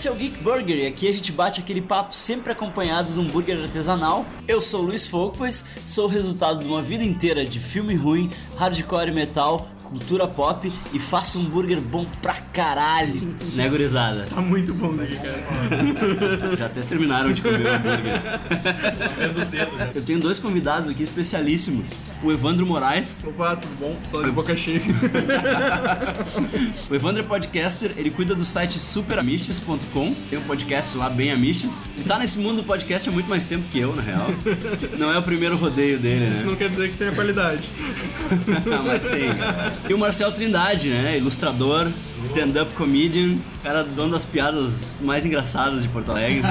Esse é o Geek Burger e aqui a gente bate aquele papo sempre acompanhado de um hambúrguer artesanal. Eu sou o Luiz Folkwas, sou o resultado de uma vida inteira de filme ruim, hardcore metal, cultura pop e faço um hambúrguer bom pra caralho, né gurizada? Tá muito bom daqui, cara. Já até terminaram de comer o hambúrguer. Eu tenho dois convidados aqui especialíssimos. O Evandro Moraes. Opa, tudo bom? Tô de boca cheia. O Evandro é podcaster, ele cuida do site superamistes.com. Tem um podcast lá, bem Amistes. Ele tá nesse mundo do podcast há muito mais tempo que eu, na real. Não é o primeiro rodeio dele, Isso né? não quer dizer que tenha qualidade. Mas tem. E o Marcel Trindade, né? Ilustrador, stand-up comedian, cara dono das piadas mais engraçadas de Porto Alegre.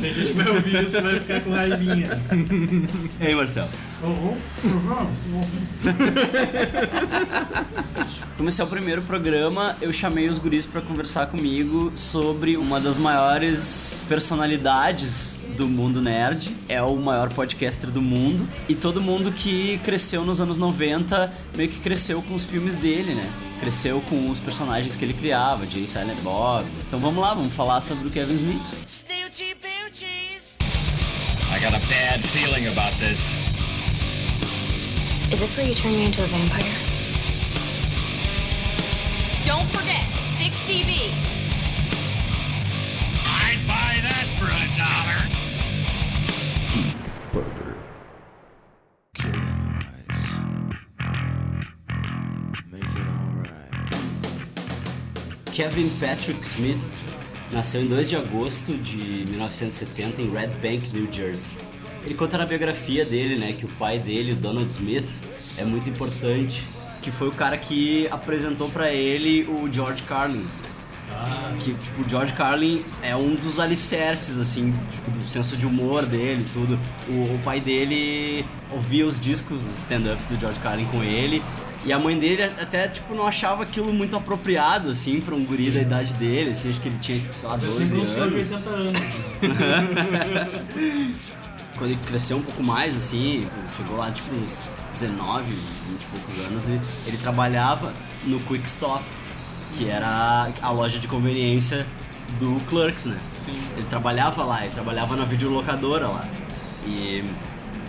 Tem gente vai ouvir isso e vai ficar com raivinha. E aí, Marcel? Como esse é o primeiro programa, eu chamei os guris pra conversar comigo sobre uma das maiores personalidades do mundo nerd. É o maior podcaster do mundo. E todo mundo que cresceu nos anos 90 meio que cresceu com os filmes dele, né? Cresceu com os personagens que ele criava, Jay Silent Bob. Então vamos lá, vamos falar sobre o Kevin Smith. Snoochie boochies. I got a bad feeling about this. Is this where you turn me into a vampire? Don't forget, 6TV. I'd buy that for a dollar. Kevin Patrick Smith nasceu em 2 de agosto de 1970 em Red Bank, New Jersey. Ele conta na biografia dele, né, que o pai dele, o Donald Smith, é muito importante, que foi o cara que apresentou pra ele o George Carlin. Que, tipo, o George Carlin é um dos alicerces, assim, tipo, do senso de humor dele tudo. O, o pai dele ouvia os discos dos stand-ups do George Carlin com ele. E a mãe dele até, tipo, não achava aquilo muito apropriado, assim, pra um guri da idade dele, assim, acho que ele tinha, sei lá, 12 Não sou de anos. 80 anos. Quando ele cresceu um pouco mais, assim, chegou lá, tipo, uns 19, 20 e poucos anos, e ele trabalhava no Quick Stop, que era a loja de conveniência do Clerks, né? Sim. Ele trabalhava lá, ele trabalhava na videolocadora lá. E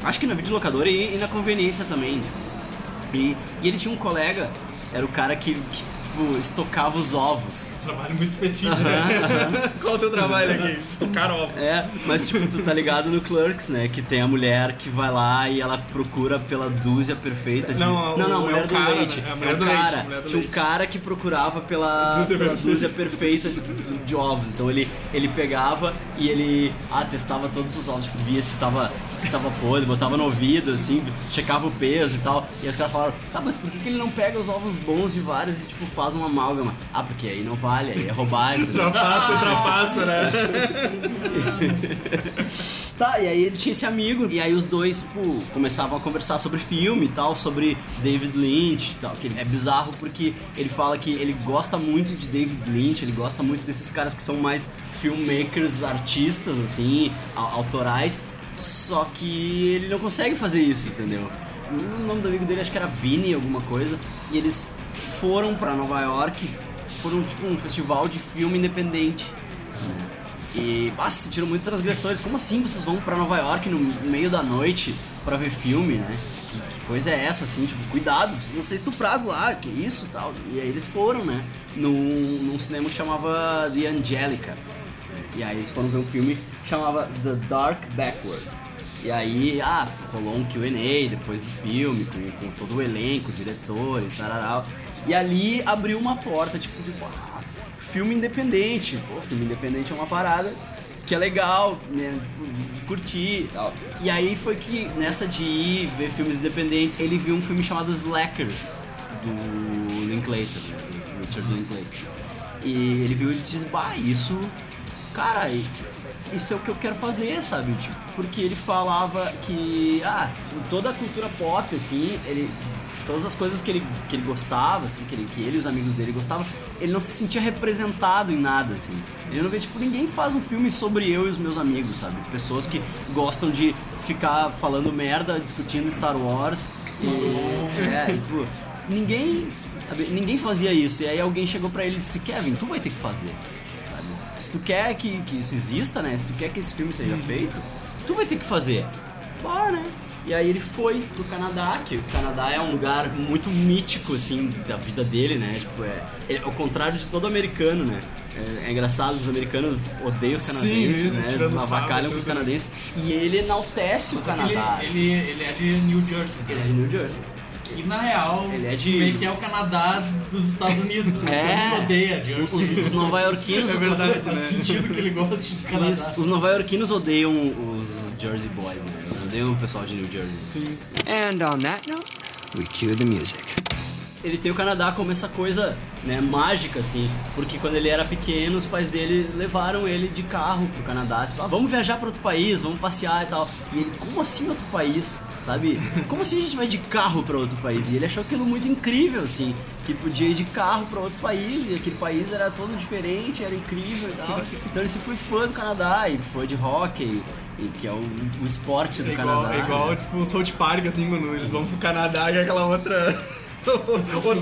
acho que na videolocadora e, e na conveniência também. E, e ele tinha um colega, era o cara que, que tipo, estocava os ovos. Trabalho muito específico, né? Qual o teu trabalho aqui? Estocar ovos. É, mas tipo, tu tá ligado no Clerks, né? Que tem a mulher que vai lá e ela procura pela dúzia perfeita de. Não, o- não, não, é mulher o do cara, leite. né? É a É mulher o do leite, cara. mulher do Tinha um leite. cara que procurava pela, Dúzia pela perfeita. dúzia perfeita de, de- de ovos. Então ele, ele pegava e ele ah, testava todos os ovos, tipo, via se tava, se tava podre, botava no ouvido, assim, checava o peso e tal. E os caras falaram, tá, mas por que, que ele não pega os ovos bons de vários e tipo faz uma amálgama? Ah, porque aí não vale, aí é roubar? Ultrapassa, ultrapassa, né? Tá, e aí ele tinha esse amigo, e aí os dois, tipo, começavam a conversar sobre filme e tal, sobre David Lynch e tal, que é bizarro porque ele fala que ele gosta muito de David Lynch, ele gosta muito desses caras que são mais filmmakers, artistas, assim, au- autorais, só que ele não consegue fazer isso, entendeu? O nome do amigo dele acho que era Vini, alguma coisa, e eles foram pra Nova York, foram tipo um festival de filme independente. E ah, se sentiram muito transgressores. Como assim vocês vão pra Nova York no meio da noite pra ver filme, né? Que, que coisa é essa, assim? Tipo, cuidado, vocês vão ser estuprados lá, que isso tal. E aí eles foram, né? Num, num cinema que chamava The Angelica. E aí eles foram ver um filme que chamava The Dark Backwards. E aí, ah, rolou um Q&A depois do filme, com, com todo o elenco, o diretor e tal. E ali abriu uma porta, tipo, de, ah, filme independente. Pô, filme independente é uma parada que é legal, né, tipo, de, de curtir e tal. E aí foi que, nessa de ir ver filmes independentes, ele viu um filme chamado Slackers, do Linklater, né, do Richard Linklater. E ele viu e disse, bah, isso, cara, isso é o que eu quero fazer, sabe? Tipo, porque ele falava que, ah, toda a cultura pop, assim, ele todas as coisas que ele, que ele gostava, assim, que ele, que ele e os amigos dele gostavam, ele não se sentia representado em nada, assim. Ele não vê, tipo, ninguém faz um filme sobre eu e os meus amigos, sabe? Pessoas que gostam de ficar falando merda, discutindo Star Wars e... É, tipo, ninguém, sabe? Ninguém fazia isso. E aí alguém chegou pra ele e disse, Kevin, tu vai ter que fazer. sabe? se tu quer que, que isso exista, né? Se tu quer que esse filme seja feito, tu vai ter que fazer. Bora, né? E aí ele foi pro Canadá, que o Canadá é um lugar muito mítico, assim, da vida dele, né? Tipo, é, é ao contrário de todo americano, né? É, é engraçado, os americanos odeiam os Sim, canadienses, isso, né? Avacalham com os tudo. canadenses. E ele enaltece o Só que ele, Canadá. assim. ele, ele é de New Jersey. Ele é de New Jersey. E na real, Ele é de- meio que é o Canadá dos Estados Unidos. assim, É. Mundo odeia Os, Jersey. os nova-iorquinos. É verdade, Faz sentido que ele goste do Canadá. Isso, Os nova-iorquinos odeiam os Jersey Boys, né? Eles odeiam o pessoal de New Jersey. Sim. And on that note, we cue the music. Ele tem o Canadá como essa coisa, né, mágica, assim, porque quando ele era pequeno, os pais dele levaram ele de carro pro Canadá, assim, ah, vamos viajar para outro país, vamos passear e tal. E ele, como assim outro país, sabe? Como assim a gente vai de carro para outro país? E ele achou aquilo muito incrível, assim, que podia ir de carro para outro país, e aquele país era todo diferente, era incrível e tal. Então ele sempre foi fã do Canadá, e foi de hockey, e que é o, o esporte do É igual, Canadá. é igual né? tipo o South Park, assim, quando eles vão pro Canadá, que é aquela outra.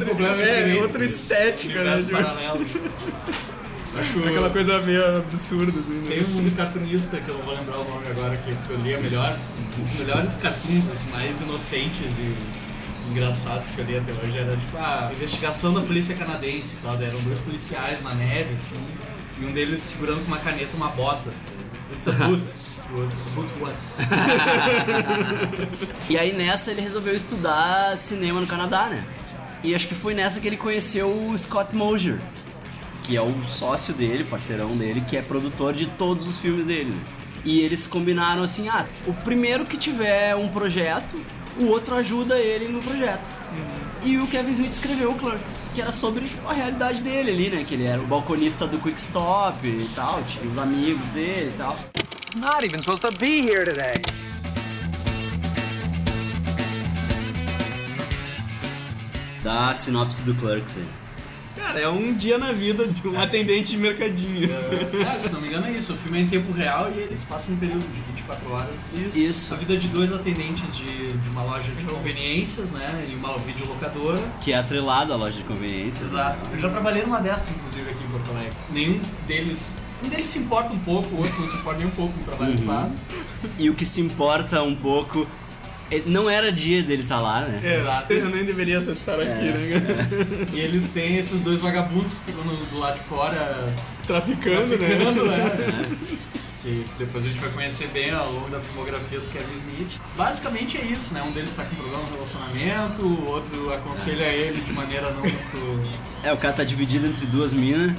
Problema é, diferente. outra estética, né? Tipo, paralelo. Acho aquela coisa meio absurda, assim. né? Tem um cartunista que eu não vou lembrar o nome agora, que eu li a melhor, um dos melhores cartoons assim, mais inocentes e engraçados que eu li até hoje. Era tipo a investigação da polícia canadense daí Eram dois policiais na neve, assim, e um deles segurando com uma caneta uma bota. Assim, It's a boot. What? E aí nessa ele resolveu estudar cinema no Canadá, né? E acho que foi nessa que ele conheceu o Scott Mosier, que é o sócio dele, parceirão dele, que é produtor de todos os filmes dele. né? E eles combinaram assim: ah, o primeiro que tiver um projeto, o outro ajuda ele no projeto. E o Kevin Smith escreveu o Clerks, que era sobre a realidade dele ali, né? Que ele era o balconista do Quick Stop e tal, tinha os amigos dele e tal. Not even supposed to be here today. Da sinopse do Clerks aí. Cara, é um dia na vida de um atendente de mercadinho. É, se não me engano é isso. O filme é em tempo real e eles passam um período de 24 horas. Isso. A vida de dois atendentes de, de uma loja de conveniências, né? E uma videolocadora. Que é atrelado à loja de conveniência. Exato. Eu já trabalhei numa dessas, inclusive, aqui em Porto Alegre. Nenhum deles. Um deles se importa um pouco, o outro não se importa nem um pouco com o trabalho que Uhum. faz. E o que se importa um pouco. ele- Não era dia dele estar lá, né? É, Exato. eu nem deveria estar aqui, né, cara? E eles têm esses dois vagabundos que ficam no- do lado de fora Traficando, né? traficando, né? Que depois a gente vai conhecer bem ao longo da filmografia do Kevin Smith. Basicamente é isso, né? Um deles tá com problema no relacionamento, o outro aconselha ele de maneira não muito. É, o cara tá dividido entre duas minas.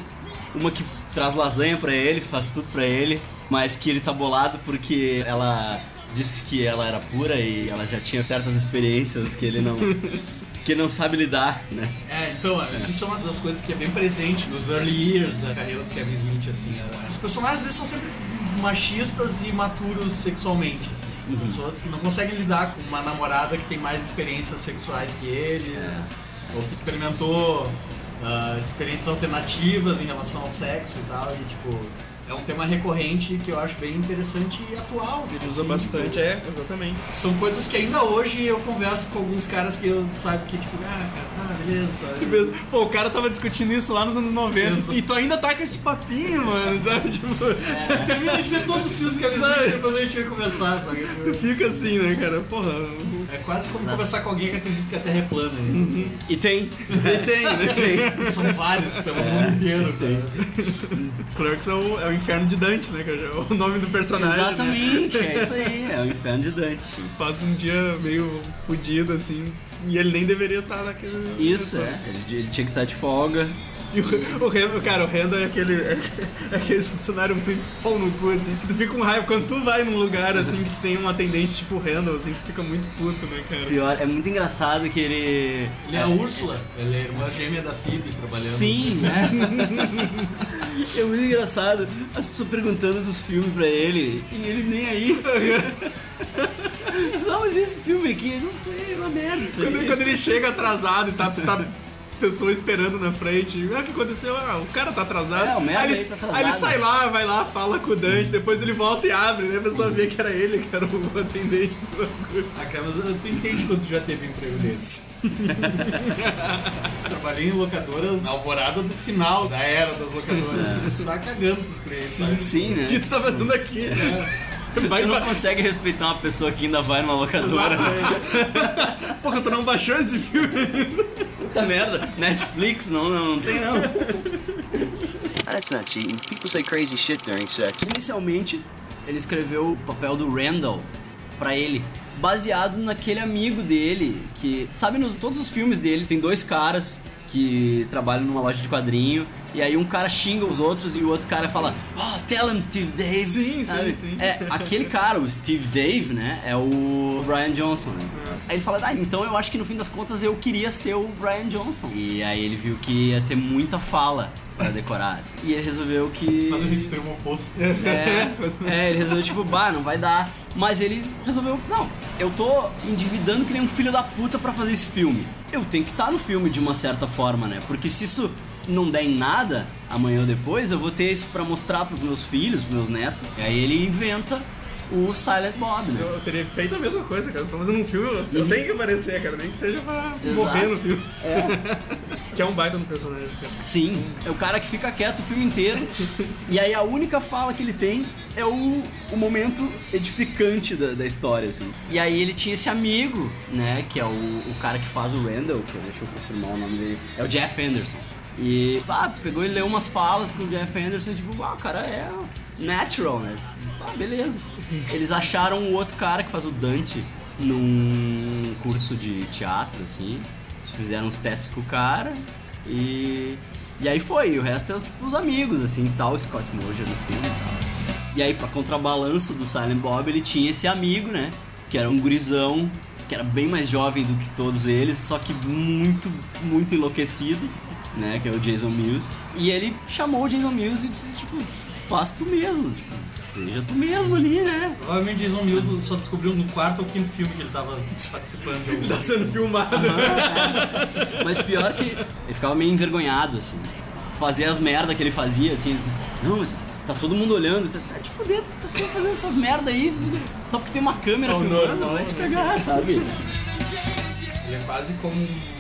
Uma que traz lasanha pra ele, faz tudo pra ele, mas que ele tá bolado porque ela disse que ela era pura e ela já tinha certas experiências que ele não. que não sabe lidar, né? É, então, isso é uma das coisas que é bem presente nos early years da carreira do Kevin Smith, assim. é- Os personagens deles são sempre machistas e maturos sexualmente. assim. São pessoas que não conseguem lidar com uma namorada que tem mais experiências sexuais que eles, ou que experimentou ah, experiências alternativas em relação ao sexo e tal, e tipo. É um tema recorrente que eu acho bem interessante e atual. Ele usa assim, bastante, é, exatamente. São coisas que ainda hoje eu converso com alguns caras que eu sabe que, tipo, ah, cara, tá, beleza. sabe? Mesmo. Pô, o cara tava discutindo isso lá nos anos 90 Isso. e tu ainda tá com esse papinho, mano, sabe? Tipo, Termina de ver todos os filmes que a gente depois a gente vai conversar, sabe? tu fica assim, né, cara? Porra. É quase como conversar com alguém que acredita que a Terra é plana. né? E tem. E tem, né? Tem. São vários pelo mundo inteiro. Tem. Clerks é o, é o inferno de Dante, né, cara? É o nome do personagem. Né? Exatamente, é isso aí, é o inferno de Dante. Passa um dia meio fudido, assim, e ele nem deveria estar naquele... Isso, é. Ele, ele tinha que estar de folga. E o, o Rendo, cara, o Rendo é aquele. É, é aquele funcionário muito pau no cu, assim, que tu fica com raiva. Quando tu vai num lugar assim que tem um atendente tipo o Rendo, assim, tu fica muito puto, né, cara? Pior, é muito engraçado que ele. Ele é a Úrsula, ele é uma gêmea da Phoebe trabalhando. Sim, né? é muito engraçado. As pessoas perguntando dos filmes pra ele e ele nem aí. Não, mas esse filme aqui, eu não sei, é uma merda. Quando, quando ele chega atrasado e tá, tá pessoa esperando na frente. Ah, o que aconteceu? Ah, o cara tá atrasado. É, o merda aí, ele, aí tá atrasado. aí ele sai lá, vai lá, fala com o Dante, depois ele volta e abre, né? A pessoa vê que era ele, que era o atendente do bagulho. Ah, cara, mas tu entende quando tu já teve emprego dele. Trabalhei em locadoras na alvorada do final da era das locadoras. Tu tá cagando pros clientes, sabe? Sim, né? O que tu tá fazendo aqui? Vai Tu não pra... consegue respeitar uma pessoa que ainda vai numa locadora. né? Porra, tu não baixou esse filme? Puta merda. Netflix, não, não, não tem não. That's not cheating. People say crazy shit during sex. Inicialmente, ele escreveu o papel do Randall pra ele, baseado naquele amigo dele que, sabe, nos todos os filmes dele tem dois caras que trabalham numa loja de quadrinho e aí um cara xinga os outros e o outro cara fala, oh, tell him Steve Dave. Sim, sim, Sabe? sim. É, aquele cara, o Steve Dave, né, é o Brian Johnson, né? Aí ele fala, ah, então eu acho que no fim das contas eu queria ser o Brian Johnson. E aí ele viu que ia ter muita fala pra decorar. assim. E ele resolveu que... Fazer um extremo oposto. É, é, ele resolveu, tipo, bah, não vai dar. Mas ele resolveu, não, eu tô endividando que nem um filho da puta pra fazer esse filme. Eu tenho que estar no filme de uma certa forma, né? Porque se isso não der em nada, amanhã ou depois, eu vou ter isso pra mostrar pros meus filhos, pros meus netos. E aí ele inventa o Silent Bob, né? Eu teria feito a mesma coisa, cara. Eu tô fazendo um filme, eu tenho que aparecer, cara. Nem que seja pra Exato. morrer no filme. É, Que é um baita no personagem, cara. sim, é o cara que fica quieto o filme inteiro. e aí a única fala que ele tem é o, o momento edificante da, da história, assim. E aí ele tinha esse amigo, né, que é o, o cara que faz o Randall, que deixa eu confirmar o nome dele, é o Jeff Anderson. E, ah, pegou e leu umas falas com o Jeff Anderson tipo, ah, o cara é natural, né? Ah, beleza. Eles acharam o outro cara que faz o Dante num curso de teatro, assim. Fizeram uns testes com o cara e. E aí foi, o resto é tipo os amigos, assim, tal, Scott Moja no filme e tal. E aí, pra contrabalanço do Silent Bob, ele tinha esse amigo, né? Que era um gurizão, que era bem mais jovem do que todos eles, só que muito, muito enlouquecido, né? Que é o Jason Mills. E ele chamou o Jason Mills e disse, tipo, faz tu mesmo, tipo, seja tu mesmo ali, né? Provavelmente Jason Mills só descobriu no quarto ou quinto filme que ele tava participando algum. Tá sendo filmado. Mas pior que ele ficava meio envergonhado, assim. Fazia as merda que ele fazia, assim. assim, Não, mas tá todo mundo olhando. Tá, ah, tipo, dentro, tá fazendo essas merda aí. Só porque tem uma câmera É o filmando, normal, vai te né? cagar, sabe? Ele é quase como um-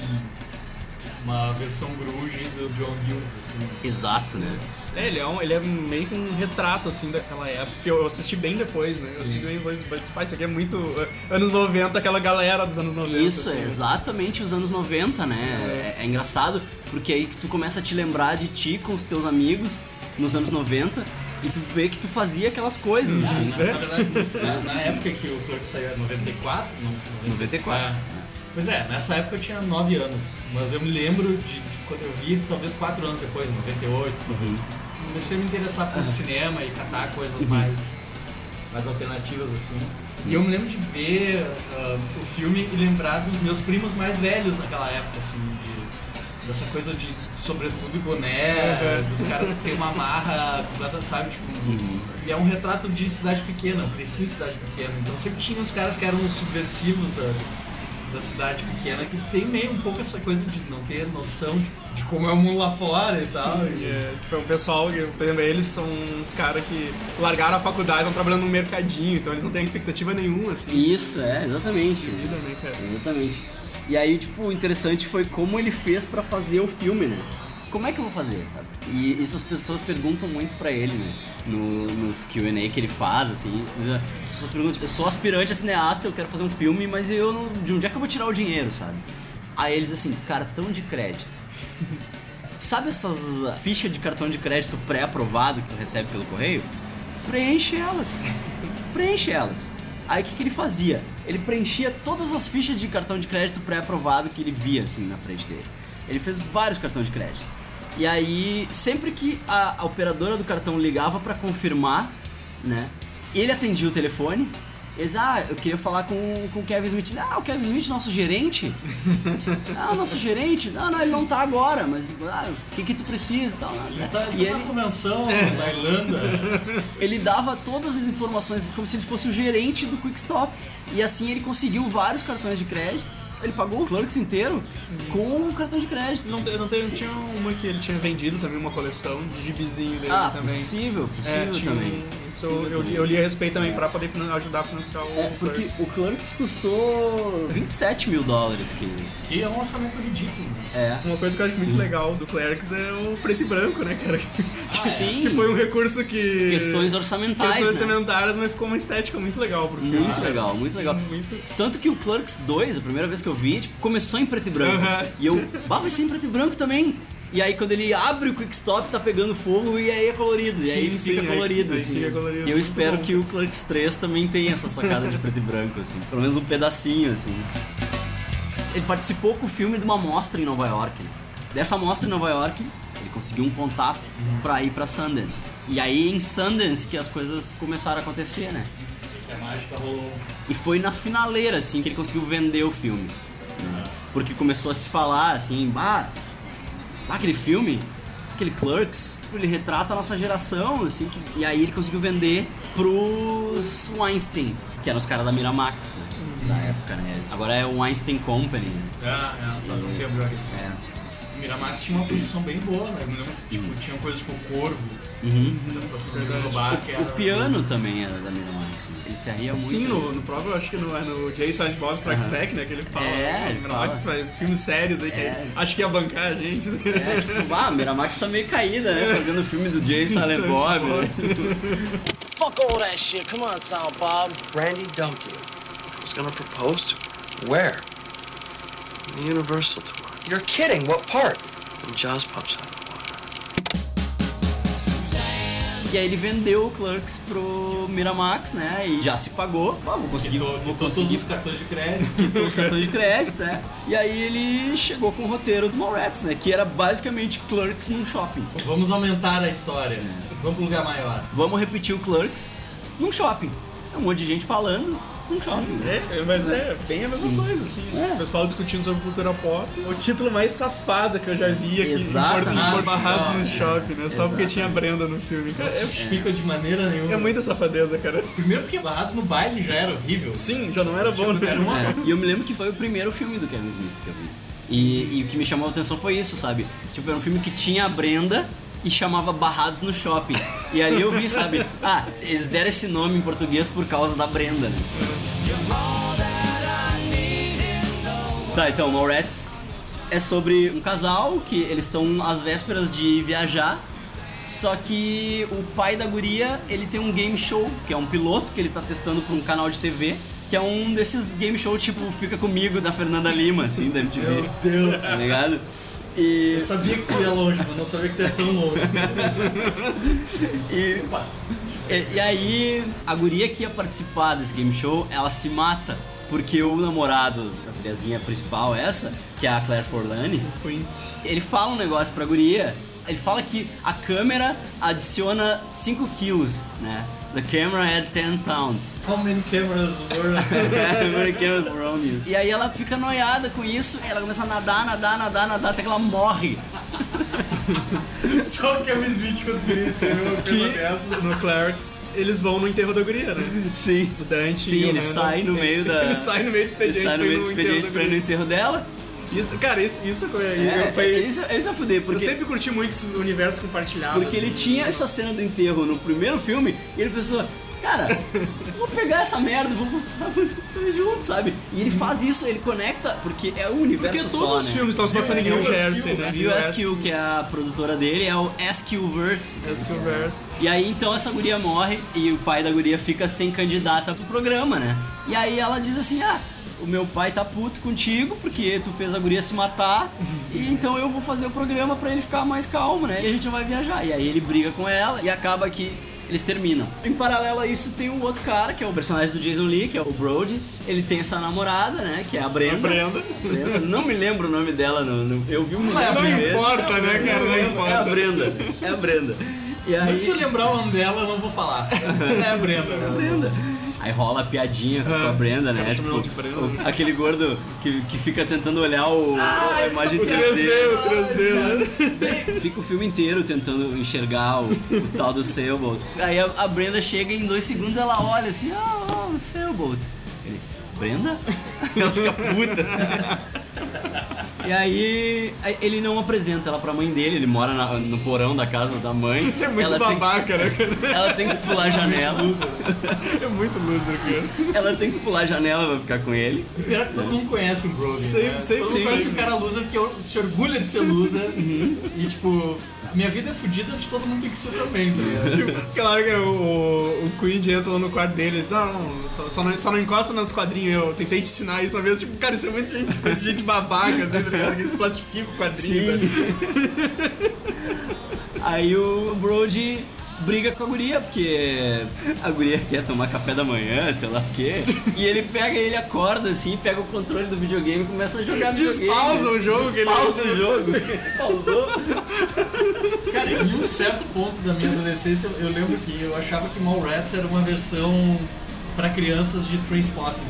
uma versão grunge do John Hughes, assim. Exato, né? É, ele é, um, ele é meio que um retrato, assim, daquela época. Porque eu assisti bem depois, né? Eu assisti bem depois. Mas, pá, isso aqui é muito uh, anos 90, aquela galera dos anos 90. Isso, assim, é né? exatamente os anos 90, né? É. é engraçado, porque aí que tu começa a te lembrar de ti com os teus amigos nos anos 90 e tu vê que tu fazia aquelas coisas, assim. Na, na verdade, na, na época que o Clerk saiu, é 94? Não, 94. É. Pois é, nessa época eu tinha 9 anos, mas eu me lembro de, de quando eu vi, talvez 4 anos depois, 98, talvez. Comecei a me interessar por cinema e catar coisas mais, mais alternativas, assim. E eu me lembro de ver ah, o filme e lembrar dos meus primos mais velhos naquela época, assim, de, dessa coisa de sobretudo e boné, dos caras que tem uma marra completa, sabe? Tipo, e é um retrato de cidade pequena, eu cresci em cidade pequena, então sempre tinha uns caras que eram os subversivos da, da cidade pequena que tem meio um pouco essa coisa de não ter noção de, como é o mundo lá fora e tal. E, é, tipo, é um pessoal, que, por exemplo, eles são uns caras que largaram a faculdade, estão trabalhando no mercadinho, então eles não têm expectativa nenhuma, assim, Isso, é, exatamente. de vida, né, cara? Exatamente. E aí, tipo, o interessante foi como ele fez pra fazer o filme, né? Como é que eu vou fazer? E isso as pessoas perguntam muito pra ele, né? No, nos Q&A que ele faz, assim. As pessoas perguntam, eu sou aspirante a cineasta, eu quero fazer um filme, mas eu não... De onde é que eu vou tirar o dinheiro, sabe? Aí eles, assim, cartão de crédito. Sabe essas fichas de cartão de crédito pré-aprovado que tu recebe pelo correio? Preenche elas. Preenche elas. Aí o que, que ele fazia? Ele preenchia todas as fichas de cartão de crédito pré-aprovado que ele via assim na frente dele. Ele fez vários cartões de crédito. E aí, sempre que a, a operadora do cartão ligava pra confirmar, né? Ele atendia o telefone. Eles, ah, eu queria falar com, com o Kevin Smith. Ah, o Kevin Smith, nosso gerente? Ah, o nosso gerente? Não, não, ele não tá agora, mas ah, o que que tu precisa e tal. Ele tá, E ele tá ele, na convenção da Irlanda. ele dava todas as informações como se ele fosse o gerente do Quick Stop. E assim ele conseguiu vários cartões de crédito Ele pagou o Clerks inteiro com o cartão de crédito. Não, eu não tenho, tinha uma que ele tinha vendido também, uma coleção de gibizinho dele ah, também. possível, possível É, tinha também. isso eu, eu, li- eu li a respeito também pra poder ajudar a financiar o É, porque Clerks. o Clerks custou 27 mil dólares, que Que é um orçamento ridículo. é. Uma coisa que eu acho muito legal do Clerks é o preto e branco, né, cara? Sim, Que foi um recurso que... questões orçamentais, Questões né? orçamentárias, mas ficou uma estética muito legal pro filme. Muito cara. legal, muito legal. Muito... Tanto que o Clerks 2, a primeira vez que eu vi, tipo, começou em preto e branco. Aham. E eu, bah, vai ser em preto e branco também. E aí quando ele abre o quick stop, tá pegando fogo e aí é colorido. e aí Sim, fica sim, colorido, aí assim. fica colorido, E eu espero bom. que o Clerks 3 também tenha essa sacada de preto e branco, assim. Pelo menos um pedacinho, assim. Ele participou com o filme de uma mostra em Nova York. Dessa mostra em Nova York, ele conseguiu um contato pra ir pra Sundance. E aí em Sundance que as coisas começaram a acontecer, né? Mágica rolou. E foi na finaleira, assim, que ele conseguiu vender o filme. né? Porque começou a se falar, assim, bah, bah, aquele filme, aquele Clerks, ele retrata a nossa geração, assim, que- e aí ele conseguiu vender pros Weinstein, que eram os caras da Miramax, né? Da época, né? Agora é o Weinstein Company, né? É, é, faz um tempo já. É. Miramax tinha uma produção bem boa, né? Eu me lembro que tipo, tinha coisas tipo Corvo, Uhum. era... O piano também era da Miramax. né? Ele se arria muito. Sim, no, no próprio, acho que no, é no Jay Silent Bob Strikes Aham. Back, né? Que ele fala. É, né, ele o Miramax fala. faz filmes sérios aí que É. acho que ia bancar a gente. né? É, tipo, ah, a Miramax tá meio caída, né? Fazendo o filme do Jay Silent Bob. Né? Fuck all that shit. Come on, Silent Bob. Randy Duncan was gonna propose to her. Where? In the Universal tomorrow. You're kidding. What part? When Jaws pops out E aí ele vendeu o Clerks pro Miramax, né? E já se pagou. Ah, vou conseguir, Quitou, vou quitou todos conseguir os cartões de crédito. quitou os cartões de crédito, né? E aí ele chegou com o roteiro do Mallrats, né? Que era basicamente Clerks num shopping. Vamos aumentar a história. Vamos pra um lugar maior. Vamos repetir o Clerks num shopping. É um monte de gente falando shopping. É, mas é bem a mesma coisa, assim. É. O pessoal discutindo sobre cultura pop. O título mais safado que eu já vi aqui Exatamente. em Barrados no Ah, shopping, né? Só porque tinha Brenda no filme. Não Cara, se é, justifica de maneira nenhuma. é muita safadeza, cara. Primeiro porque Barrados no baile já era horrível. Sim, já não era bom, né? Era uma- É, E eu me lembro que foi o primeiro filme do Kevin Smith que eu vi. E, e o que me chamou a atenção foi isso, sabe? Tipo, era um filme que tinha a Brenda e chamava Barrados no Shopping. E ali eu vi, sabe? Ah, eles deram esse nome em português por causa da Brenda, né? Tá, então, Mallrats é sobre um casal que eles estão às vésperas de viajar. Só que o pai da guria, ele tem um game show, que é um piloto que ele tá testando pra um canal de TV, que é um desses game show tipo Fica Comigo da Fernanda Lima, assim, da MTV. Meu Deus. Tá ligado? E, Eu sabia que tu ia longe, mas não sabia que tu ia tão longe. e, e, e aí, a guria que ia participar desse game show, ela se mata. Porque o namorado da guriazinha principal, essa, que é a Claire Forlani, ele fala um negócio pra guria. Ele fala que a câmera adiciona 5 quilos, né? The camera had 10 pounds. How many cameras were... Very cameras were on you. E aí ela fica noiada com isso, ela começa a nadar, nadar, nadar, nadar, até que ela morre. Só o Kevin Smith conseguiria escrever uma coisa dessa. Que no Clerks eles vão no enterro da guria, né? Sim. O Dante Sim, e o ele Randall, sai no meio da. Ele sai no meio do expediente Ele sai no meio do expediente pra ir no enterro dela. Isso, cara, isso, isso foi, É, foi- isso, isso é fuder, Eu porque, sempre curti muito esses universos compartilhados. porque ele assim. tinha essa cena do enterro no primeiro filme e ele pensou, cara, vou pegar essa merda, vou botar tudo junto, sabe? E ele faz isso, ele conecta, porque é um universo Porque só, todos os né? filmes estão se passando em Viu, New Jersey, viu, né? Viu SQ, que é a produtora dele, é o SQ-verse. né? Verse. E aí então essa guria morre e o pai da guria fica sem candidata pro programa, né? E aí ela diz assim: ah, o meu pai tá puto contigo porque tu fez a guria se matar, e então eu vou fazer o programa pra ele ficar mais calmo, né? E a gente vai viajar. E aí ele briga com ela e acaba que. Eles terminam. Em paralelo a isso, tem um outro cara, que é o personagem do Jason Lee, que é o Brody. Ele tem essa namorada, né? Que é a Brenda. Brenda. Brenda. Não me lembro o nome dela. No, no- eu vi um milhão Não de vezes. importa, né, cara? Não É a importa. Brenda. É a Brenda. E aí... Mas se eu lembrar o nome dela, eu não vou falar. É a Brenda. a Brenda. Aí rola a piadinha com a Brenda, né? Tipo, Brenda. o- aquele gordo que, que fica tentando olhar o, a imagem O 3D, o 3D, né? Fica o filme inteiro tentando enxergar o, o tal do Sailboat. Aí a, a Brenda chega e em dois segundos ela olha assim, ah, oh, o Sailboat. Ele, Brenda? Ela fica puta. E aí, ele não apresenta ela pra mãe dele, ele mora na- no porão da casa da mãe. É muito ela babaca, né? Tem, ela tem que pular a janela. É muito loser, cara. Ela tem que pular a janela pra ficar com ele. Primeiro que todo mundo conhece o Brody. Sei- né? sei- todo mundo sim. conhece o cara loser que se orgulha de ser loser. E tipo, minha vida é fodida de todo mundo tem que ser também, tá ligado? Tipo, claro que o, o, o Queen entra lá no quarto dele e diz, ah, não, só, só não, só não encosta nos quadrinhos, eu tentei te ensinar isso uma vez, tipo, cara, isso é muita gente, coisa de gente babaca, assim, tá ligado? Que eles plastificam o quadrinho. Aí o Brody briga com a guria, porque a guria quer tomar café da manhã, sei lá o quê. E ele pega, ele acorda assim, pega o controle do videogame e começa a jogar videogame. Despausa o jogo que ele- Despausa o jogo. Pausou. Cara, em um certo ponto da minha adolescência, eu, lembro que eu achava que Mallrats era uma versão pra crianças de Trainspotting.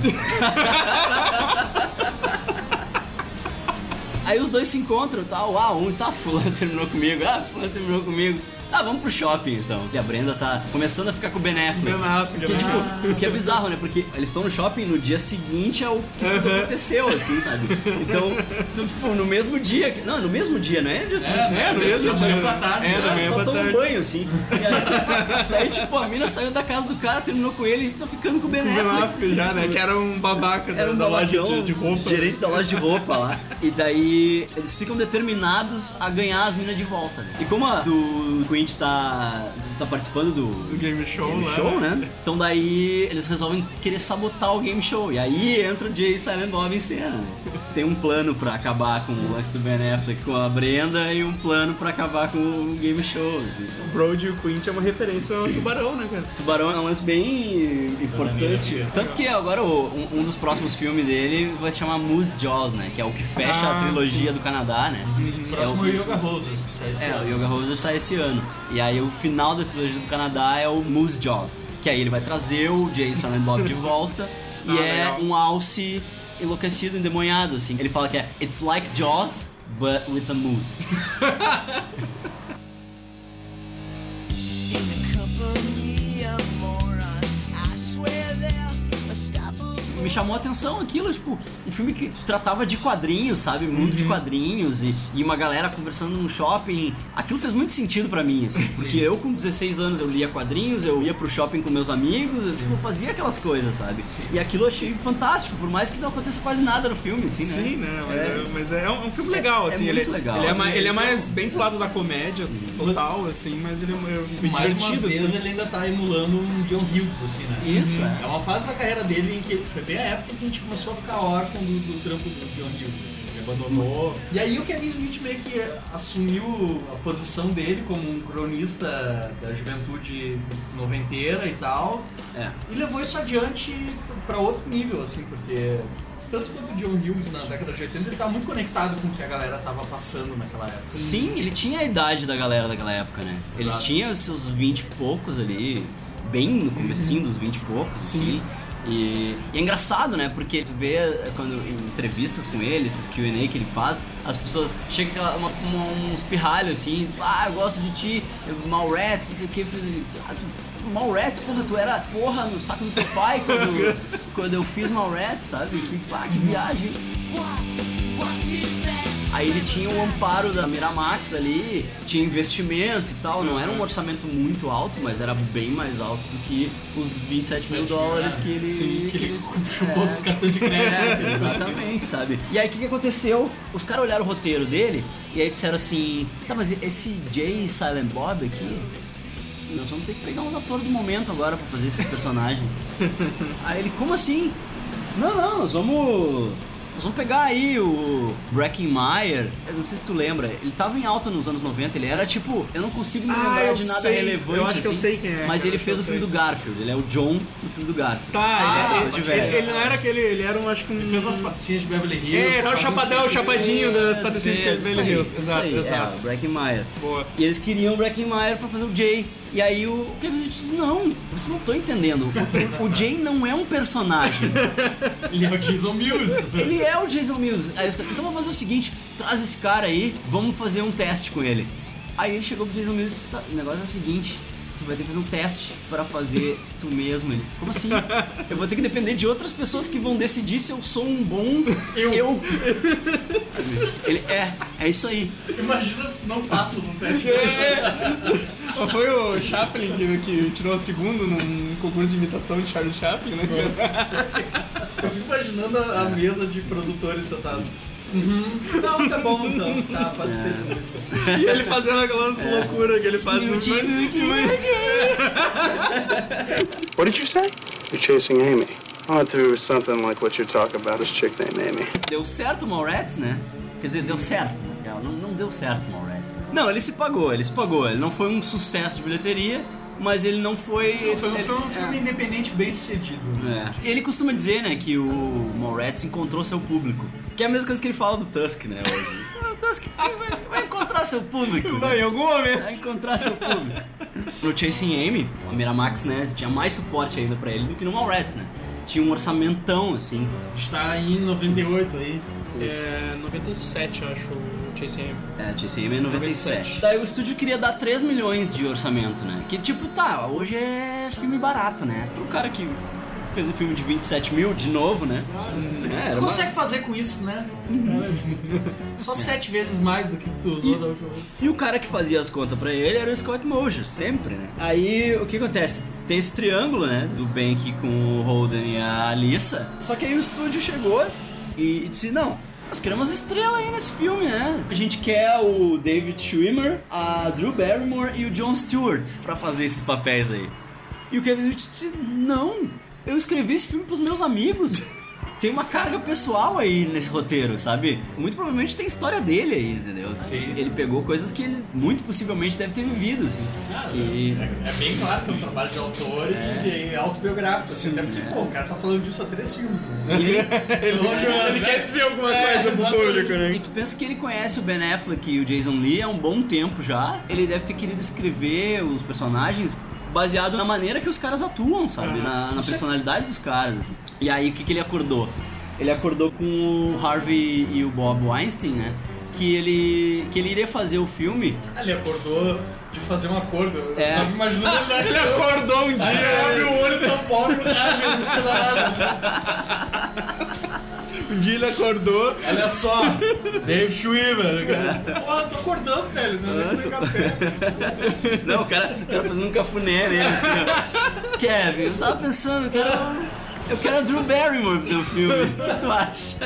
Aí os dois se encontram tal. Ah, um diz, ah, fulano terminou comigo. Ah, fulano terminou comigo. Ah, vamos pro shopping então. E a Brenda tá começando a ficar com o Ben Affleck. Ben Affleck, que, né? tipo, que é bizarro, né? Porque eles estão no shopping no dia seguinte ao que tudo aconteceu, assim, sabe? Então, tipo, no mesmo dia. Não, no mesmo dia, não é no dia seguinte, é, no mesmo dia. à tarde, É, mesmo só toma um banho, assim. E aí, daí, tipo, a mina saiu da casa do cara, terminou com ele e tá ficando com o Ben O Ben Affleck. Affleck já, né? Que era um babaca Era um da loja de, de roupa. gerente da loja de roupa lá. E daí eles ficam determinados a ganhar as minas de volta. né? E como a do Quint tá, tá participando do, Do game show game show, né? Então daí eles resolvem querer sabotar o game show. E aí entra o Jay Silent Bob em cena. né? Tem um plano pra acabar com o lance do Ben Affleck com a Brenda e um plano pra acabar com o game show. assim. O Brody e o Quint é uma referência ao tubarão, né, cara? Tubarão é um lance bem importante. Tanto que agora o- um, um dos próximos filmes dele vai se chamar Moose Jaws, né? Que é o que fecha Ah, a trilogia do Canadá, né? O próximo é é o Yoga Roses, que sai esse É, ano. o Yoga Roses sai esse ano. E aí o final da trilogia do Canadá é o Moose Jaws. Que aí ele vai trazer o Jay e Bob de volta. e Ah, é legal. um alce enlouquecido, endemoniado, assim. Ele fala que é It's like Jaws, but with a moose. me chamou a atenção aquilo, tipo, um filme que tratava de quadrinhos, sabe? Mundo de quadrinhos e, e uma galera conversando no shopping. Aquilo fez muito sentido pra mim, assim, porque eu com 16 anos eu lia quadrinhos, eu ia pro shopping com meus amigos, eu tipo, fazia aquelas coisas, sabe? E aquilo eu achei fantástico, por mais que não aconteça quase nada no filme, assim, né? Sim, né? Mas É. é, mas é um, é filme legal, É assim. muito ele, legal. Ele é, mais, ele é mais bem pro lado da comédia total, assim, mas ele é, é Mais uma divertido, vez assim. ele ainda tá emulando um John Hughes, assim, né? Isso, é. É uma fase da carreira dele em que foi bem a época que a gente começou a ficar órfão do, do trampo do John Hughes, assim, ele abandonou. E aí o Kevin Smith meio que assumiu a posição dele como um cronista da juventude noventeira e tal, É. e levou isso adiante pra outro nível, assim, porque tanto quanto o John Hughes na década de 80, ele tá muito conectado com o que a galera tava passando naquela época. Sim, ele tinha a idade da galera daquela época, né? Ele Exato. tinha os seus 20 e poucos ali, bem no comecinho dos 20 e poucos, assim. E, e é engraçado, né? Porque tu vê eh, quando em entrevistas com ele, esses Q&A que ele faz, as pessoas chegam com uns pirralhos assim, dizem, ah, eu gosto de ti, Mallrats, não sei o que, ah, tu- Mallrats, porra, tu era porra no saco do teu pai quando, quando eu fiz Mallrats, sabe? Que, pá, que viagem. Aí ele tinha o amparo da Miramax ali, tinha investimento e tal, não era um orçamento muito alto, mas era bem mais alto do que os 27 mil dólares que ele, Sim, que ele chupou É. dos cartões de crédito. é, exatamente, sabe? E aí o que, que aconteceu? Os caras olharam o roteiro dele e aí disseram assim: tá, mas esse Jay Silent Bob aqui, nós vamos ter que pegar uns atores do momento agora pra fazer esses personagens. aí ele, como assim? Não, não, nós vamos. Nós vamos pegar aí o Breckenmeyer, eu não sei se tu lembra, ele tava em alta nos anos 90, ele era tipo, eu não consigo me Ah, lembrar eu de nada sei, relevante eu acho que eu assim, sei quem é, mas ele fez o filme do. Garfield, ele é o John no filme do Garfield. Tá, Ah, ele, de ele, velho. ele não era aquele. Ele era um, acho que um. Ele fez as patricinhas de Beverly Hills. É, era o chapadão, o chapadinho das É, patricinhas de Beverly Hills. Exato, exato. É, Breckenmeyer. Boa. E eles queriam o Breckenmeyer pra fazer o Jay. E aí o Kevin disse, não, vocês não estão entendendo. O, o Jay não é um personagem. Ele é o Jason Mills. Ele é o Jason Mills. Aí então vamos fazer o seguinte, traz esse cara aí, vamos fazer um teste com ele. Aí ele chegou pro Jason Mills e disse, "Tá, o negócio é o seguinte, tu vai ter que fazer um teste pra fazer tu mesmo. Ele, como assim? Eu vou ter que depender de outras pessoas que vão decidir se eu sou um bom eu. Ele, é, é isso aí. Imagina se não passa num teste. Mas Foi o Chaplin que, que tirou o segundo num concurso de imitação de Charles Chaplin, né? Eu fico imaginando a, a mesa de produtores sentado. Uhum. Não, tá bom então. Tá, pode ser. E ele fazendo aquelas loucuras que ele faz no What did you say? You're chasing Amy. I went through something like what you're talking about, this chick named Amy. Deu certo o Mallrats, né? Quer dizer, deu certo. Não, não deu certo o Mallrats. Né? Não, ele se pagou, ele se pagou. Ele não foi um sucesso de bilheteria, mas ele não foi... Foi um, ele- foi um filme independente bem sucedido. É. Ele costuma dizer, né, que o Mallrats encontrou seu público. Que é a mesma coisa que ele fala do Tusk, né? hoje. o Tusk vai, vai encontrar seu público. Vai, em algum momento. Vai encontrar seu público. No Chasing Amy, a Miramax, né, tinha mais suporte ainda pra ele do que no Mallrats, né? Tinha um orçamentão, assim. Está em 98 aí. É 97, eu acho, o Chase M. É, Chasing Amy é 97. 97. Daí o estúdio queria dar 3 milhões de orçamento, né? Que tipo, tá, hoje é filme barato, né? Pro cara que fez um filme de 27 mil, de novo, né? É, era Tu uma- consegue fazer com isso, né? Só sete vezes mais do que tu usou E- da última vez. E o cara que fazia as contas pra ele era o Scott Mosier, sempre, né? Aí o que acontece? Tem esse triângulo, né? Do Bank com o Holden e a Alissa. Só que aí o estúdio chegou e disse: Não, nós queremos estrela aí nesse filme, né? A gente quer o David Schwimmer, a Drew Barrymore e o Jon Stewart pra fazer esses papéis aí. E o Kevin Smith disse: Não, eu escrevi esse filme pros meus amigos. Tem uma carga pessoal aí nesse roteiro, sabe? Muito provavelmente tem história dele aí, entendeu? Ele pegou coisas que ele muito possivelmente deve ter vivido. Assim. E É bem claro que é um trabalho de autor e de autobiográfico. Assim, até porque, pô, o cara tá falando disso há três filmes. Né? Ele quer dizer alguma É, coisa pro público, né? E tu pensa que ele conhece o Ben Affleck e o Jason Lee há um bom tempo já. Ele deve ter querido escrever os personagens baseado na maneira que os caras atuam, sabe? Na, na personalidade dos caras. assim. E aí o que, que ele acordou? Ele acordou com o Harvey e o Bob Weinstein, né? Que ele, que ele iria fazer o filme. Ele acordou de fazer um acordo. Eu É. tava imaginando ele, Ele acordou um dia. ele abre o olho tão pobre, ah, meu Deus, nada. Um dia ele acordou. Olha só, Dave Schwimmer. cara. Pô, eu tô acordando, velho. Não é nem café. Não, o cara, o cara fazendo um cafuné nele, assim, ó. Kevin, eu tava pensando, eu quero. Eu quero a Drew Barrymore pro teu filme. O que tu acha?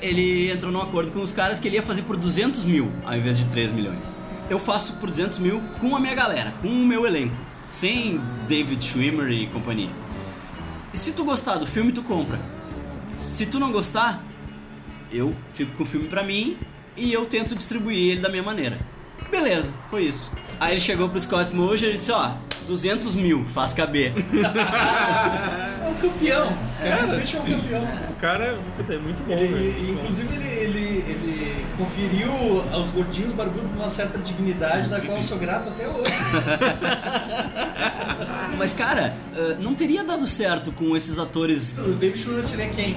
Ele entrou num acordo com os caras que ele ia fazer por 200 mil ao invés de 3 milhões. Eu faço por 200 mil com a minha galera, com o meu elenco, sem David Schwimmer e companhia. E se tu gostar do filme, tu compra. Se tu não gostar, eu fico com o filme pra mim e eu tento distribuir ele da minha maneira. Beleza, foi isso. Aí ele chegou pro Scott Mosier e disse, ó, 200 mil, faz caber. É um campeão. Kevin Smith é um campeão. O cara é muito bom, Ele, velho. inclusive, ele, ele conferiu aos gordinhos barbudos uma certa dignidade, da qual eu sou grato até hoje. Mas, cara, eh, não teria dado certo com esses atores, O David Schwimmer seria quem?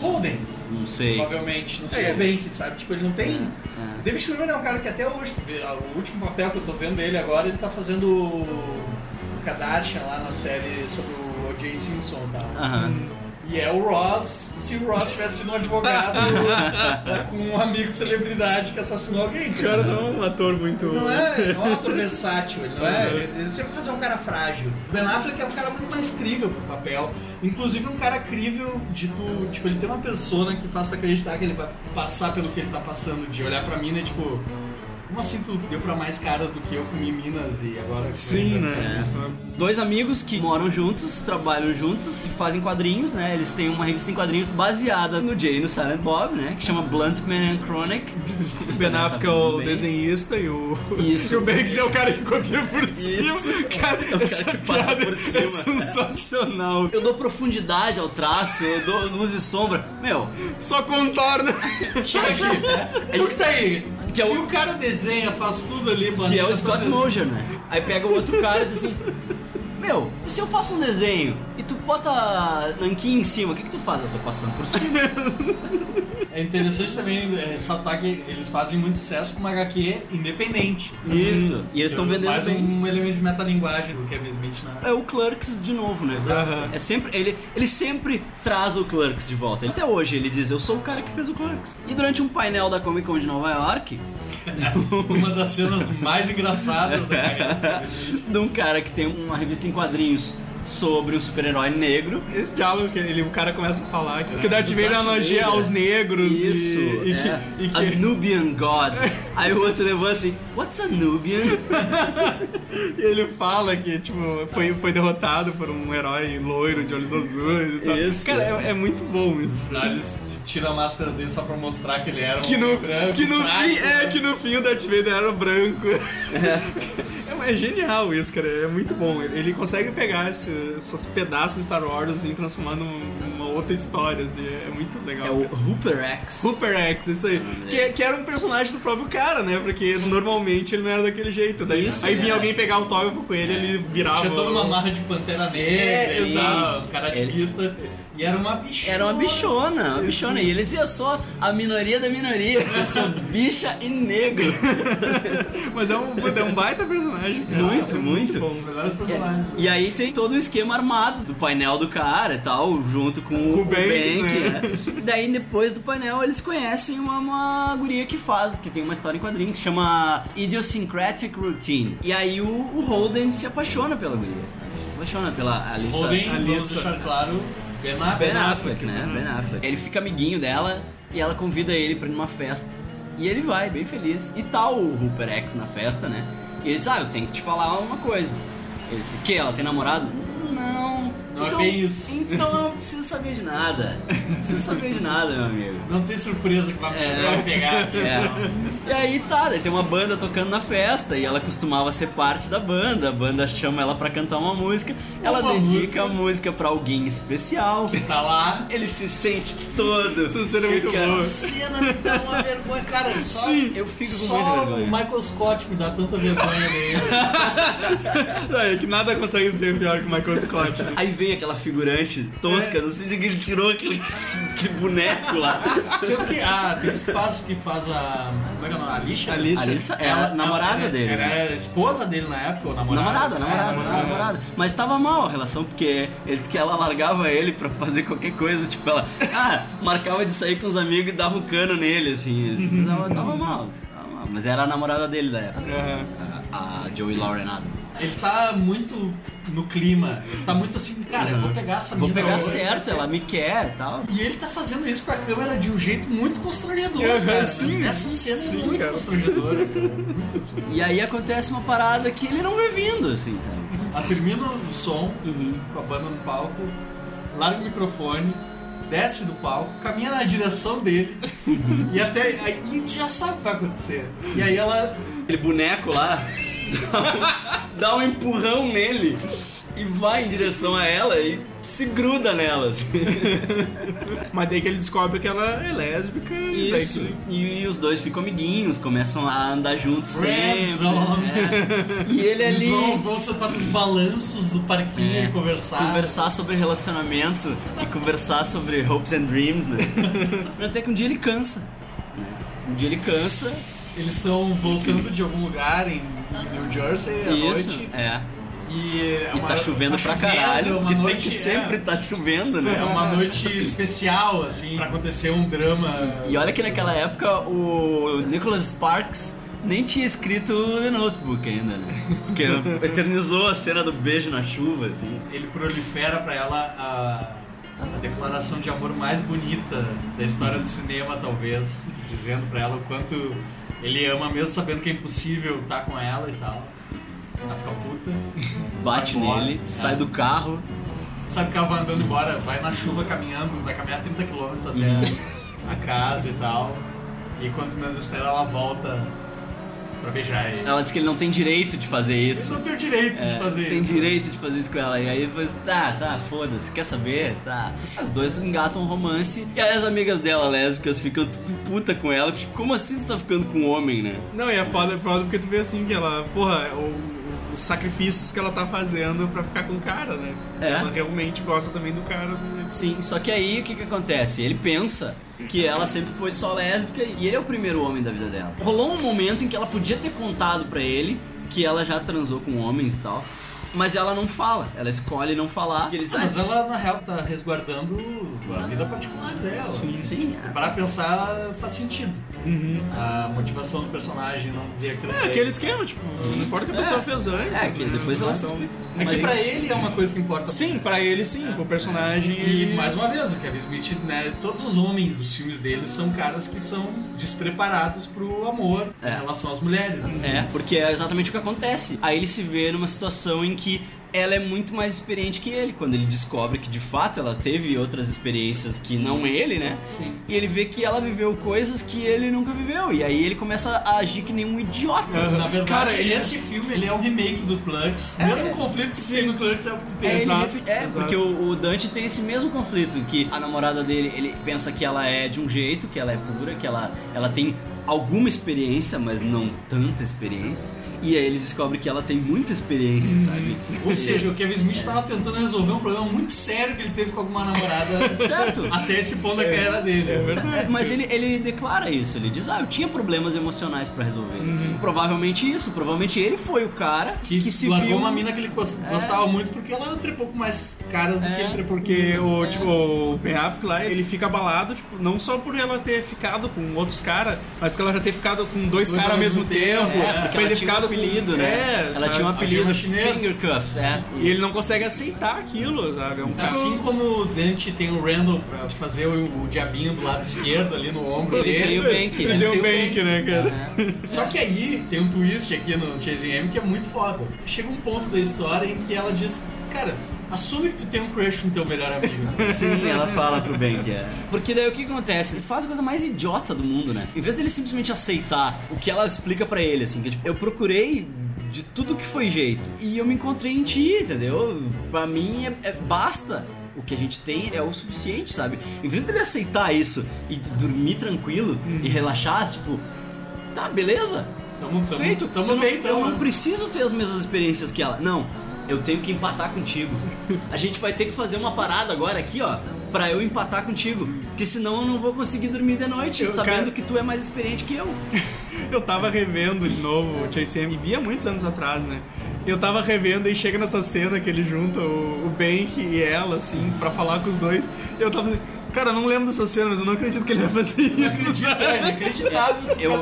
Holden, não sei. provavelmente. Não seria Bank, sabe? Tipo, ele não tem... É. David Schwimmer é um cara que até hoje, vê, o último papel que eu tô vendo dele agora, ele tá fazendo o Kardashian lá na série sobre o O.J. Simpson e tal. Aham. E é o Ross, se o Ross tivesse sido um advogado com um amigo celebridade que assassinou alguém. O cara não é um ator muito. Não é, não é um ator versátil, ele não é. Ele, ele sempre vai ser um cara frágil. O Ben Affleck é um cara muito mais crível pro papel. Inclusive um cara crível de tu. Tipo, ele tem uma persona que faça acreditar que ele vai passar pelo que ele tá passando, de olhar pra mina e tipo. Como assim tu deu pra mais caras do que eu comi Minas e agora. Sim, né? ficar- Dois amigos que moram juntos, trabalham juntos, que fazem quadrinhos, né? Eles têm uma revista em quadrinhos baseada no Jay e no Silent Bob, né? Que chama Bluntman and Chronic. O Ben Affleck é o desenhista e o. Isso. E o Banks é o cara que copia por cima. Isso. Cara, É o cara essa que passa por É cima. sensacional. Eu dou profundidade ao traço, eu dou luz e sombra. Meu, Só contorna. Chega aqui. Tu que tá aí. Que é Se o- o cara desenha, faz tudo ali, mano. que é o Scott Mosier, né? Aí pega o outro cara e diz assim: Meu, e se eu faço um desenho e tu bota nanquim em cima, o que que tu faz? Eu tô passando por cima. É interessante também é, ressaltar que eles fazem muito sucesso com uma HQ independente. Isso. E eles estão vendendo Mais bem. um elemento de metalinguagem do Kevin Smith na. É o Clerks de novo, né? Aham. É sempre ele, ele sempre traz o Clerks de volta. Até hoje ele diz: "Eu sou o cara que fez o Clerks". E durante um painel da Comic Con de Nova York, Uma das cenas mais engraçadas da de um cara que tem uma revista em quadrinhos sobre um super-herói negro. Esse diálogo que ele, o cara começa a falar que, que o Darth Vader Vader. aos negros Isso, e, e é. que, e A que Nubian God. Aí o outro levou assim, what's a Nubian? e ele fala que tipo, foi, foi derrotado por um herói loiro de olhos azuis e tal. Isso. Cara, é, é muito bom isso. Lá eles tiram a máscara dele só pra mostrar que ele era um Que no, branco, que no fim, é, né? que no fim o Darth Vader era branco. É, é genial isso, cara. É muito bom. Ele consegue pegar esse, esses pedaços de Star Wars assim, e transformar num- numa outra história. Assim. É muito legal. É o. Hooper X. Super X, isso aí. Que, que era um personagem do próprio cara, né? Porque normalmente ele não era daquele jeito. Daí, Isso, aí vinha é. alguém pegar autógrafo com ele, ele virava. Tinha toda uma marra de pantera negra, É, sim. exato, um cara Ele- ativista. E era uma bichona. Era uma bichona, uma bichona. E ele dizia só a minoria da minoria. Eu sou bicha e negro. Mas é um, é um baita personagem, cara. Muito, É muito. bom. Um dos melhores personagens. E aí tem todo o esquema armado do painel do cara e tal, junto com, Com o Bank, né? né? E daí depois do painel eles conhecem uma, uma guria que faz, que tem uma história em quadrinho que chama Idiosyncratic Routine. E aí o, o Holden se apaixona pela guria. Se apaixona pela Alissa. Holden, Alissa. deixar claro, Ben Affleck. Ben Affleck, né? Ben Affleck. Ele fica amiguinho dela e ela convida ele pra ir numa festa. E ele vai, bem feliz. E tá o Rupert X na festa, né? E ele diz, ah, eu tenho que te falar uma coisa. Ele disse, que? Ela tem namorado? Não. Não é então, bem isso. Então eu não preciso saber de nada. Não preciso saber de nada, meu amigo. Não tem surpresa que vai, É. vai pegar aqui. É. E aí tá, daí tem uma banda tocando na festa e ela costumava ser parte da banda. A banda chama ela pra cantar uma música. Ela Uma dedica música. a música pra alguém especial. Tá lá. Ele se sente todo. Essa cena é muito boa. cena me dá uma vergonha, cara. Só, Sim, eu fico com só muita o vergonha. Michael Scott me dá tanta vergonha. Não, é que nada consegue ser pior que o Michael Scott. né? Aí vem aquela figurante tosca, não sei de que ele tirou aquele, aquele boneco lá. Sendo que a atriz que faz, que faz a. Como é que é o nome? A Alicia? Alicia. A Alissa é a namorada era- dele. Era né? a esposa dele na época, ou namorada? Namorada, É, namorada, namorada, Mas tava mal a relação, porque ele disse que ela largava ele pra fazer qualquer coisa. Tipo, ela ah, marcava de sair com os amigos e dava um cano nele, assim. Tava, tava mal, assim, tava mal. Mas era a namorada dele da época. Aham. A, Joey Lauren Adams. Ele tá muito no clima. Ele tá muito assim, cara, eu vou pegar essa Vou mina pegar hoje, certo, ela me quer e tal. E ele tá fazendo isso pra câmera de um jeito muito constrangedor, Aham, cara. sim, Essa cena sim, é muito cara. constrangedora, cara. Muito constrangedora. E aí acontece uma parada que ele não vê vindo, assim, cara. Ela termina o som Uhum. com a banda no palco, larga o microfone, desce do palco, caminha na direção dele Uhum. e até aí tu já sabe o que vai acontecer. E aí ela Aquele boneco lá dá um, dá um empurrão nele e vai em direção a ela e se gruda nela. assim. Mas daí que ele descobre que ela é lésbica. e Isso. que- E, os dois ficam amiguinhos, começam a andar juntos sempre. né? E ele eles ali vão, vão sentar nos balanços do parquinho É. e conversar. conversar sobre relacionamento e conversar sobre hopes and dreams, né? Até que um dia ele cansa. né? Um dia ele cansa. Eles estão voltando de algum lugar em, em New Jersey à Isso, noite. é. E, é E uma- tá chovendo pra chovendo, caralho, é uma porque tem noite- que sempre é. tá chovendo, né? É uma noite especial, assim, pra acontecer um drama. E olha que naquela época o Nicholas Sparks nem tinha escrito The Notebook ainda, né? Porque eternizou a cena do beijo na chuva, assim. Ele prolifera pra ela a, a declaração de amor mais bonita da história do cinema, talvez. Dizendo pra ela o quanto ele ama, mesmo sabendo que é impossível estar com ela e tal. Ela fica puta. Bate embora. nele, sai É. do carro. Sabe que ela vai andando embora, vai na chuva caminhando, vai caminhar 30 km até Uhum. a casa e tal. E quando menos espera, ela volta pra beijar ele. Ela diz que ele não tem direito de fazer Ele isso. não tem o direito É, de fazer tem isso. direito de fazer isso com ela. E aí depois, tá, tá, foda-se, quer saber? Tá. Os dois engatam um romance. E aí as amigas dela, lésbicas, ficam tudo puta com ela. Porque como assim você tá ficando com um homem, né? Não, e é foda, é foda porque tu vê assim que ela, porra, o, o os sacrifícios que ela tá fazendo pra ficar com o cara, né? É. Ela realmente gosta também do cara. né? Sim, só que aí o que que acontece? Ele pensa que ela sempre foi só lésbica e ele é o primeiro homem da vida dela. Rolou um momento em que ela podia ter contado pra ele que ela já transou com homens e tal, mas ela não fala. Ela escolhe não falar. Ele Ah, mas ela, na real, tá resguardando a vida particular dela. Sim, sim. Se parar pra pensar, faz sentido. A motivação do personagem não dizer aquilo É aquele ele. esquema, tipo, não importa o que a pessoa fez antes. É, que né? depois ela se Então, explica. É que Mas- pra ele é uma coisa que importa. Sim, pra ele sim, pro personagem. E ele- mais uma vez, o Kevin Smith, né? Todos os homens dos filmes dele são caras que são despreparados pro amor É. em relação às mulheres. É, porque é exatamente o que acontece. Aí ele se vê numa situação em que ela é muito mais experiente que ele, quando ele descobre que de fato ela teve outras experiências que não ele, né? Sim. E ele vê que ela viveu coisas que ele nunca viveu. E aí ele começa a agir que nem um idiota. Na verdade, Cara, ele- esse filme ele é um remake do Clerks. O mesmo conflito que tem no é o que tu tem. É, Exato, é, exato. porque o, o Dante tem esse mesmo conflito, que a namorada dele, ele pensa que ela é de um jeito, que ela é pura, que ela, ela tem alguma experiência, mas não tanta experiência. E aí ele descobre que ela tem muita experiência, Uhum. sabe? Ou seja, o Kevin Smith estava tentando resolver um problema muito sério que ele teve com alguma namorada Certo. até esse ponto da carreira dele. É É, mas ele, ele declara isso, ele diz, ah, eu tinha problemas emocionais pra resolver. assim. Provavelmente isso, provavelmente ele foi o cara que, Que, se largou viu... uma mina que ele gos- gostava muito porque ela trepou com mais caras do É, que ele trepou Porque com o, tipo, o Ben Affleck lá, ele fica abalado, tipo, não só por ela ter ficado com outros caras, mas porque ela já ter ficado com dois, Dois caras ao mesmo mesmo tempo. tempo, É, porque ela ele tinha um ficado com- apelido, né? É, ela sabe? tinha um apelido. Finger Cuffs, é. E ele não consegue aceitar aquilo, sabe? É um cara. Assim como o Dante tem o Randall pra fazer o, o diabinho do lado esquerdo ali no ombro Ele dele. tem o Bank, Ele né? deu um tem o bank, né, cara? Só que aí tem um twist aqui no Chasing Amy que é muito foda. Chega um ponto da história em que ela diz, cara, assume que tu tem um crush no teu melhor amigo. Sim, ela fala pro Ben que é. Porque daí o que acontece? Ele faz a coisa mais idiota do mundo, né? Em vez dele simplesmente aceitar o que ela explica pra ele, assim, que tipo, eu procurei de tudo que foi jeito e eu me encontrei em ti, entendeu? Pra mim é, é- basta. O que a gente tem é o suficiente, sabe? Em vez dele aceitar isso e de dormir tranquilo e relaxar, tipo, tá, beleza, Tamo, tamo, feito. tamo eu, não, bem, eu não preciso ter as mesmas experiências que ela. Não, eu tenho que empatar contigo. A gente vai ter que fazer uma parada agora aqui, ó, pra eu empatar contigo. Porque senão eu não vou conseguir dormir de noite, Eu, sabendo cara- que tu é mais experiente que eu. Eu tava revendo de novo o Chase e via muitos anos atrás, né? Eu tava revendo e chega nessa cena que ele junta o, o Bank e ela, assim, pra falar com os dois. Eu tava. Cara, eu não lembro dessa cena, mas eu não acredito que ele vai fazer isso. É inacreditável. Eu-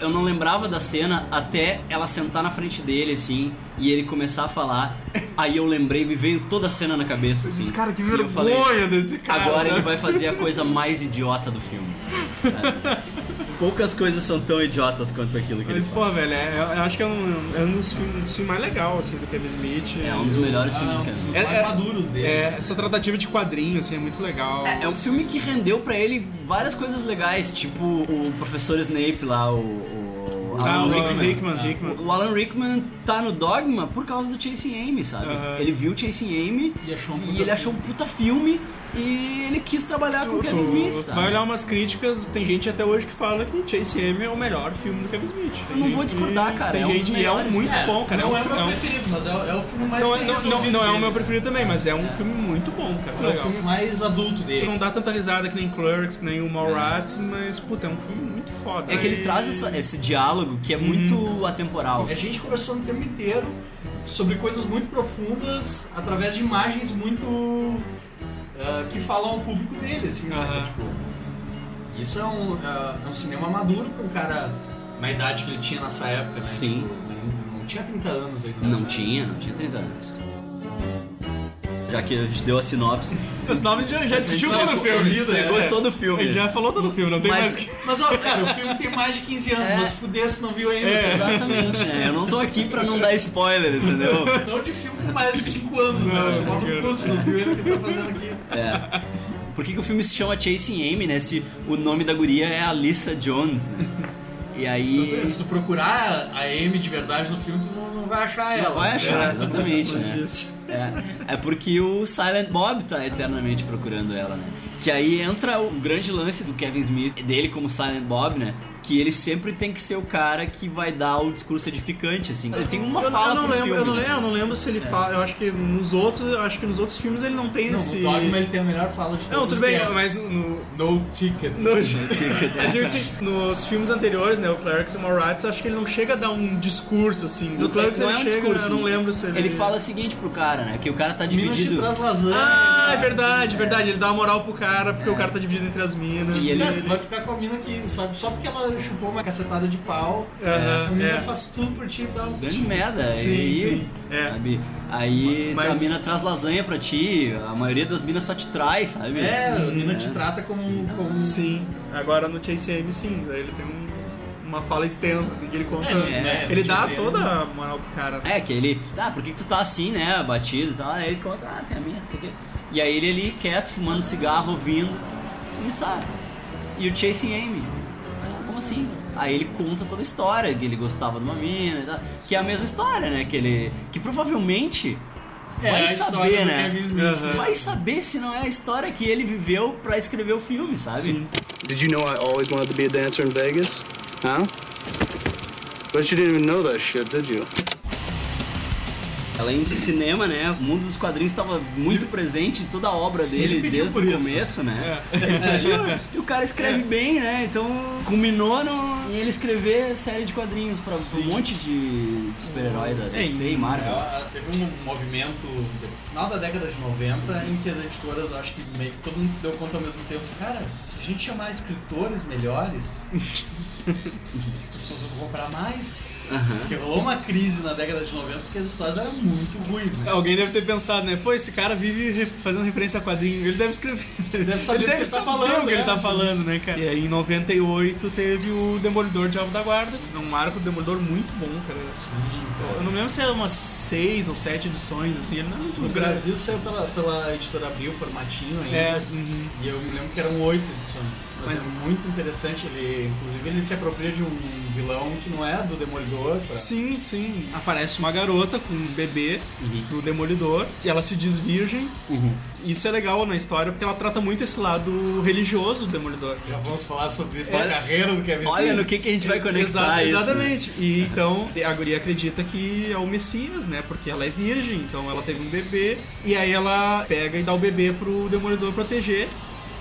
Eu, não lembrava da cena até ela sentar na frente dele, assim, e ele começar a falar. Aí eu lembrei, me veio toda a cena na cabeça, assim. Esses cara, que eu falei, vergonha desse cara. Agora ele vai fazer a coisa mais idiota do filme. sabe? Poucas coisas são tão idiotas quanto aquilo que ele Mas, faz. pô, velho, é, eu acho que é um, é um dos filmes, um dos filmes mais legais, assim, do Kevin Smith. É um dos melhores Ah, filmes do dos Kevin. mais maduros dele. É, essa tratativa de quadrinho, assim, é muito legal. É, é um filme que rendeu pra ele várias coisas legais, tipo o professor Snape lá, o, o Ah, Alan o Rickman. Hickman. O Alan Rickman tá no Dogma por causa do Chasing Amy, sabe? Ele viu Chasing Amy E achou um e ele achou um puta filme e ele quis trabalhar com o Tu, Kevin tu- Smith. tu sabe? vai olhar umas críticas, tem gente até hoje que fala que Chase Amy é o melhor filme do Kevin Smith. Tem Eu não vou discordar, cara, Tem é um gente dos e é um melhores. muito É, bom, cara. Não um é o meu um- preferido, mas é, o- é o filme mais Não, bem é- não, não, não é o meu preferido também, mas é um filme muito bom, cara. É o filme mais adulto Tu dele. não dá tanta risada que nem Clerks, que nem o Mallrats, mas, puta, é um filme muito foda. É que ele traz esse diálogo que é muito Uhum. atemporal. É gente conversando o tempo inteiro sobre coisas muito profundas através de imagens muito. ah, que falam ao público dele, assim, sabe? Tipo, isso é um, ah, é um cinema maduro pra um cara na idade que ele tinha nessa época, né? Sim. Tipo, não, não tinha 30 anos ainda. Não nessa tinha, não tinha 30 anos. Já que a gente deu a sinopse. Esse nome já, já assistiu já todo o filme. vida, Entregou É. todo o filme. Ele já falou todo o filme, não tem Mas- mais que. Mas, ó, cara, o filme tem mais de 15 anos, É. mas fuder se não viu ainda. É. Exatamente, né? Eu não tô aqui pra não dar spoiler, entendeu? Não de filme com mais de 5 anos, né? Não, cara. cu se não viu ainda o que tá fazendo aqui. É. Por que, que o filme se chama Chasing Amy, né? Se o nome da guria é Alyssa Jones, né? E aí. Então, se tu procurar a Amy de verdade no filme, tu não, não vai achar ela. Não vai achar, exatamente, Não né? existe. É, é porque o Silent Bob tá eternamente procurando ela, né? Que aí entra o grande lance do Kevin Smith, dele como Silent Bob, né? Que ele sempre tem que ser o cara que vai dar o discurso edificante, assim. Ele tem uma eu, fala eu não lembro, filme, eu não né? lembro, eu não lembro se ele fala. Eu acho que nos outros, eu acho que nos outros filmes ele não tem Não, esse. no Dogma ele tem a melhor fala de Não, todos tudo bem, é mas no, No ticket. No, eu digo assim, nos filmes anteriores, né, o Clerks e Moratz, acho que ele não chega a dar um discurso assim. No Clerks não ele é um chega, discurso. eu não lembro se ele Ele fala o seguinte pro cara, né? Que o cara tá Minas te dividido. traz lasanha. Ah, é verdade, verdade. Ele dá uma moral pro cara porque o cara tá dividido entre as minas. E ele- Mas tu vai ficar com a mina que, sabe, só porque ela chupou uma cacetada de pau, Aham, a mina é. faz tudo por ti e tal. Grande merda. Sim, e aí, sim, é. Sabe? Aí Mas- a mina traz lasanha pra ti, a maioria das minas só te traz, sabe? É, a mina É. te trata como. como... Sim. Agora no Chase M, sim. Daí ele tem um- uma fala extensa, assim, que ele conta. É, ele no dá M. toda a moral pro cara. É, que ele, ah, por que, que tu tá assim, né, abatido e tal? Aí ele conta, ah, tem a minha, não sei o quê. E aí ele ali, quieto, fumando cigarro, ouvindo, e sai. E o Chasing Amy, ah, como assim? Aí ele conta toda a história, que ele gostava de uma mina e tal, que é a mesma história, né, que ele, que provavelmente É, vai saber, do né, Smith. Aham. vai saber se não é a história que ele viveu pra escrever o filme, sabe? Sim. Did you know I always wanted to be a dancer in Vegas? Huh? But you didn't even know that shit, did you? Além de cinema, né? O mundo dos quadrinhos estava muito presente em toda a obra dele desde o isso. começo, né? Imagina, e o cara escreve bem, né? Então culminou no, em ele escrever série de quadrinhos pra um monte de super-herói da DC e Marvel. É, teve um movimento no final da década de 90 em que as editoras, acho que meio que todo mundo se deu conta ao mesmo tempo, cara, se a gente chamar escritores melhores, as pessoas vão comprar mais. Porque rolou uma crise na década de 90 porque as histórias eram muito ruins, né? Alguém deve ter pensado, né? Pô, esse cara vive fazendo referência a quadrinho. Ele deve escrever. Ele deve saber o que ele tá falando, o que ele né? tá falando, né, cara? E aí, em 98, teve o Demolidor Diabo da Guarda. Um arco do Demolidor muito bom, cara. Eu não lembro se é umas seis ou sete edições, assim. Ele não é muito No grande. Brasil saiu pela, pela editora Abril, formatinho ainda. É, uhum. E eu me lembro que eram oito edições. Mas, Mas- é muito interessante. Ele, inclusive, ele se apropria de um vilão que não é do Demolidor. Pra- Sim, sim. Aparece uma garota com um bebê Uhum. do Demolidor e ela se diz virgem. Isso é legal na história porque ela trata muito esse lado religioso do Demolidor. Já vamos falar sobre isso É. na carreira do Kevin Olha no que, que a gente vai conectar exa- isso. Exatamente. E então a guria acredita que é o Messias, né? Porque ela é virgem, então ela teve um bebê. E aí ela pega e dá o bebê pro Demolidor proteger.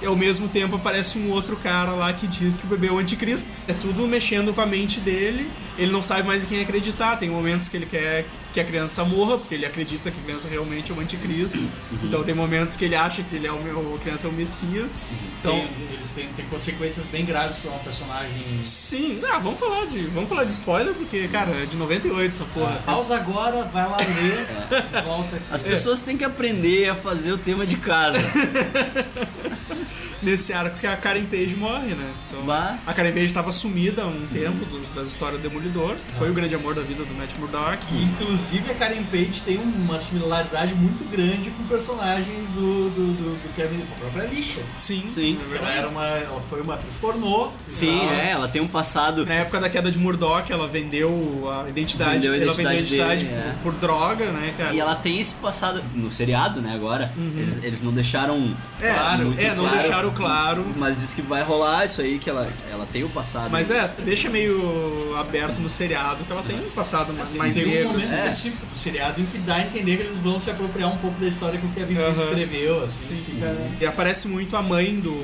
E ao mesmo tempo aparece um outro cara lá que diz que o bebê é o anticristo. É tudo mexendo com a mente dele. Ele não sabe mais em quem acreditar. Tem momentos que ele quer que a criança morra, porque ele acredita que a criança realmente é o anticristo. Então tem momentos que ele acha que ele é o meu, a criança é o Messias. Então, Tem, ele tem, tem consequências bem graves pra uma personagem. sim, ah, vamos falar de, vamos falar de spoiler porque, cara, é de 98 essa porra. Pausa agora, vai lá ler, volta aqui. As pessoas têm que aprender a fazer o tema de casa. nesse arco que a Karen Page morre, né? Então, Bah. a Karen Page estava sumida há um tempo do- das histórias do Demolidor. Foi o grande amor da vida do Matt Murdock. E, inclusive a Karen Page tem uma similaridade muito grande com personagens do, do, do, do Kevin, com a própria Alicia. Sim, Sim. é Ela, era uma, ela foi uma atriz pornô. Sim, ela, é, ela tem um passado. Na época da queda de Murdoch, ela vendeu a identidade, Vendeu a ela vendeu a identidade identidade dele, por, por droga, né, cara? E ela tem esse passado no seriado, né? Agora, eles, eles não deixaram. Uhum. É, claro, é, não claro, deixaram claro. Mas diz que vai rolar isso aí, que ela, ela tem o passado. Mas é, deixa meio aberto no seriado que ela tem um passado mais tem um negro. momento assim. específico do seriado em que dá a entender que eles vão se apropriar um pouco da história que o Kevin Smith Aham. escreveu, assim, Sim, fica... E aparece muito a mãe do,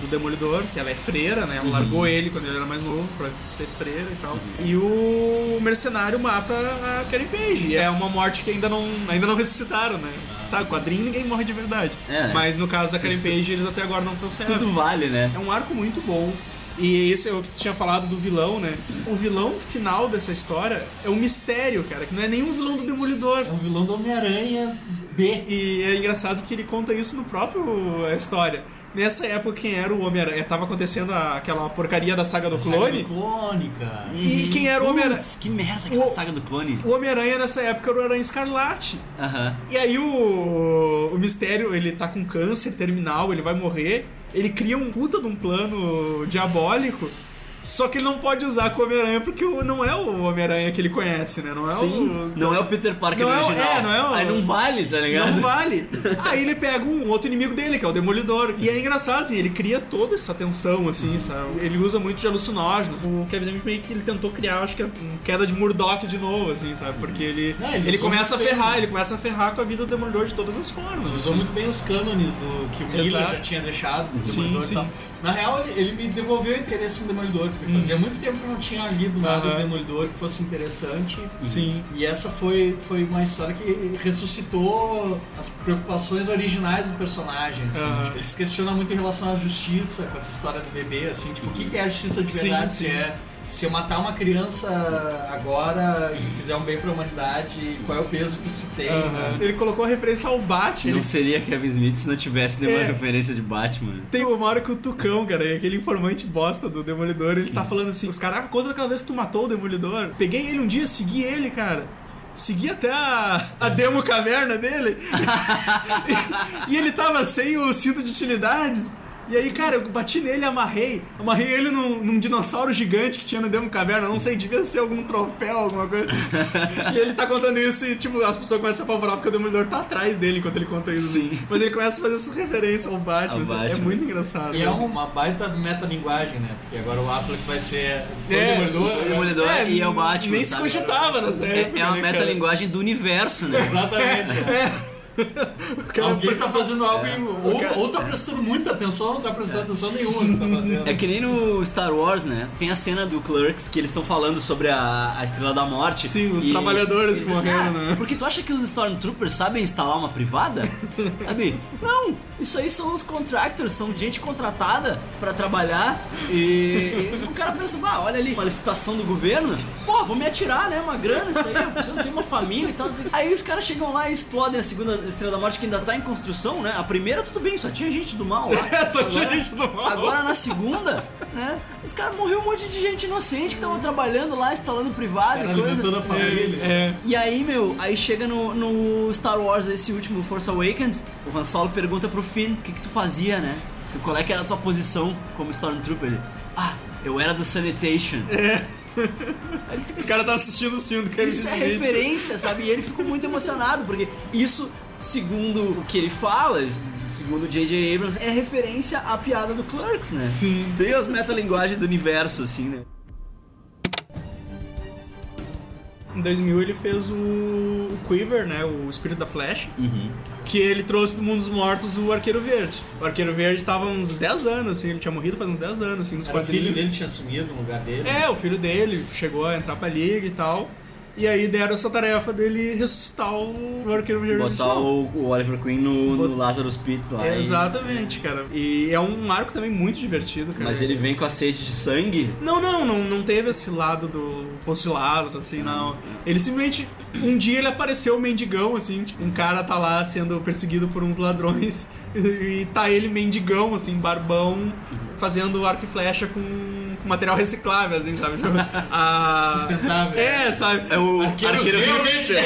do Demolidor, que ela é freira, né? Ela largou ele quando ele era mais novo pra ser freira e tal. E o mercenário mata a Karen Page. E é uma morte que ainda não, ainda não ressuscitaram, né? Sabe, quadrinho ninguém morre de verdade. É, né? Mas no caso da Karen Page, eles até agora não trouxeram. Tudo vale, né? É um arco muito bom. E esse é o que tu tinha falado do vilão, né? O vilão final dessa história é um mistério, cara, que não é nenhum vilão do Demolidor. É um vilão do Homem-Aranha B. E é engraçado que ele conta isso no próprio a história. Nessa época, quem era o Homem-Aranha? Tava acontecendo a- aquela porcaria da saga do Saga clone. do clone, cara. E quem era o Homem-Aranha? Que merda aquela O- saga do clone. O Homem-Aranha nessa época era o Aranha Escarlate. Aham. E aí o, o Mistério, ele tá com câncer terminal, ele vai morrer. Ele cria um puta de um plano diabólico. Só que ele não pode usar com o Homem-Aranha porque não é o Homem-Aranha que ele conhece, né? Não é Sim, o. não é o Peter Parker Não é original. é, não é o- Aí não vale, tá ligado? Não vale. Aí ele pega um outro inimigo dele, que é o Demolidor. E é engraçado, assim, ele cria toda essa tensão, assim, sabe? Ele usa muito de alucinógeno. O Kevin Smith meio que ele tentou criar, acho que é queda de Murdoch de novo, assim, sabe? Porque ele, Não, ele ele, começa a muito bem. ferrar, ele começa a ferrar com a vida do Demolidor de todas as formas. Usou assim. muito bem os cânones do que o Miller já tinha deixado. do Sim, Demolidor e sim. tal. Na real, ele, ele me devolveu o interesse no Demolidor, porque fazia muito tempo que eu não tinha lido nada Uhum. Do Demolidor que fosse interessante. Sim. E essa foi, foi uma história que ressuscitou as preocupações originais do personagem. Assim. Aham. Tipo, ele se questiona muito em relação à justiça, com essa história do bebê, assim, tipo, o que, que é a justiça de Sim, verdade? sim. Se é se eu matar uma criança agora e fizer um bem pra humanidade, qual é o peso que se tem? Né? Ele colocou a referência ao Batman. Não seria Kevin Smith se não tivesse nenhuma É. referência de Batman. Tem uma hora que o Tucão, cara, aquele informante bosta do Demolidor, ele Hum. tá falando assim, os caras, ah, conta daquela vez que tu matou o Demolidor. Peguei ele um dia, segui ele, cara. Segui até a, a demo caverna dele. e ele tava sem o cinto de utilidades. E aí, cara, eu bati nele, amarrei. Amarrei ele num, num dinossauro gigante que tinha no Demo Caverna. Não sei, devia ser algum troféu, alguma coisa. e ele tá contando isso e, tipo, as pessoas começam a apavorar porque o Demolidor tá atrás dele enquanto ele conta isso. Sim. Mas ele começa a fazer essa referência ao Batman. Ao É Batman. muito engraçado. E é mesmo. uma baita metalinguagem, né? Porque agora o Affleck vai ser. Foi É, o Demolidor, O né? Demolidor É, e é o Batman. Nem se cogitava nessa É, época. é uma né, cara? metalinguagem do universo, né? Exatamente. O cara- Alguém tá fazendo algo e- ou, cara- ou tá prestando muita atenção ou não tá prestando atenção nenhuma no que tá fazendo. É que nem no Star Wars, né? Tem a cena do Clerks que eles estão falando sobre a, a Estrela da Morte. Sim, os trabalhadores que morreram, "Ah, né?" Porque tu acha que os Stormtroopers sabem instalar uma privada? Sabe? Não, isso aí são os contractors, são gente contratada pra trabalhar e, e o cara pensa, ah, olha ali, uma licitação do governo, pô, vou me atirar, né? Uma grana, isso aí, você não tem uma família e tal. assim. Aí os caras chegam lá e explodem a segunda Estrela da Morte que ainda tá em construção, né? A primeira, tudo bem, só tinha gente do mal lá. É, só tinha gente do mal. Agora na segunda, né? Os caras morreu um monte de gente inocente que tava trabalhando lá, instalando privado Cara e coisa. alimentando a família. É, E aí, meu, aí chega no, no Star Wars, esse último Force Awakens, o Han Solo pergunta pro Finn o que, que tu fazia, né? Qual é que era a tua posição como Stormtrooper? Ele, ah, eu era do Sanitation. É. Caras estavam assistindo o filme do Kevin isso é referência, sabe? E ele ficou muito emocionado, porque isso, segundo o que ele fala, segundo o J.J. Abrams, é referência à piada do Clerks, né? Sim. Tem as metalinguagens do universo, assim, né? Em 2000 ele fez o, o Quiver, né? O Espírito da Flash. Uhum. Que ele trouxe do mundo dos mortos o Arqueiro Verde. O Arqueiro Verde estava uns 10 anos, assim. Ele tinha morrido faz uns 10 anos, assim, nos Era o filho dele tinha sumido no lugar dele. É, o filho dele chegou a entrar pra liga e tal. E aí deram essa tarefa dele ressuscitar o Arqueiro Verde Botar o, o Oliver Queen no, no Lazarus Pit lá. É, e- exatamente, cara. E é um arco também muito divertido, cara. Mas ele vem com a sede de sangue. Não, não, não, não teve esse lado do de lado, assim, não. Ele simplesmente. Um dia ele apareceu mendigão, assim, tipo, um cara tá lá sendo perseguido por uns ladrões e, tá ele mendigão, assim, barbão, fazendo arco e flecha com material reciclável, assim, sabe? Tipo, a... Sustentável. É, sabe? É o Arqueiro realmente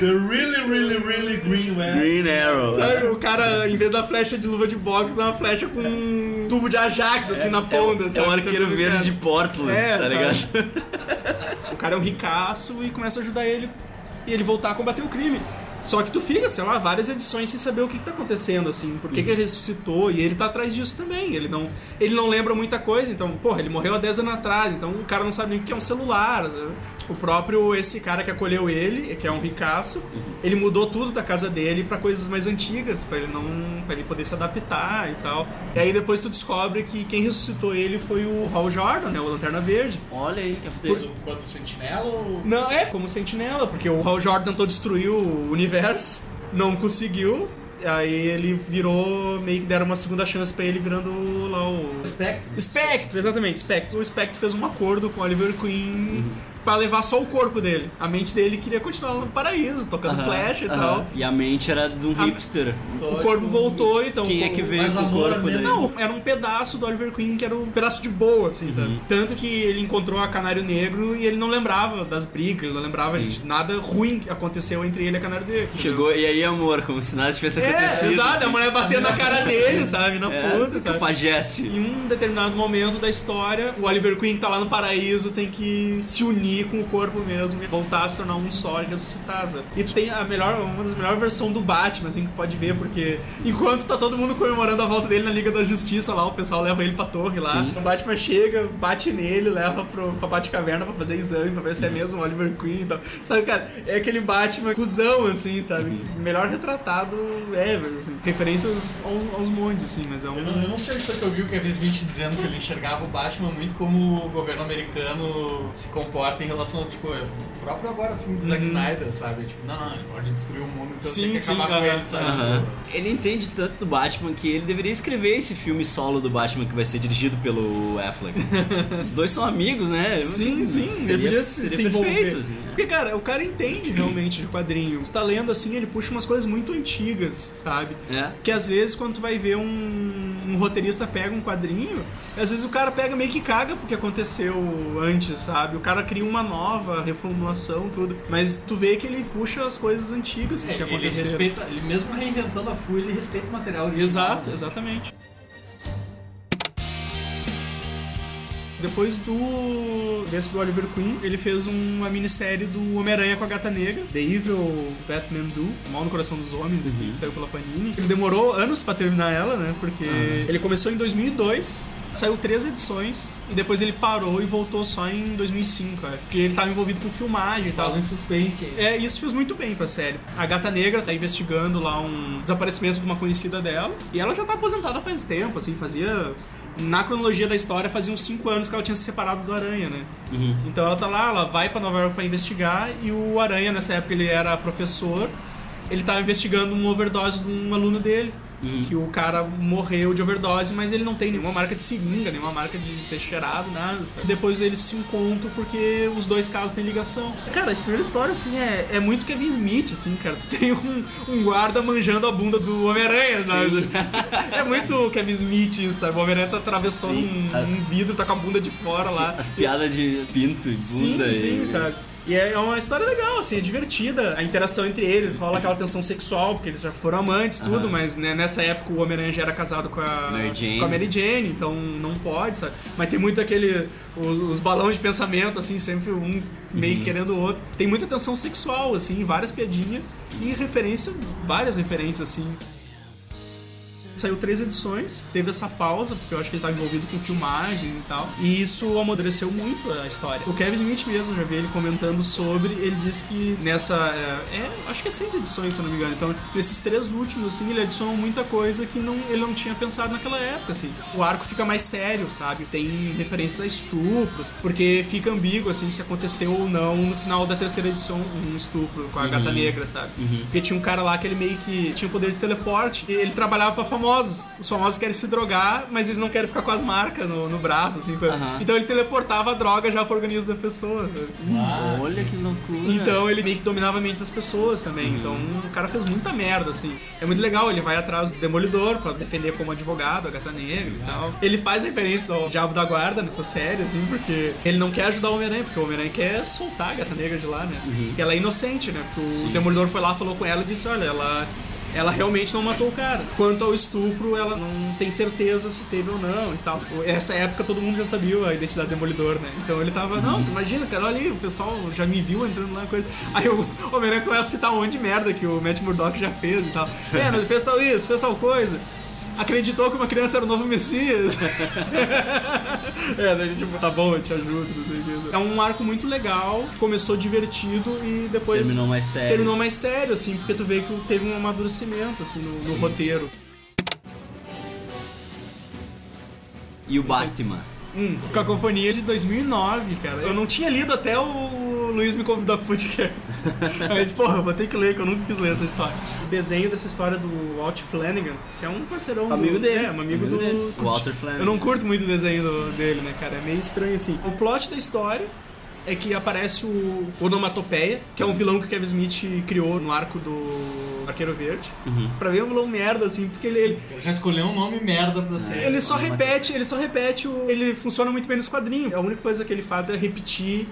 The really, really, really green man. Green Arrow. Sabe, o cara, em vez da flecha de luva de boxe, é uma flecha com um tubo de Ajax, assim, na ponta, É sabe? o arqueiro verde de Portland, É, tá sabe? ligado? O cara é um ricaço e começa a ajudar ele e ele voltar a combater o crime. Só que tu fica, sei lá, várias edições sem saber o que, que tá acontecendo, assim, por que, que ele ressuscitou, e ele tá atrás disso também. Ele não, ele não lembra muita coisa, então, porra, ele morreu há 10 anos atrás, então o cara não sabe nem o que é um celular. né? O próprio, esse cara que acolheu ele, que é um ricaço, ele mudou tudo da casa dele pra coisas mais antigas, pra ele não. para ele poder se adaptar e tal. E aí depois tu descobre que quem ressuscitou ele foi o Hal Jordan, né? O Lanterna Verde. Olha aí, que é Do, quanto sentinela ou. Não, é como sentinela, porque o Hal Jordan tentou destruir o universo, não conseguiu. Aí ele virou, meio que deram uma segunda chance pra ele virando lá o. Spectre. Spectre, exatamente, Spectre. O Spectre fez um acordo com o Oliver Queen pra levar só o corpo dele. A mente dele queria continuar no paraíso, tocando Aham, flash e aham. tal. E a mente era de um A- hipster. O corpo voltou, então. Quem é que veio com o corpo dele? Não, era um pedaço do Oliver Queen que era um pedaço de boa, assim, Uhum. sabe? Tanto que ele encontrou a Canário Negro e ele não lembrava das brigas, ele não lembrava Sim. de nada ruim que aconteceu entre ele e a Canário Negro. entendeu? Chegou, e aí, amor, como se nada tivesse É, acontecido. exato, assim. a mulher batendo na cara dele, sabe? Na É, puta, sabe? cafajeste. Em um determinado momento da história, o Oliver Queen que tá lá no paraíso tem que se unir com o corpo mesmo e voltar a se tornar um só e ressuscitar, sabe? E tu tem a melhor, uma das melhores versões do Batman, assim, que tu pode ver, porque enquanto tá todo mundo comemorando a volta dele na Liga da Justiça lá, o pessoal leva ele pra torre lá, Sim. o Batman chega, bate nele, leva pro, pra Batcaverna pra fazer exame, pra ver se é mesmo o Oliver Queen e tal. Sabe, cara, é aquele Batman cuzão, assim, sabe? Uhum. Melhor retratado ever, assim. Referências aos, aos montes, assim, mas é um... Eu não, eu não sei onde foi que eu vi o Kevin Smith dizendo que ele enxergava o Batman muito como o governo americano se comporta em relação ao, tipo, o próprio agora filme do Zack Uhum. Snyder, sabe? Tipo, não, não, ele pode destruir o mundo, então Sim, tem que sim, acabar com aham, ele, sabe? Ele entende tanto do Batman que ele deveria escrever esse filme solo do Batman que vai ser dirigido pelo Affleck. Os dois são amigos, né? Sim, sim, Seria- ele podia se, seria se envolver. perfeito, assim, né? Porque, cara, o cara entende realmente de quadrinho. Tu tá lendo assim, ele puxa umas coisas muito antigas, sabe? É. Que às vezes quando tu vai ver um, um roteirista pega um quadrinho, às vezes o cara pega meio que caga porque aconteceu antes, sabe? O cara cria uma nova reformulação, tudo. Mas tu vê que ele puxa as coisas antigas É, que ele aconteceram. respeita, ele mesmo reinventando a FU, ele respeita o material original. Exato, né? exatamente. Depois do desse do Oliver Queen, ele fez uma minissérie do Homem-Aranha com a Gata Negra, The Evil Batman Do, Mal no Coração dos Homens, aqui, que saiu pela Panini. Ele demorou anos pra terminar ela, né? Porque ele começou em 2002, saiu três edições e depois ele parou e voltou só em 2005, é, porque ele tava envolvido com filmagem e tal. Em suspense aí. É, isso fez muito bem pra série. A Gata Negra tá investigando lá um desaparecimento de uma conhecida dela. E ela já tá aposentada faz tempo, assim, fazia. Na cronologia da história, fazia uns 5 anos que ela tinha se separado do Aranha, né? Então ela tá lá, ela vai pra Nova York pra investigar. E o Aranha, nessa época, ele era professor. Ele tava investigando um overdose de um aluno dele. Que o cara morreu de overdose, mas ele não tem nenhuma marca de seringa, nenhuma marca de ter cheirado, nada. sabe? Depois eles se encontram porque os dois casos têm ligação. Cara, essa primeira história, assim, é, é muito Kevin Smith, assim, cara. Tu tem um, um guarda manjando a bunda do Homem-Aranha, sabe? É muito Kevin Smith isso, sabe? O Homem-Aranha tá atravessando Sim. um, um vidro, tá com a bunda de fora lá. As piadas de pinto e Sim, bunda. sim, e... sabe? E é uma história legal, assim, é divertida. A interação entre eles, rola aquela tensão sexual, porque eles já foram amantes, tudo, Aham. mas né, nessa época o Homem-Aranha já era casado com a, Mary Jane. com a Mary Jane, então não pode, sabe? Mas tem muito aquele. Os, os balões de pensamento, assim, sempre um meio querendo o outro. Tem muita tensão sexual, assim, várias piadinhas e referência, várias referências, assim. Saiu três edições, teve essa pausa, porque eu acho que ele estava envolvido com filmagens e tal. E isso amadureceu muito a história. O Kevin Smith mesmo, já vi ele comentando sobre, ele disse que nessa. É, é, acho que é seis edições, se eu não me engano. Então, nesses três últimos, assim, ele adicionou muita coisa que não, ele não tinha pensado naquela época, assim. O arco fica mais sério, sabe? Tem referências a estupros, porque fica ambíguo, assim, se aconteceu ou não no final da terceira edição um estupro com a gata negra, sabe? Porque tinha um cara lá que ele meio que tinha o poder de teleporte, e ele trabalhava pra famosos. Os famosos querem se drogar, mas eles não querem ficar com as marcas no, no braço, assim. coisa. Então ele teleportava a droga já pro organismo da pessoa. sabe? Olha que loucura. Então ele meio que dominava a mente das pessoas também. Então o cara fez muita merda, assim. É muito legal, ele vai atrás do Demolidor pra defender como advogado a Gata Negra e tal. Ele faz referências ao Diabo da Guarda nessa série, assim, porque ele não quer ajudar o Homem-Aranha, porque o Homem-Aranha quer soltar a Gata Negra de lá, né? Que ela é inocente, né? Porque o Demolidor foi lá, falou com ela e disse, olha, ela... Ela realmente não matou o cara. Quanto ao estupro, ela não tem certeza se teve ou não e tal. Essa época todo mundo já sabia a identidade do Demolidor, né? Então ele tava, não, imagina, cara, olha aí, o pessoal já me viu entrando lá coisa. Aí o Homem-Aranha começa a citar um monte de merda que o Matt Murdock já fez e tal. É, ele fez tal isso, fez tal coisa. Acreditou que uma criança era o novo Messias. é, daí tipo, tá bom, eu te ajudo, não sei o que. É um arco muito legal, começou divertido e depois Terminou mais sério. terminou mais sério, assim, porque tu vê que teve um amadurecimento, assim, no, no roteiro. E o Batman. Hum, Cacofonia de 2009, cara. Eu não tinha lido até o Luiz me convidou pro podcast. Aí eu disse, porra, eu vou ter que ler, que eu nunca quis ler essa história. O desenho dessa história do Walt Flanagan, que é um parceirão Amigo do... dele. É, um amigo, Amigo do... dele. Walter Flanagan. Eu não curto muito o desenho do- dele, né, cara? É meio estranho, assim. O plot da história é que aparece o Onomatopeia, que é um vilão que o Kevin Smith criou no arco do Arqueiro Verde. Pra ver um vilão merda, assim, porque ele, ele, Ele já escolheu um nome merda pra ser. ele só repete, ele só repete, o, ele funciona muito bem nos quadrinhos. A única coisa que ele faz é repetir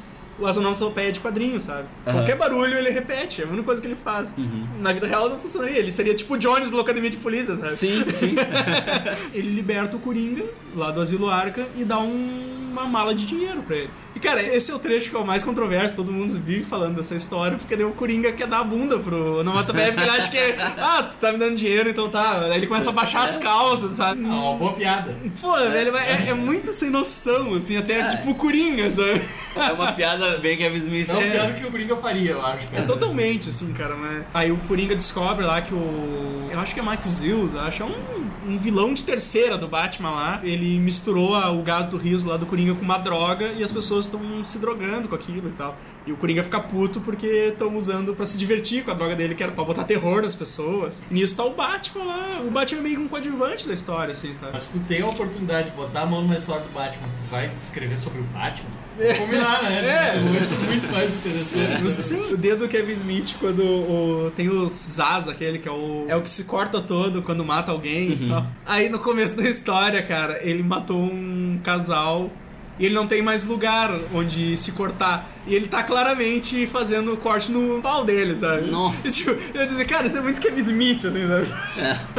as onomatopeias de quadrinho, sabe? Aham. Qualquer barulho ele repete, é a única coisa que ele faz. Na vida real não funcionaria, ele seria tipo o Jones do Academia de Polícia, sabe? Sim, sim. ele liberta o Coringa lá do Asilo Arca e dá um- uma mala de dinheiro pra ele. E cara, esse é o trecho que é o mais controverso, todo mundo vive falando dessa história, porque daí o Coringa quer dar a bunda pro onomatopeia, porque ele acha que, ah, tu tá me dando dinheiro, então tá. Aí ele começa a baixar as calças, sabe? Ah, uma boa piada. Pô, velho, é, é muito sem noção, assim, até tipo o Coringa, sabe? É uma piada bem Kevin Smith. É o É. piada que o Coringa faria, eu acho, É cara. totalmente, assim, cara, mas... Aí o Coringa descobre lá que o... Eu acho que é Max Zeus, acho, é um, um vilão de terceira do Batman lá. Ele misturou a- o gás do riso lá do Coringa com uma droga e as pessoas estão se drogando com aquilo e tal. E o Coringa fica puto porque estão usando pra se divertir com a droga dele, que era pra botar terror nas pessoas. E nisso tá o Batman lá. O Batman é meio que um coadjuvante da história, assim, sabe? Mas se tu tem a oportunidade de botar a mão numa história do Batman, tu vai escrever sobre o Batman? Vamos combinar, né? É. Isso é muito mais interessante. Sim. O dedo do Kevin Smith, quando o, tem o Zaz, aquele que é o. É o que se corta todo quando mata alguém e tal. Aí no começo da história, cara, ele matou um casal. E ele não tem mais lugar onde se cortar. E ele tá claramente fazendo corte no pau dele, sabe? Nossa. E, tipo, eu ia dizer, cara, isso é muito Kevin Smith, assim, sabe?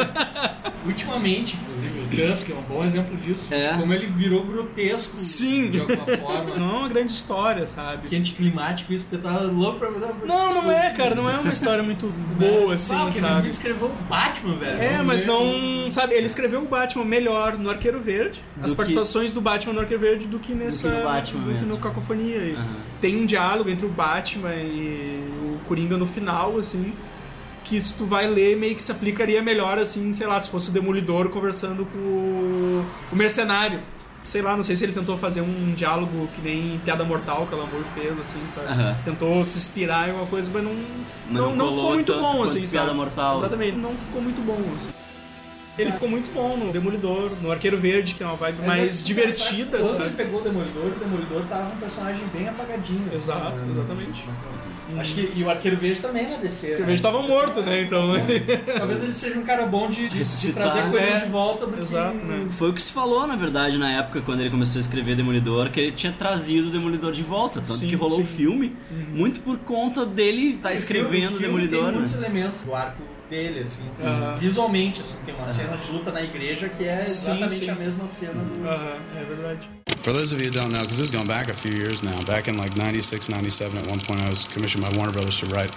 Ultimamente, inclusive, o Tusk é um bom exemplo disso. É. Como ele virou grotesco Sim. de alguma forma. Não é uma grande história, sabe? Que anticlimático isso, porque tava louco pra. Não, não é, cara, não é uma história muito boa, assim, ah, sabe? Smith escreveu o Batman, velho. É, Vamos mas não. Sabe, ele escreveu o Batman melhor no Arqueiro Verde, as que- participações do Batman no Arqueiro Verde do que nessa. no Batman do que mesmo. no Cacofonia aí. Aham. Tem um diálogo entre o Batman e o Coringa no final, assim. Que se tu vai ler, meio que se aplicaria melhor, assim, sei lá, se fosse o Demolidor conversando com o, Mercenário. Sei lá, não sei se ele tentou fazer um diálogo que nem Piada Mortal que o Lamour fez, assim, sabe? Aham. Tentou se inspirar em alguma coisa, mas não, Mas não, não ficou muito bom, assim, Piada sabe? Mortal. Exatamente, não ficou muito bom, assim. Ele ficou muito bom no Demolidor, no Arqueiro Verde, que é uma vibe Mas é mais se divertida, Quando sabe? ele pegou o Demolidor, o Demolidor tava um personagem bem apagadinho. assim, Exato, né? exatamente. Acho que. E o Arqueiro Verde também na DC. O Arqueiro Verde tava morto, né? Então. Talvez ele seja um cara bom de, de- de trazer coisas é. de volta. Porque... Exato, né? Foi o que se falou, na verdade, na época, quando ele começou a escrever Demolidor, que ele tinha trazido o Demolidor de volta. Tanto Sim, que rolou sim. o filme, muito por conta dele estar O escrevendo filme- o filme Demolidor, Tem né? muitos elementos do arco dele, assim. Aham. Visualmente, assim, tem uma cena de luta na igreja que é exatamente sim. a mesma cena do. Aham, é verdade. For those of you who don't know, because this is going back a few years now, back in like 96, 97, at one point I was commissioned by Warner Brothers to write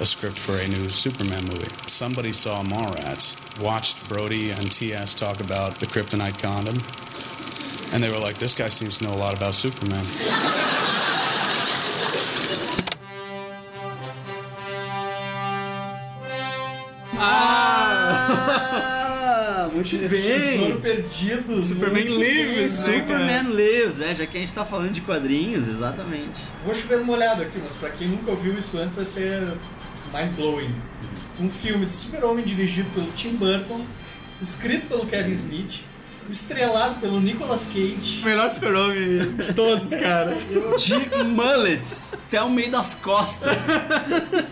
a script for a new Superman movie. Somebody saw Mallrats, watched Brody and TS talk about the kryptonite condom, and they were like, this guy seems to know a lot about Superman. Ah, muito Esse tesouro perdido. Superman muito Lives, bem. né? Superman Lives, é, já que a gente tá falando de quadrinhos, exatamente. Vou chover uma olhada aqui, mas pra quem nunca ouviu isso antes vai ser mind blowing. Um filme de super-homem dirigido pelo Tim Burton, escrito pelo Kevin Smith, estrelado pelo Nicolas Cage. O melhor super-homem de todos, cara. De mullets até o meio das costas.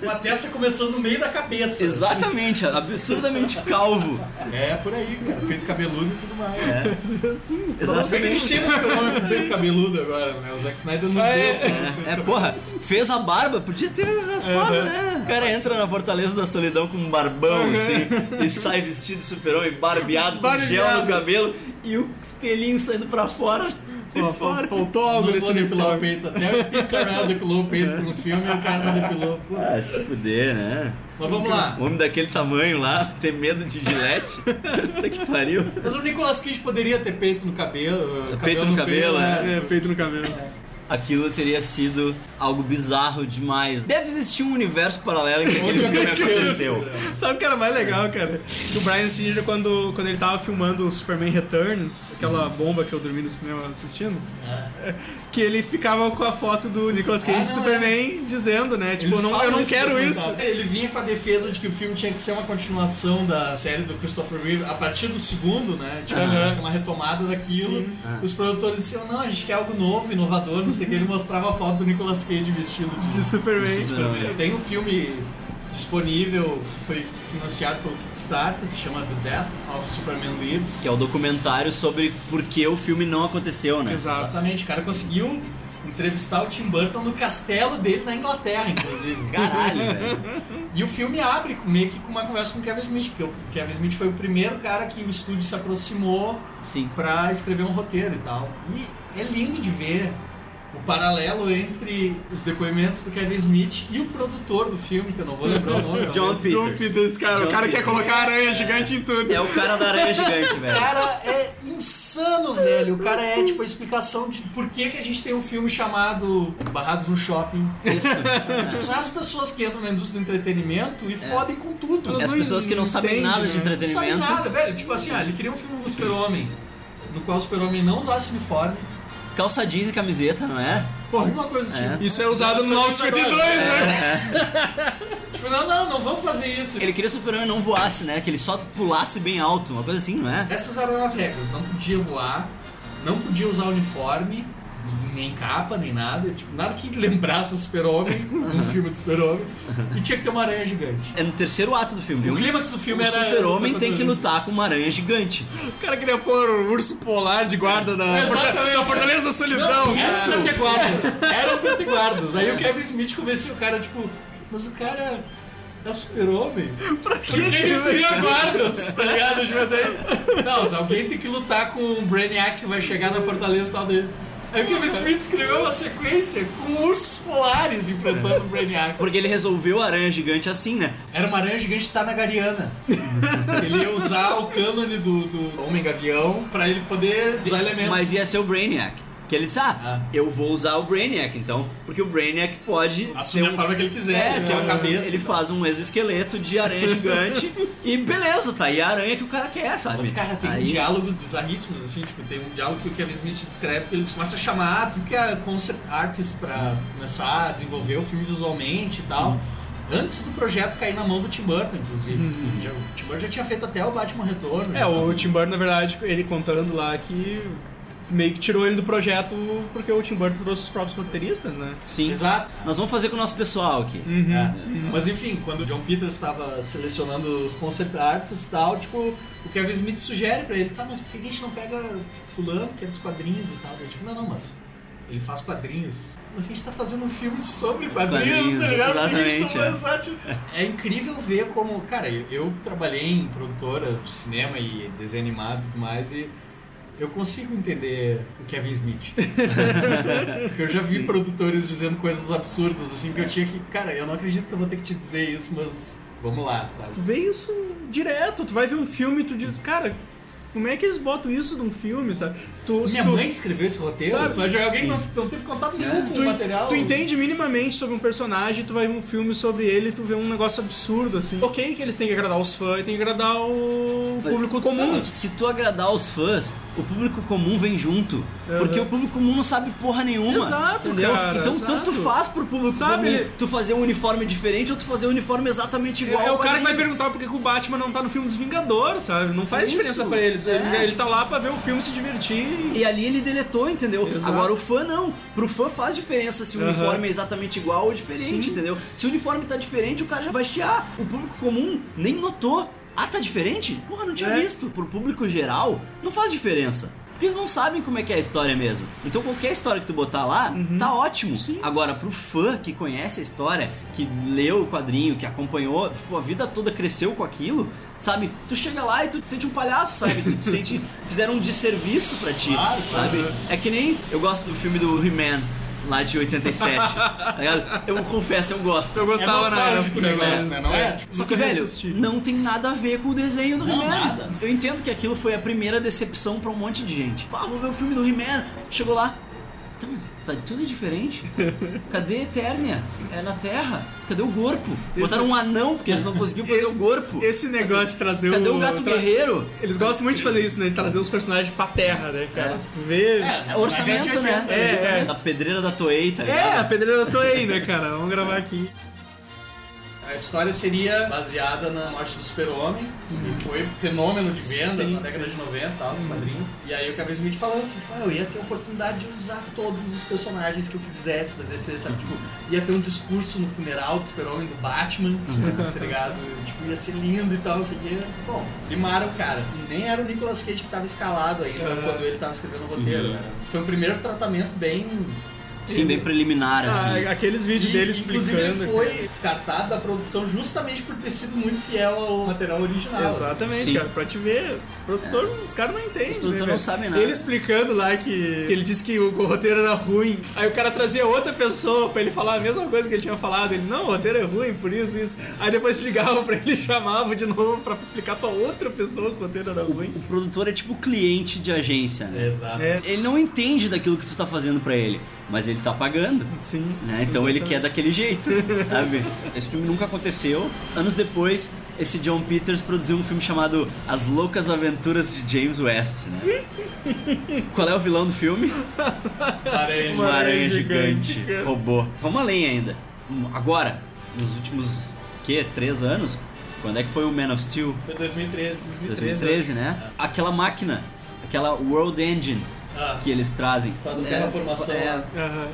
Com a testa começando no meio da cabeça. Exatamente, absurdamente calvo. É, por aí, cara. Peito cabeludo e tudo mais. Sim, Se bem que a gente tem um super-homem com peito cabelulo agora, né? O Zack Snyder nos É. deu. É, porra, fez a barba, podia ter raspado, né? O cara entra na Fortaleza da Solidão com um barbão, assim, e sai vestido de super-homem, barbeado, com gel Barbeado. no cabelo e o espelhinho saindo pra fora. Pô, fora. faltou algo nesse depilar o peito. Até o Steve Carell depilou o peito no filme e o cara não depilou. Pô. Ah, se fuder, né? Mas vamos lá. Um homem daquele tamanho lá, ter medo de gilete. Puta que pariu. Mas o Nicolas Cage poderia ter peito no cabelo. Peito no cabelo, né? É, peito no cabelo. Aquilo teria sido algo bizarro demais. Deve existir um universo paralelo em que aquele filme aconteceu. Sabe o que era mais legal, cara? Que o Brian Singer, quando, quando ele tava filmando o Superman Returns, aquela bomba que eu dormi no cinema assistindo, que ele ficava com a foto do Nicolas Cage Ah, de Superman dizendo, né? Tipo, não, eu não isso quero isso. Ele vinha com a defesa de que o filme tinha que ser uma continuação da série do Christopher Reeve a partir do segundo, né? Tipo, tinha que ser uma retomada daquilo. Sim. Os produtores diziam, não, a gente quer algo novo, inovador, não sei o que, ele mostrava a foto do Nicolas Cage vestido de, De Superman. Superman. Tem um filme disponível foi financiado pelo Kickstarter, se chama The Death of Superman Lives. Que é o documentário sobre por que o filme não aconteceu, né? Exatamente, o cara conseguiu entrevistar o Tim Burton no castelo dele na Inglaterra, inclusive. Caralho, velho. E o filme abre meio que com uma conversa com o Kevin Smith, porque o Kevin Smith foi o primeiro cara que o estúdio se aproximou Sim. pra escrever um roteiro e tal. E é lindo de ver o paralelo entre os depoimentos do Kevin Smith e o produtor do filme, que eu não vou lembrar o nome. John realmente. John Peters. Peters, cara. John o cara quer Peters. colocar aranha gigante em tudo. É o cara da aranha gigante, O velho. cara é insano, velho. O cara é tipo a explicação de por que, que a gente tem um filme chamado Barrados no Shopping. Isso. Tipo, são as pessoas que entram na indústria do entretenimento e fodem com tudo. É as pessoas que não sabem nada de né? Não sabe entretenimento. nada, velho. Tipo assim, ah, ele queria um filme do Super-Homem, no qual o Super-Homem não usasse uniforme. Calça jeans e camiseta, não é? Pô, alguma coisa do É. tipo. Isso é usado no Fizeram 952, isso agora. né? Tipo, não, não, não vamos fazer isso. Ele queria que o Superman não voasse, né? Que ele só pulasse bem alto, uma coisa assim, não é? Essas eram as regras. Não podia voar, não podia usar uniforme, nem capa, nem nada. Tipo, nada que lembrasse o Super-Homem, um filme do Super-Homem. E tinha que ter uma aranha gigante. É no terceiro ato do filme. O clímax do filme o era. super-homem tem que lutar com uma aranha gigante. O cara queria pôr o urso polar de guarda da, da Fortaleza da Solidão. Não, eram peteguardas. Eram peteguardas. Aí o Kevin Smith convenceu o cara, tipo, mas o cara é o super-homem? Pra Porque ele cria guardas, tá ligado? Tipo, Não, alguém tem que lutar com um Brainiac que vai chegar na fortaleza e tal dele. Aí o Kevin Smith escreveu uma sequência com ursos polares enfrentando o Brainiac. Porque ele resolveu a aranha gigante assim, né? Era uma aranha gigante tanagariana. ele ia usar o cânone do, do Homem Gavião pra ele poder usar elementos. Mas ia ser o Brainiac. Que ele disse, ah, Ah. eu vou usar o Brainiac, então. Porque o Brainiac pode. Assumir ter a um- forma que ele quiser, É, ter se uma cabeça Ele e tal. faz um exoesqueleto de aranha gigante e beleza, tá aí a aranha que o cara quer, sabe? Mas, cara, tem aí, diálogos bizarríssimos, assim, tipo, tem um diálogo que o Kevin Smith descreve que eles começam a chamar tudo que é concept artist pra começar a desenvolver o filme visualmente e tal. Antes do projeto cair na mão do Tim Burton, inclusive. Já- o Tim Burton já tinha feito até o Batman Retorno. É, o Tim Burton, na verdade, ele contando lá que meio que tirou ele do projeto porque o Tim Burton trouxe os próprios roteiristas, né? Sim. Exato. Nós vamos fazer com o nosso pessoal aqui. É. Mas enfim, quando o John Peters estava selecionando os concept artists e tal, tipo, o Kevin Smith sugere pra ele, tá, mas por que a gente não pega fulano, que é dos quadrinhos e tal? Ele, tipo, não, não, mas ele faz quadrinhos. Mas a gente tá fazendo um filme sobre quadrinhos, Quadrinhos, tá ligado? Exatamente, é. arte? É incrível ver como, cara, eu, eu trabalhei em produtora de cinema e desenho animado e tudo mais e eu consigo entender o Kevin Smith. Porque eu já vi produtores dizendo coisas absurdas, assim, que eu tinha que. Cara, eu não acredito que eu vou ter que te dizer isso, mas vamos lá, sabe? Tu vê isso direto, tu vai ver um filme e tu diz, cara, como é que eles botam isso num filme, sabe? Tu, se Minha tu- mãe escreveu esse roteiro, Sabe? De alguém que não, não teve contato nenhum com Tu, o material. tu entende minimamente sobre um personagem, tu vai ver um filme sobre ele e tu vê um negócio absurdo, assim. Ok que eles têm que agradar os fãs, tem que agradar o público comum. Se tu agradar os fãs, o público comum vem junto. Porque o público comum não sabe porra nenhuma. Exato, entendeu? cara, Então exato. tanto faz pro público Sabe, comum ele- tu fazer um uniforme diferente ou tu fazer um uniforme exatamente igual. É, ao o cara que vai perguntar por que que o Batman não tá no filme dos Vingadores, sabe? Não faz Isso, diferença pra eles. Ele, é. ele tá lá pra ver o filme se divertir. E ali ele deletou, entendeu? Exato. Agora o fã não. Pro fã faz diferença se o Aham. uniforme é exatamente igual ou diferente, Sim. entendeu? Se o uniforme tá diferente, o cara já vai chiar. O público comum nem notou. Ah, tá diferente? Porra, não tinha É. visto. Pro público geral, não faz diferença. Porque eles não sabem como é que é a história mesmo. Então qualquer história que tu botar lá, tá ótimo. Agora, pro fã que conhece a história, que leu o quadrinho, que acompanhou, tipo, a vida toda cresceu com aquilo, sabe? Tu chega lá e tu te sente um palhaço, sabe? Tu te sente. Fizeram um desserviço pra ti, Claro, sabe? É que nem. Eu gosto do filme do He-Man. Lá de 87. tá ligado? Eu confesso, eu gosto. Eu É gostava na nostálgico época, negócio, né? Não é? É. Só que, velho, reassisti. não tem nada a ver com o desenho do He-Man. Eu entendo que aquilo foi a primeira decepção pra um monte de gente. Pá, vou ver o filme do He-Man. Chegou lá. Mas tá tudo diferente. Cadê a Eternia? É na Terra. Cadê o corpo? Botaram um anão porque eles não conseguiam fazer o corpo. Esse negócio de trazer Cadê o. o gato tra- guerreiro? Eles gostam muito de fazer isso, né? De trazer os personagens pra terra, né, cara? Tu vê. É orçamento, né? É, é. Da pedreira da Toei, tá ligado? É, a pedreira da Toei, né, cara? Vamos gravar aqui. A história seria baseada na morte do super-homem, que foi fenômeno de vendas Sim, na década sim. de 90 e tal, nos quadrinhos. E aí o Kevin Smith falando assim, tipo, ah, eu ia ter a oportunidade de usar todos os personagens que eu quisesse da DC, sabe? Tipo, ia ter um discurso no funeral do super-homem do Batman, tá ligado? Tipo, ia ser lindo e tal, não sei o quê. Bom, limaram o cara. E nem era o Nicolas Cage que tava escalado ainda Uhum. quando ele tava escrevendo o roteiro, né? Foi o primeiro tratamento bem Sim, bem preliminar, assim. Ah, aqueles vídeos e, dele inclusive, explicando. ele foi descartado da produção justamente por ter sido muito fiel ao material original. Exatamente, Sim. cara, pra te ver. O produtor, os caras não entendem. Os produtores né, não sabem nada. Ele explicando lá que ele disse que o roteiro era ruim. Aí o cara trazia outra pessoa pra ele falar a mesma coisa que ele tinha falado. Eles, não, o roteiro é ruim, por isso, isso. Aí depois ligavam pra ele e chamavam de novo pra explicar pra outra pessoa que o roteiro era ruim. O produtor é tipo cliente de agência, né? Exato. É, Ele não entende daquilo que tu tá fazendo pra ele, mas ele tá pagando. sim. Né? Então ele exatamente. quer daquele jeito, sabe? Esse filme nunca aconteceu. Anos depois, esse John Peters produziu um filme chamado As Loucas Aventuras de James West, né? Qual é o vilão do filme? Aranha Uma aranha gigante, gigante, robô. Vamos além ainda. Agora, nos últimos, que, três anos? Quando é que foi o Man of Steel? Foi 2013. 2013, né? Aquela máquina, aquela World Engine Ah, que eles trazem. Faz a É, terraformação é, lá.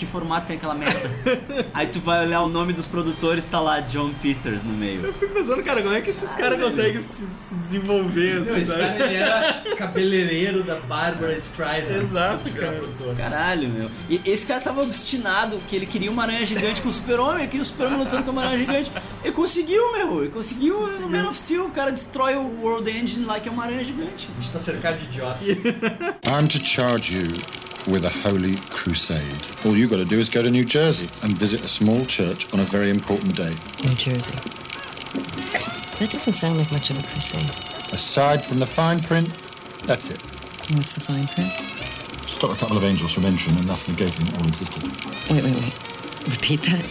Que formato tem aquela merda? Aí tu vai olhar o nome dos produtores, tá lá John Peters no meio. Eu fico pensando, cara, como é que esses caras conseguem se, se desenvolver? Não, esse cara ele era cabeleireiro da Barbara Streisand. Exato, cara. produtor. Caralho, meu. E esse cara tava obstinado que ele queria uma aranha gigante com o super-homem, queria o super-homem lutando com uma aranha gigante. Ele conseguiu, meu. Ele conseguiu no Man of Steel. O cara destrói o World Engine lá, que é uma aranha gigante. A gente tá cercado de idiota. I'm to charge you with a holy crusade. All you've gotta do is go to New Jersey and visit a small church on a very important day. New Jersey. That doesn't sound like much of a crusade. Aside from the fine print, that's it. What's the fine print? Stop a couple of angels from entering and thus negating all existed. Wait, wait, wait. Repeat that.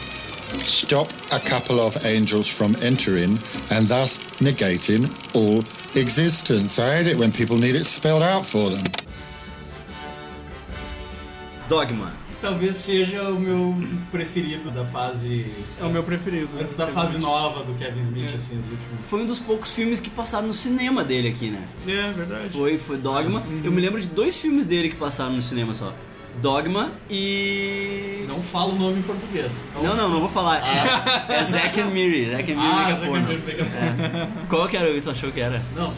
Stop a couple of angels from entering and thus negating all existence. I hate it when people need it spelled out for them. Dogma. Talvez seja o meu preferido da fase. É o meu preferido. Antes da fase nova do Kevin Smith, assim, os últimos. Foi um dos poucos filmes que passaram no cinema dele aqui, né? É, verdade. Foi, foi Dogma. Eu me lembro de dois filmes dele que passaram no cinema só. Dogma e... Não fala o nome em português. Não, não, não vou falar. É, é Zack and Miri. Zack and Miri Ah, Mega Zack and Porno. Miri Mega É. Qual que era o que tu achou que era? Não,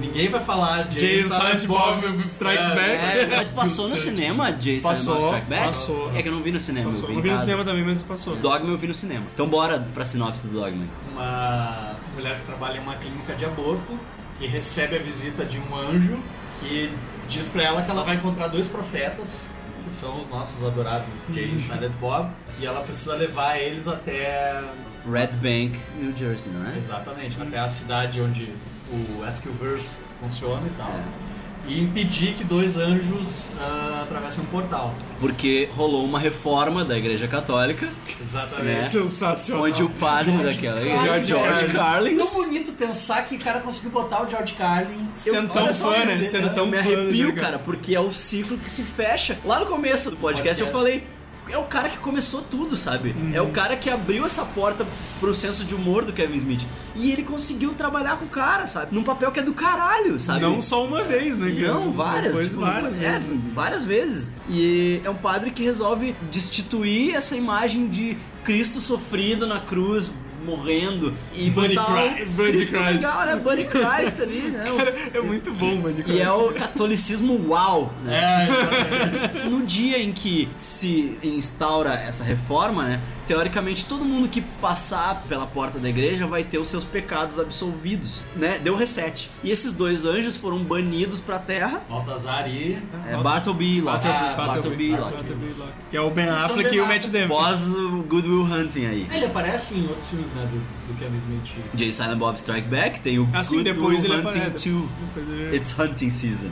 ninguém vai falar de Jay Silent Bob Strikes Back. É, mas passou no cinema, Jason Passou, Silent Bob Strike Back? passou. É que eu não vi no cinema. Passou. Eu vi Não vi no cinema também, mas passou. Dogma eu vi no cinema. Então bora pra sinopse do Dogma. Uma mulher que trabalha em uma clínica de aborto, que recebe a visita de um anjo, que diz pra ela que ela vai encontrar dois profetas, que são os nossos adorados Jay e Silent Bob, e ela precisa levar eles até. Red Bank, New Jersey, não é? Exatamente, até a cidade onde o Eskilverse funciona e tal. É. E impedir que dois anjos ah, atravessem um portal. Porque rolou uma reforma da Igreja Católica. Exatamente. Né? Sensacional. Onde o padre daquela igreja, George George, Carlin. Tão bonito pensar que o cara conseguiu botar o George Carlin. Sendo Eu- tão fã, né? Sendo eu tão me arrepio, George cara, porque é o ciclo que se fecha. Lá no começo do podcast, Podcast. eu falei. É o cara que começou tudo, sabe? É o cara que abriu essa porta pro senso de humor do Kevin Smith. E ele conseguiu trabalhar com o cara, sabe? Num papel que é do caralho, sabe? Não só uma vez, né? cara? Não, várias. Depois tipo, várias é, vezes. né? várias vezes. E é um padre que resolve destituir essa imagem de Cristo sofrido na cruz, morrendo. E Buddy botar Christ. Buddy Cristo Christ. legal, né? Buddy Christ ali, né? É muito bom, Buddy E é Christ. o catolicismo uau, né? É, exatamente. No dia em que se instaura essa reforma, né? Teoricamente, todo mundo que passar pela porta da igreja vai ter os seus pecados absolvidos, né? Deu reset. E esses dois anjos foram banidos pra terra. Baltazar e. É Bartleby Locke. Ah, Bartleby Locke. Locke. Que é o Ben Affleck e o Matt Damon. Pós o Good Will Hunting aí. Ah, Ele aparece em outros filmes, né, do, do Kevin Smith. Jay Silent Bob Strike Back, tem o Assim, Good depois Will ele Hunting aparece. 2. Depois ele- It's hunting season.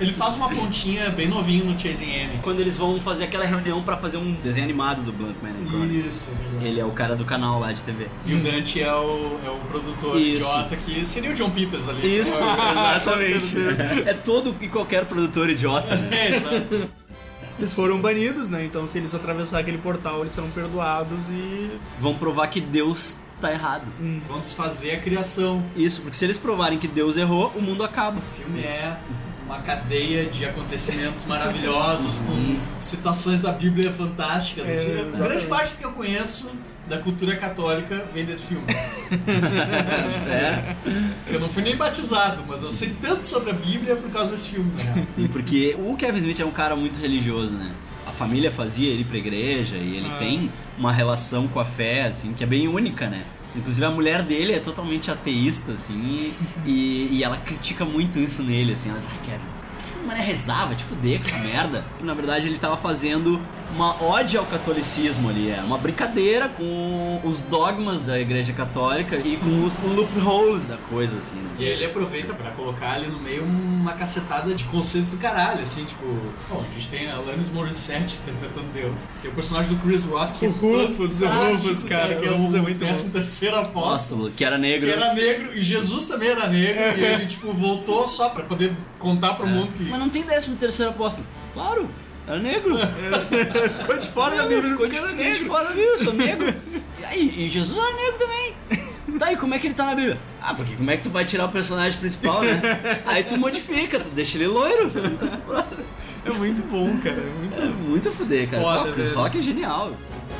Ele faz uma pontinha bem novinho no Chasing Amy. Quando eles vão fazer aquela reunião pra fazer um desenho animado do Blunt Man and Chronic. Isso, verdade. Ele é o cara do canal lá de TV. E o Dante é o, é o produtor Isso. idiota que seria o John Peters ali. Isso, exatamente. É todo e qualquer produtor idiota, né? É, exato. eles foram banidos, né? Então se eles atravessar aquele portal, eles serão perdoados e. Vão provar que Deus tá errado. Vão desfazer a criação. Isso, porque se eles provarem que Deus errou, o mundo acaba. O filme é uma cadeia de acontecimentos maravilhosos, com citações da Bíblia fantásticas. É, grande parte do que eu conheço da cultura católica vem desse filme. É. Eu não fui nem batizado, mas eu sei tanto sobre a Bíblia por causa desse filme. né? Sim, porque o Kevin Smith é um cara muito religioso, né? A família fazia ele ir pra igreja e ele Ah. tem uma relação com a fé, assim, que é bem única, né? Inclusive a mulher dele é totalmente ateísta, assim, e, e ela critica muito isso nele, assim. Ela diz, ai, Kevin, mané rezava, te fuder com essa merda. Na verdade, ele tava fazendo uma ode ao catolicismo ali, é uma brincadeira com os dogmas da igreja católica e com os loopholes da coisa, assim. né? E aí ele aproveita pra colocar ali no meio uma cacetada de conceitos do caralho, assim, tipo... Bom, a gente tem a Alanis Morissette interpretando Deus. Tem o personagem do Chris Rock, que O é Rufus, o Rufus, cara, que é o Rufus é o muito. 13 terceiro apóstolo. Que era negro. Que era negro, e Jesus também era negro, e ele, tipo, voltou só pra poder contar pro mundo que... Mas não tem 13 terceiro apóstolo. Claro, era negro. Ficou de fora da Bíblia, ficou de, fiquei de negro. fora da Bíblia, sou negro. E, aí, e Jesus era negro também. Tá, e como é que ele tá na Bíblia? Ah, porque como é que tu vai tirar o personagem principal, né? Aí tu modifica, tu deixa ele loiro. É muito bom, cara. É muito É muito fuder, cara. Foda, Pô, Chris. Rock é genial.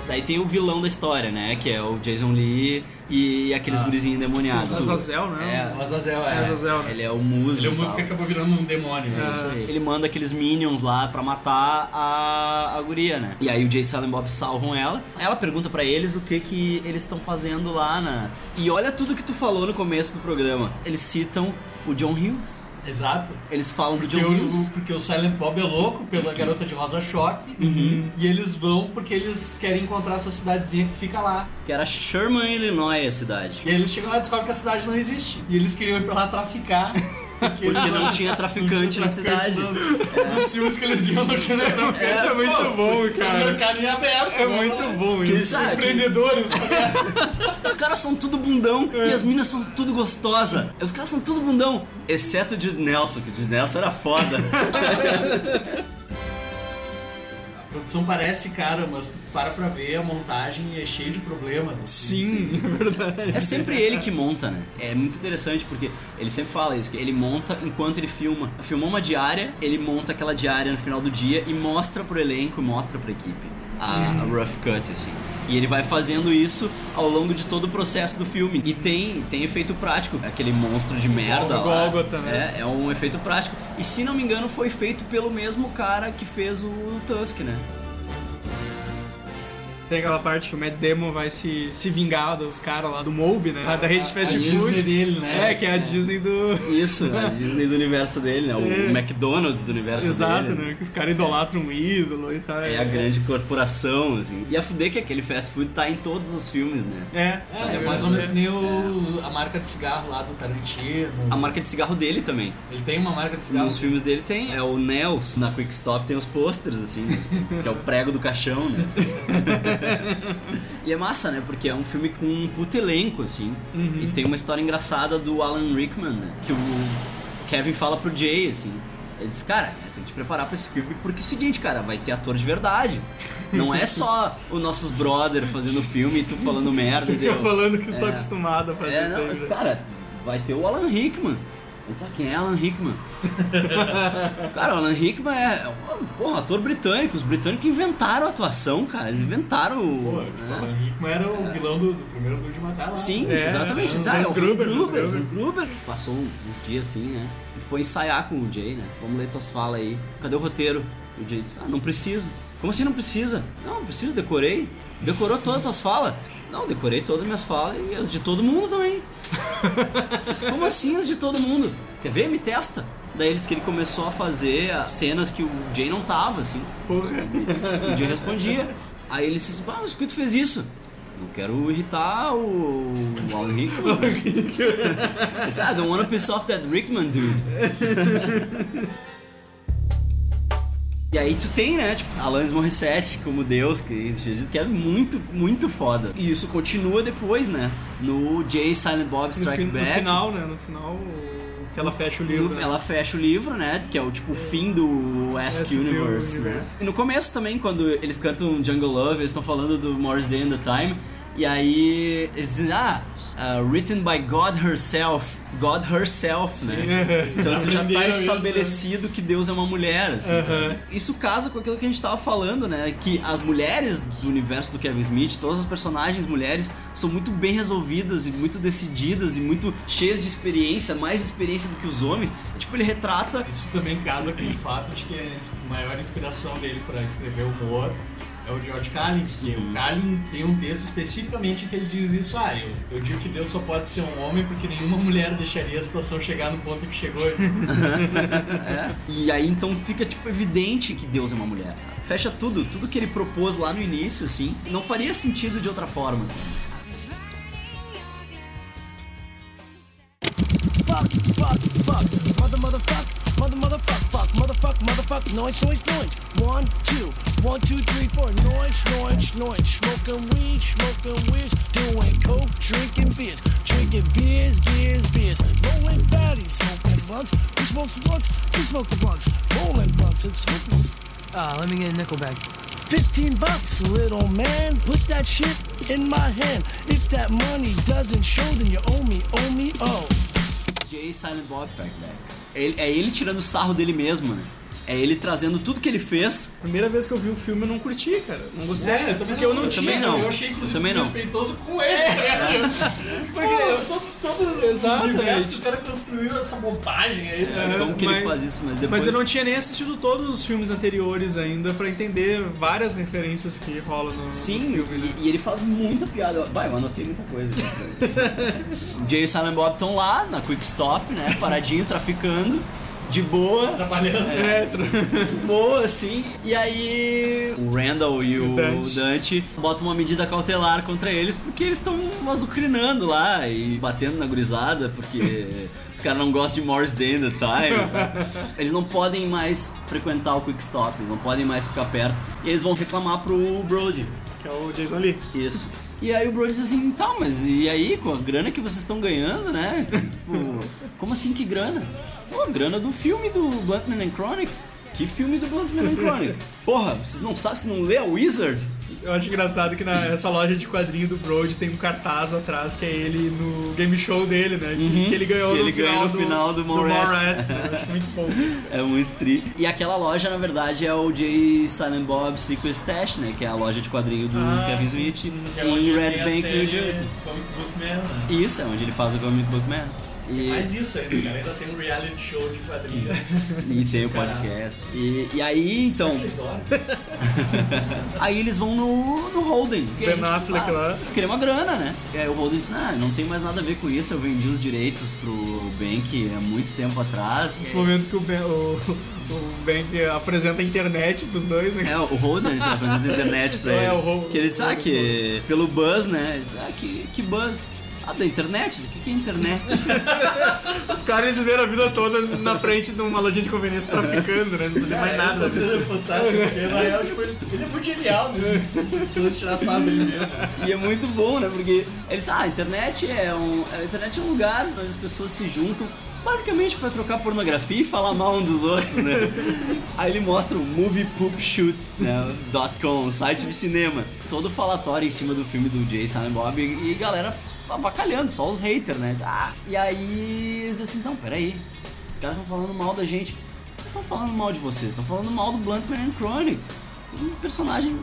Daí tem o vilão da história, né? Que é o Jason Lee e aqueles gurizinhos endemoniados. O Azazel, né? É, O Azazel, É, é. Azazel, né? ele é o músico. Ele é o músico que acabou virando um demônio. né? É. Isso aí. Ele manda aqueles minions lá pra matar a, a guria, né? E aí o Jay e Silent Bob salvam ela. Ela pergunta pra eles o que que eles estão fazendo lá na... E olha tudo que tu falou no começo do programa. Eles citam o John Hughes. Exato. Eles falam do Porque John o, porque o Silent Bob é louco pela garota de Rosa Choque. Uhum. E eles vão porque eles querem encontrar essa cidadezinha que fica lá. Que era Sherman, Illinois, a cidade. E aí eles chegam lá e descobrem que a cidade não existe. E eles queriam ir pra lá traficar. Porque, Porque não tinha traficante na cidade. É. Os filmes que eles iam não tinha nem traficante. É muito Pô, bom, O cara. mercado em aberto. É muito bom isso. Empreendedores? Os caras são tudo bundão e as minas são tudo gostosa. Os caras são tudo bundão, exceto o Jude Nelson, que o Jude Nelson era foda. A produção parece cara, mas tu para pra ver a montagem e é cheio de problemas. assim. Sim, é verdade. É sempre ele que monta, né? É muito interessante porque ele sempre fala isso, que ele monta enquanto ele filma. Filmou uma diária, ele monta aquela diária no final do dia e mostra pro elenco, mostra pra equipe. A, a rough cut, assim. E ele vai fazendo isso ao longo de todo o processo do filme. E tem, tem efeito prático. Aquele monstro de merda O né? É, é um efeito prático. E se não me engano, foi feito pelo mesmo cara que fez o Tusk, né? Tem aquela parte que o Matt Damon vai se, se vingar dos caras lá do Moby, né? da rede de fast a food. Disney dele, né? É, que é a Disney do. Isso, a Disney do universo dele, né? O É. McDonald's do universo Exato, dele. né? Que os caras idolatram um ídolo e tal. É a grande corporação, assim. E a fuder que aquele fast food tá em todos os filmes, né? É, É, é mais ou menos que nem o, a marca de cigarro lá do Tarantino. A marca de cigarro dele também. Ele tem uma marca de cigarro. Nos filmes dele tem. É o Nels. Na Quick Stop tem os posters, assim, que é o prego do caixão, né? e é massa, né? Porque é um filme com um puto elenco, assim. E tem uma história engraçada do Alan Rickman, né? Que o Kevin fala pro Jay, assim. Ele diz, cara, tem que te preparar pra esse filme porque é o seguinte, cara, vai ter ator de verdade. Não é só os nossos brother fazendo filme e tu falando merda, Fica entendeu? falando que estou É. acostumado a fazer É, isso aí. velho. cara, vai ter o Alan Rickman. Ele sabe quem é Alan Rickman? cara, o Alan Rickman é, é um ator britânico. Os britânicos inventaram a atuação, cara. Eles inventaram o. Pô, né? tipo, Alan Rickman era o vilão do, do primeiro Duro de Matar lá. Sim, É, exatamente. é, ah, é o Gruber, Gruber, Gruber. Passou uns dias assim, né? E foi ensaiar com o Jay, né? Vamos ler tuas falas aí. Cadê o roteiro? E o Jay disse, ah, não preciso. Como assim não precisa? Não, não preciso, decorei. Decorou todas as tuas falas? Não, decorei todas as minhas falas e as de todo mundo também. Como assim as de todo mundo? Quer ver? Me testa. Daí eles que ele começou a fazer as cenas que o Jay não tava, assim. Porra. O Jay respondia. Aí ele disse, ah, mas por que tu fez isso? Não quero irritar o, o Alan Rickman. Ah, don't wanna piss off that Rickman dude. E aí tu tem, né, tipo, Alanis Morissette como Deus, que, que é muito, muito foda. E isso continua depois, né, no Jay Silent Bob No, Strike no Back. final, né? No final. Que ela fecha o livro. né? Ela fecha o livro, né? Que é o tipo o fim do Ask, Ask Universe, Universe. né? E no começo também, quando eles cantam Jungle Love, eles estão falando do Morris Day and the Time. E aí eles dizem, ah, uh, written by God herself. God herself, né? Então já tá Aprenderam isso, estabelecido que Deus é uma mulher, assim, Aham. sabe? Isso casa com aquilo que a gente tava falando, né? Que as mulheres do universo do Kevin Smith, todas as personagens mulheres, são muito bem resolvidas e muito decididas e muito cheias de experiência, mais experiência do que os homens. Tipo, ele retrata Isso também casa com o fato de que a maior inspiração dele para escrever humor é o George Carlin, porque o Carlin tem um texto especificamente em que ele diz isso, ah, eu, eu digo que Deus só pode ser um homem porque nenhuma mulher deixaria a situação chegar no ponto que chegou. É. E aí então fica tipo evidente que Deus é uma mulher, sabe? Fecha tudo, tudo que ele propôs lá no início, assim, não faria sentido de outra forma, assim. fuck, fuck, fuck. Mother, noise, noise, noise. One, two, one, two, three, four. Noise, noise, noise. Smoking weed, smoking weed. Doing coke, drinking beers, drinking beers, beers, beers. Rolling fatties, smoking blunts. Who smokes the blunts? Who smoke the blunts? Rolling blunts and smoking. Uh, let me get a nickel bag. 15 bucks, little man. Put that shit in my hand. If that money doesn't show, then you owe me, owe me, oh. Jay Silent Bob Strike Back. Ele- é ele tirando sarro dele mesmo, né? É ele trazendo tudo que ele fez. Primeira vez que eu vi o filme eu não curti, cara. Não gostei. É, eu também porque eu não eu tinha. também não. Eu achei inclusive Eu também não. desrespeitoso com ele. né? Porque eu todo, todo o Exatamente. universo que o cara construiu essa montagem aí, sabe? Como que ele mas- faz isso, mas depois... Mas eu não tinha nem assistido todos os filmes anteriores ainda pra entender várias referências que rolam no, no Sim, filme. né? e, e ele faz muita piada. Vai, eu anotei muita coisa. o Jay e o Silent Bob estão lá, na Quick Stop, né? Paradinho, traficando. De boa. Trabalhando. É, tra- boa, assim. E aí o Randall e o Dante. Dante botam uma medida cautelar contra eles porque eles estão azucrinando lá e batendo na gurizada porque os caras não gostam de Morris Day in the Time. Eles não podem mais frequentar o Quick Stop, não podem mais ficar perto. E eles vão reclamar pro Brody. Que é o Jason Lee. Isso. E aí o Brody diz assim, tá, mas e aí, com a grana que vocês estão ganhando, né? Tipo, como assim que grana? Pô, grana do filme do Bluntman and Chronic. Que filme do Bluntman and Chronic? Porra, vocês não sabem, vocês não lê a Wizard? Eu acho engraçado que nessa loja de quadrinho do Brody tem um cartaz atrás que é ele no game show dele, né? Que- Que ele ganhou Que no, ele final ganhou no do, final do Mallrats. Mallrats, né? Eu acho muito bom isso. É muito tri. E aquela loja, na verdade, é o J. Silent Bob Secret Stash, né? Que é a loja de quadrinho do Ah, Kevin. Smith é em tem Red Bank, New Jersey. Comic Book Man, né? Isso, é onde ele faz o Comic Book Man. E... Mais isso ainda, cara. Ainda tem um reality show de quadrinhos. E tem o podcast. E, e aí, então. aí eles vão no, no Holden. que Ben gente, Affleck ah, lá. Queria uma grana, né? E aí o Holden disse: Ah, não tem mais nada a ver com isso. Eu vendi os direitos pro Bank há muito tempo atrás. Esse momento que o Ben, o, o Ben apresenta a internet pros dois, né? É, o Holden ele tá apresentando a internet pra É, eles. o Holden. que ele disse, ah, que pelo buzz, né? Ele disse, ah, que, que buzz? Ah, da internet? O que, que é internet? Os caras viveram a vida toda na frente de uma lojinha de conveniência traficando, né? Não fazia mais nada. Essa cena é fantástica, porque na real, tipo, ele, ele é muito genial, né? Se você tirar sarro dele mesmo. E é muito bom, né? Porque eles, ah, a internet é um, a internet é um lugar onde as pessoas se juntam basicamente pra trocar pornografia e falar mal um dos outros, né? Aí ele mostra o moviepoopshoot.com, né, um site de cinema, todo falatório em cima do filme do Jay Silent Bob e, e galera avacalhando, só os haters, né? Ah, e aí eles assim, não, peraí, esses caras estão falando mal da gente. Vocês estão falando mal de vocês, estão falando mal do Bluntman and Chronic, um personagem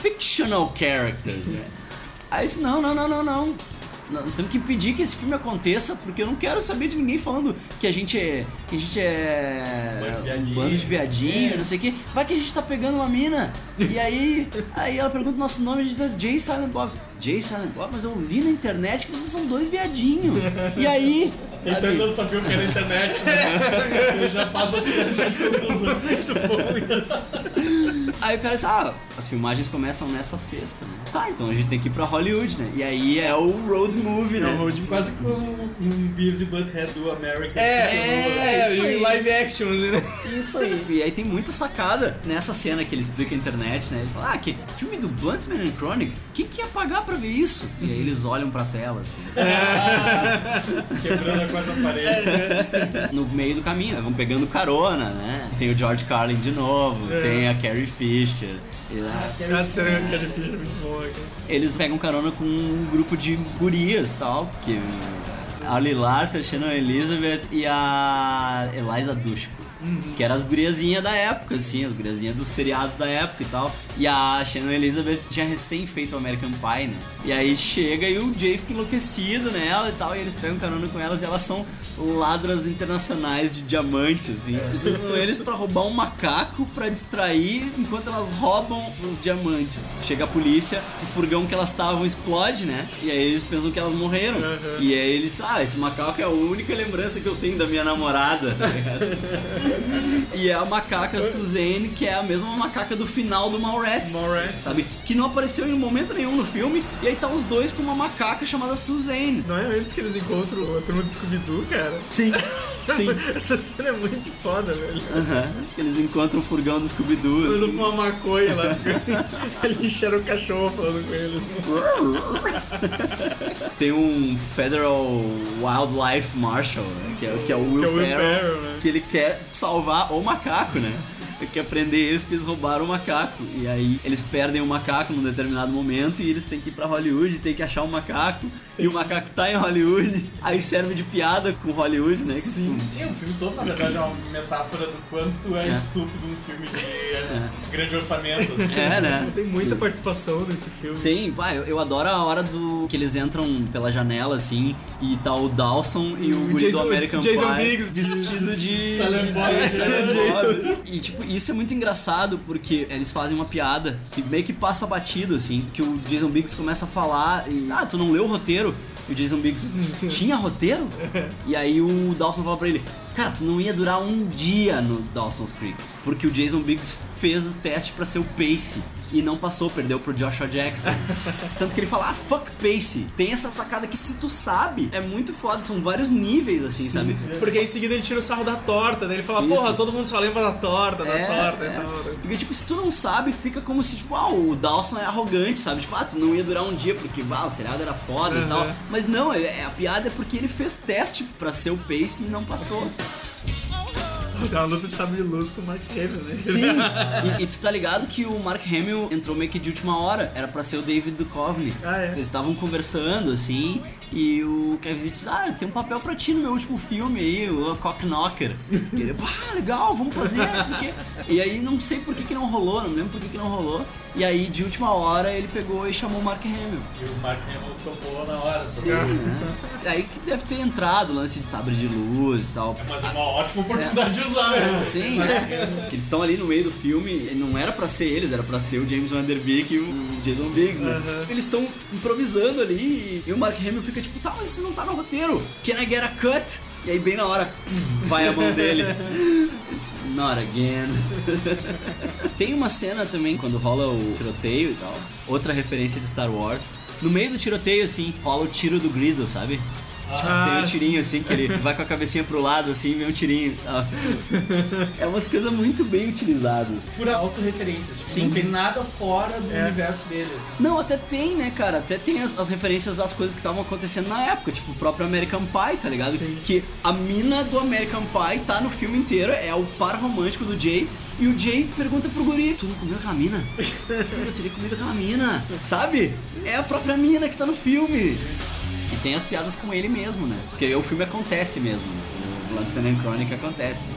fictional characters, né? Aí eu disse, não, não, não, não, não. Nós temos que impedir que esse filme aconteça, porque eu não quero saber de ninguém falando que a gente é. que a gente é. Bando de viadinho. bando de viadinho, É. não sei o quê. Vai que a gente tá pegando uma mina. E aí. aí ela pergunta o nosso nome, a gente dá Jay Silent Bob. Jay Silent Bob, mas eu li na internet que vocês são dois viadinhos. E aí. Sabe? não saber o que é na internet, né? Ele já passa a tirar essa conclusão muito bom. Aí o cara disse, ah, As filmagens começam nessa sexta, né? Tá, então a gente tem que ir pra Hollywood, né? E aí é o road movie, né? É o road quase como um Beavis e Butthead do American. É, funcionou. é, isso em aí. live action, né? Isso aí. E aí tem muita sacada nessa cena que ele explica a internet, né? Ele fala, ah, que filme do Bluntman and Chronic, quem que ia pagar pra ver isso? E aí eles olham pra tela, assim. Quebrando a quarta parede. no meio do caminho, né? vão pegando carona, né? Tem o George Carlin de novo, É. tem a Carrie Fisher. A é muito boa, cara. Eles pegam carona com um grupo de gurias tal, que a Lilarta, a Shannon Elizabeth e a Eliza Dushku. Que eram as guriazinhas da época, assim, as guriazinhas dos seriados da época e tal. E a Shannon Elizabeth tinha recém feito o American Pie, né? E aí chega e o Jay fica enlouquecido nela e tal, e eles pegam carona com elas e elas são ladras internacionais de diamantes, assim. Eles usam eles pra roubar um macaco pra distrair enquanto elas roubam os diamantes. Chega a polícia, o furgão que elas estavam explode, né? E aí eles pensam que elas morreram. E aí eles, ah, esse macaco é a única lembrança que eu tenho da minha namorada. tá e é a macaca Suzanne, que é a mesma macaca do final do Mallrats. Mallrats. Sabe? Que não apareceu em momento nenhum no filme. E aí tá os dois com uma macaca chamada Suzanne. Não é antes que eles encontram a turma do Scooby-Doo, cara? Sim, sim. Essa cena é muito foda, velho. Aham. Eles encontram o furgão do Scooby-Doo. Eles assim. fumam uma maconha lá. Ele encheram o cachorro falando com ele. Tem um Federal Wildlife Marshal, né? que, é, que é o Will, Que é o Will Ferrell, Ferrell, né? que ele quer salvar o macaco, né? Ele quer prender eles porque eles roubaram o macaco. E aí eles perdem o macaco num determinado momento e eles têm que ir pra Hollywood, tem que achar o macaco. E o macaco tá em Hollywood. Aí serve de piada com Hollywood, né? Que, Sim. tipo, Sim, o filme todo, na verdade, é uma metáfora do quanto é, É. estúpido um filme de é, grande orçamento. Assim. É, né? Tem muita participação nesse filme. Tem, pá, eu, eu adoro a hora do que eles entram pela janela assim e tá o Dawson e o guri Jason- do American Jason Pie Biggs vestido de Silent Bob. Silent Jason. Bob. E tipo, isso é muito engraçado porque eles fazem uma piada que meio que passa batido assim, que o Jason Biggs começa a falar e ah, tu não leu o roteiro? E o Jason Biggs tinha roteiro? E aí o Dawson fala pra ele: Cara, tu não ia durar um dia no Dawson's Creek. Porque o Jason Biggs fez o teste pra ser o Pace e não passou, perdeu pro Joshua Jackson. Tanto que ele fala: Ah, fuck Pace. Tem essa sacada que se tu sabe, é muito foda, são vários níveis assim, sabe? Porque em seguida ele tira o sarro da torta, né? Ele fala, Isso. porra, todo mundo só lembra da torta, da É, torta é. e né? Porque, tipo, se tu não sabe, fica como se, tipo, ah, o Dawson é arrogante, sabe? Tipo, ah, tu não ia durar um dia porque, ah, o seriado era foda e Uhum. tal. Mas não, é, a piada é porque ele fez teste pra ser o Pace e não passou. É uma luta de sabre luz com o Mark Hamill, né? Sim, e, e tu tá ligado que o Mark Hamill entrou meio que de última hora, era pra ser o David Duchovny. Ah, é? Eles estavam conversando, assim, e o Kevin Smith disse, ah, tem um papel pra ti no meu último filme aí, o Cock Knocker. E ele, ah, legal, vamos fazer. E aí não sei por que que não rolou, não lembro por que que não rolou. E aí, de última hora, ele pegou e chamou o Mark Hamill. E o Mark Hamill topou na hora. Sim, né? Aí que deve ter entrado o lance de sabre de luz e tal. Mas é uma ótima oportunidade de usar, né? Sim, né? Que eles estão ali no meio do filme, não era pra ser eles, era pra ser o James Van Der Beek e o Jason Biggs, né? Eles estão improvisando ali e o Mark Hamill fica tipo, tá, mas isso não tá no roteiro. Can I get a cut? E aí bem na hora, vai a mão dele. It's Not again. Tem uma cena também quando rola o tiroteio e tal. Outra referência de Star Wars. No meio do tiroteio, assim, rola o tiro do grido, sabe? Ah, tem um tirinho assim, que ele vai com a cabecinha pro lado assim, vem um tirinho. É umas coisas muito bem utilizadas. Por autorreferências. Tipo, Sim. Não tem nada fora do É. universo deles. Não, até tem, né, cara? Até tem as, as referências às coisas que estavam acontecendo na época, tipo o próprio American Pie, tá ligado? Sim. Que a mina do American Pie tá no filme inteiro, é o par romântico do Jay, e o Jay pergunta pro guri: Tu não comeu aquela mina? Eu teria comido aquela mina, sabe? É a própria mina que tá no filme. E tem as piadas com ele mesmo, né? Porque o filme acontece mesmo, né? o Blood and Chronic acontece.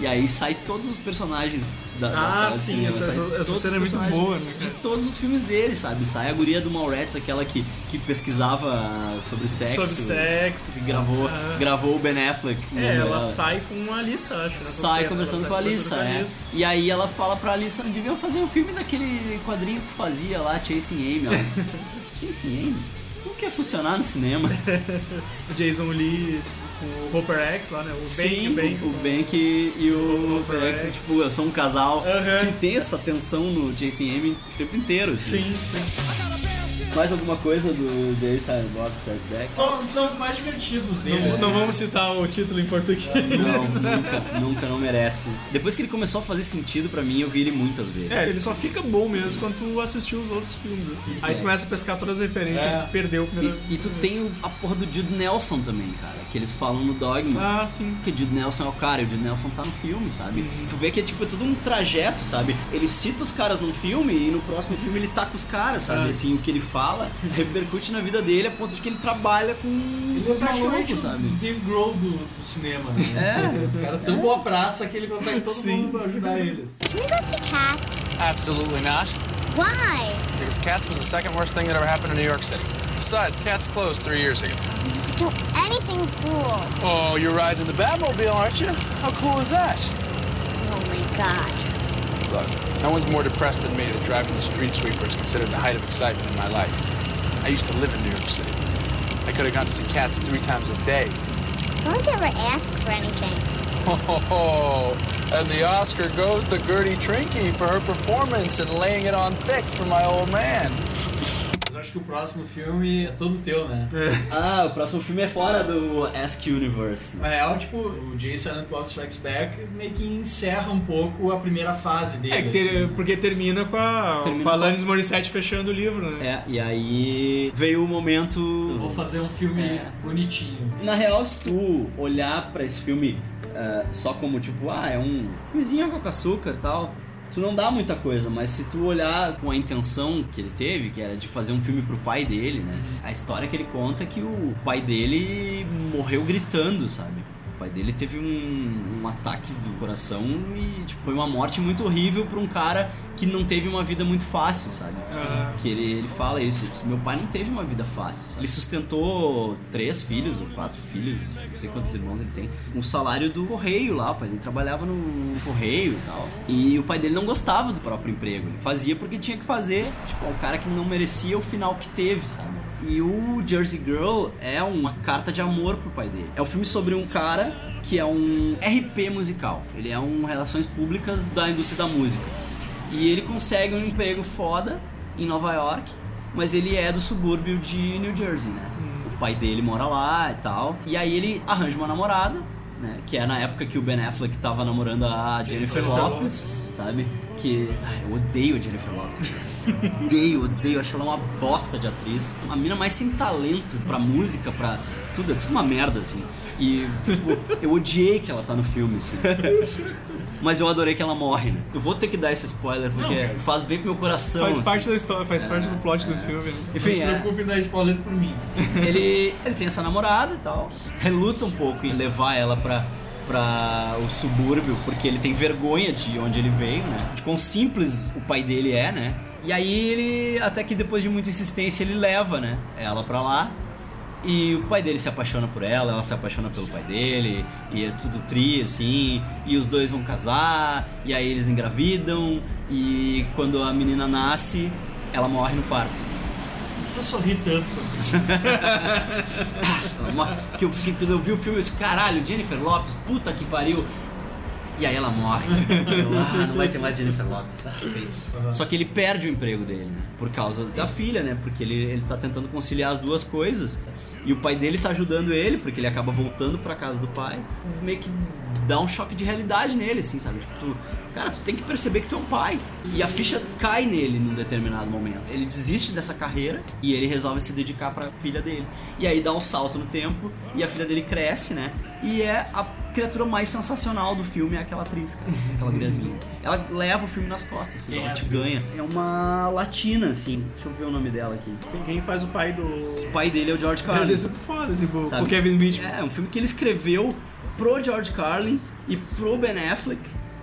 E aí sai todos os personagens da, da Ah, de sim, cinema, essa- essa- essa cena é muito boa, né, De todos os filmes dele, sabe? Sai a guria do Mallrats, aquela que, que pesquisava sobre sexo. Sobre sexo. Que gravou, Ah. gravou o Ben Affleck. É, né, ela dela. sai com a Alissa, acho. nessa Sai cena, conversando ela com a Alissa, é. E aí ela fala pra Alissa, deviam fazer um filme daquele quadrinho que tu fazia lá, Chasing Amy, ó. Chasing Ame? Não quer funcionar no cinema. O Jason Lee com o Hopper X lá, né? O Sim, Bank, o com- Bank e o Hopper Rex, X. tipo, são um casal Aham. que tem essa tensão no Jason Amy o tempo inteiro. Assim. Sim, sim. Mais alguma coisa do Jason Bob Strike Back? Não, são os mais divertidos Não, dele. não assim. vamos citar o título em português. Não, nunca, nunca, não merece. Depois que ele começou a fazer sentido pra mim, eu vi ele muitas vezes. É, ele só fica bom mesmo quando tu assistiu os outros filmes, assim. Aí tu começa a pescar todas as referências É. que tu perdeu primeiro. E, e tu tem o- a porra do Jude Nelson também, cara. Que eles falam no Dogma. Ah, sim. Que o Jude Nelson é o cara e o Jude Nelson tá no filme, sabe? Tu vê que é tipo é tudo um trajeto, sabe? Ele cita os caras num filme e no próximo filme ele tá com os caras, sabe? Ah. Assim, o que ele fala repercute na vida dele a ponto de que ele trabalha com Ele é malucos, o sabe? Dave Grohl do, do cinema, né? É. O cara tão boa praça que ele consegue todo Sim. mundo pra ajudar eles. Can we go see cats? Absolutely not. Why? Because cats was the second worst thing that ever happened in New York City. Besides, cats closed three years ago. Do anything cool. Oh, you're riding in the Batmobile, aren't you? How cool is that? Oh my god. Look, no one's more depressed than me that driving the street sweeper is considered the height of excitement in my life. I used to live in New York City. I could have gone to see cats three times a day. No one ever asked for anything. Oh, and the Oscar goes to Gertie Trinke for her performance in laying it on thick for my old man. Que o próximo filme é todo teu, né? Ah, o próximo filme é fora do Ask Universe. Na real, tipo, o Jason and Bob Strikes Back meio que encerra um pouco a primeira fase dele. É, que ter- assim. porque termina com a, Termina com a com- Alanis Morissette fechando o livro, né? É, e aí veio o momento. Eu vou fazer um filme É. bonitinho. Na real, se tu olhar pra esse filme eh, só como tipo, ah, é um filmezinho com açúcar e tal, tu não dá muita coisa, mas se tu olhar com a intenção que ele teve, que era de fazer um filme pro pai dele, né? A história que ele conta é que o pai dele morreu gritando, sabe? Pai dele teve um, um ataque do coração e tipo, foi uma morte muito horrível pra um cara que não teve uma vida muito fácil, sabe? Ah. Que ele, ele fala isso, ele disse, meu pai não teve uma vida fácil. sabe? Ele sustentou três filhos ou quatro filhos, não sei quantos irmãos ele tem, com o salário do correio lá, o pai dele trabalhava no, no correio e tal. E o pai dele não gostava do próprio emprego, ele fazia porque tinha que fazer, tipo, um cara que não merecia o final que teve, sabe? E o Jersey Girl é uma carta de amor pro pai dele. É um filme sobre um cara que é um RP musical. Ele é um relações públicas da indústria da música. E ele consegue um emprego foda em Nova York, mas ele é do subúrbio de New Jersey, né? O pai dele mora lá e tal. E aí ele arranja uma namorada, né? Que é na época que o Ben Affleck tava namorando a Jennifer, Jennifer Lopez, sabe? Que. Ai, eu odeio a Jennifer Lopez. odeio, odeio, acho ela uma bosta de atriz. A mina mais sem talento pra música, pra tudo, é tudo uma merda, assim. E, tipo, eu odiei que ela tá no filme, assim. Mas eu adorei que ela morre, né? Eu vou ter que dar esse spoiler, porque cara. faz bem pro meu coração. Faz assim. parte da história, faz parte do plot do filme. Né? Não Enfim, se é, preocupe em dar spoiler por mim. ele, ele tem essa namorada e tal, reluta um pouco em levar ela pra, pra o subúrbio, porque ele tem vergonha de onde ele veio, né? De quão simples o pai dele é, né? E aí ele, até que depois de muita insistência, ele leva, né? Ela pra lá. E o pai dele se apaixona por ela, ela se apaixona pelo pai dele, e é tudo tri, assim, e os dois vão casar, e aí eles engravidam, e quando a menina nasce, ela morre no parto. Não precisa sorrir tanto. Que eu, que quando eu vi o filme, eu disse, caralho, Jennifer Lopes, puta que pariu. E aí ela morre. Eu, ah, não vai ter mais Jennifer Lopes. Ah, feio. Só que ele perde o emprego dele, né? Por causa da filha, né? Porque ele, ele tá tentando conciliar as duas coisas. E o pai dele tá ajudando ele, porque ele acaba voltando pra casa do pai. Meio que dá um choque de realidade nele, assim, sabe? Tipo, tu, cara, tu tem que perceber que tu é um pai. E a ficha cai nele num determinado momento. Ele desiste dessa carreira e ele resolve se dedicar pra filha dele. E aí dá um salto no tempo e a filha dele cresce, né? E é a criatura mais sensacional do filme, é aquela atriz, cara, aquela guriazinha. Ela leva o filme nas costas, assim, é ela te ganha. É uma latina, assim. Deixa eu ver o nome dela aqui. Quem, faz o pai do. O pai dele é o George Carlin. É foda, tipo, Sabe? o Kevin Smith. É, um filme que ele escreveu pro George Carlin e pro Ben Affleck.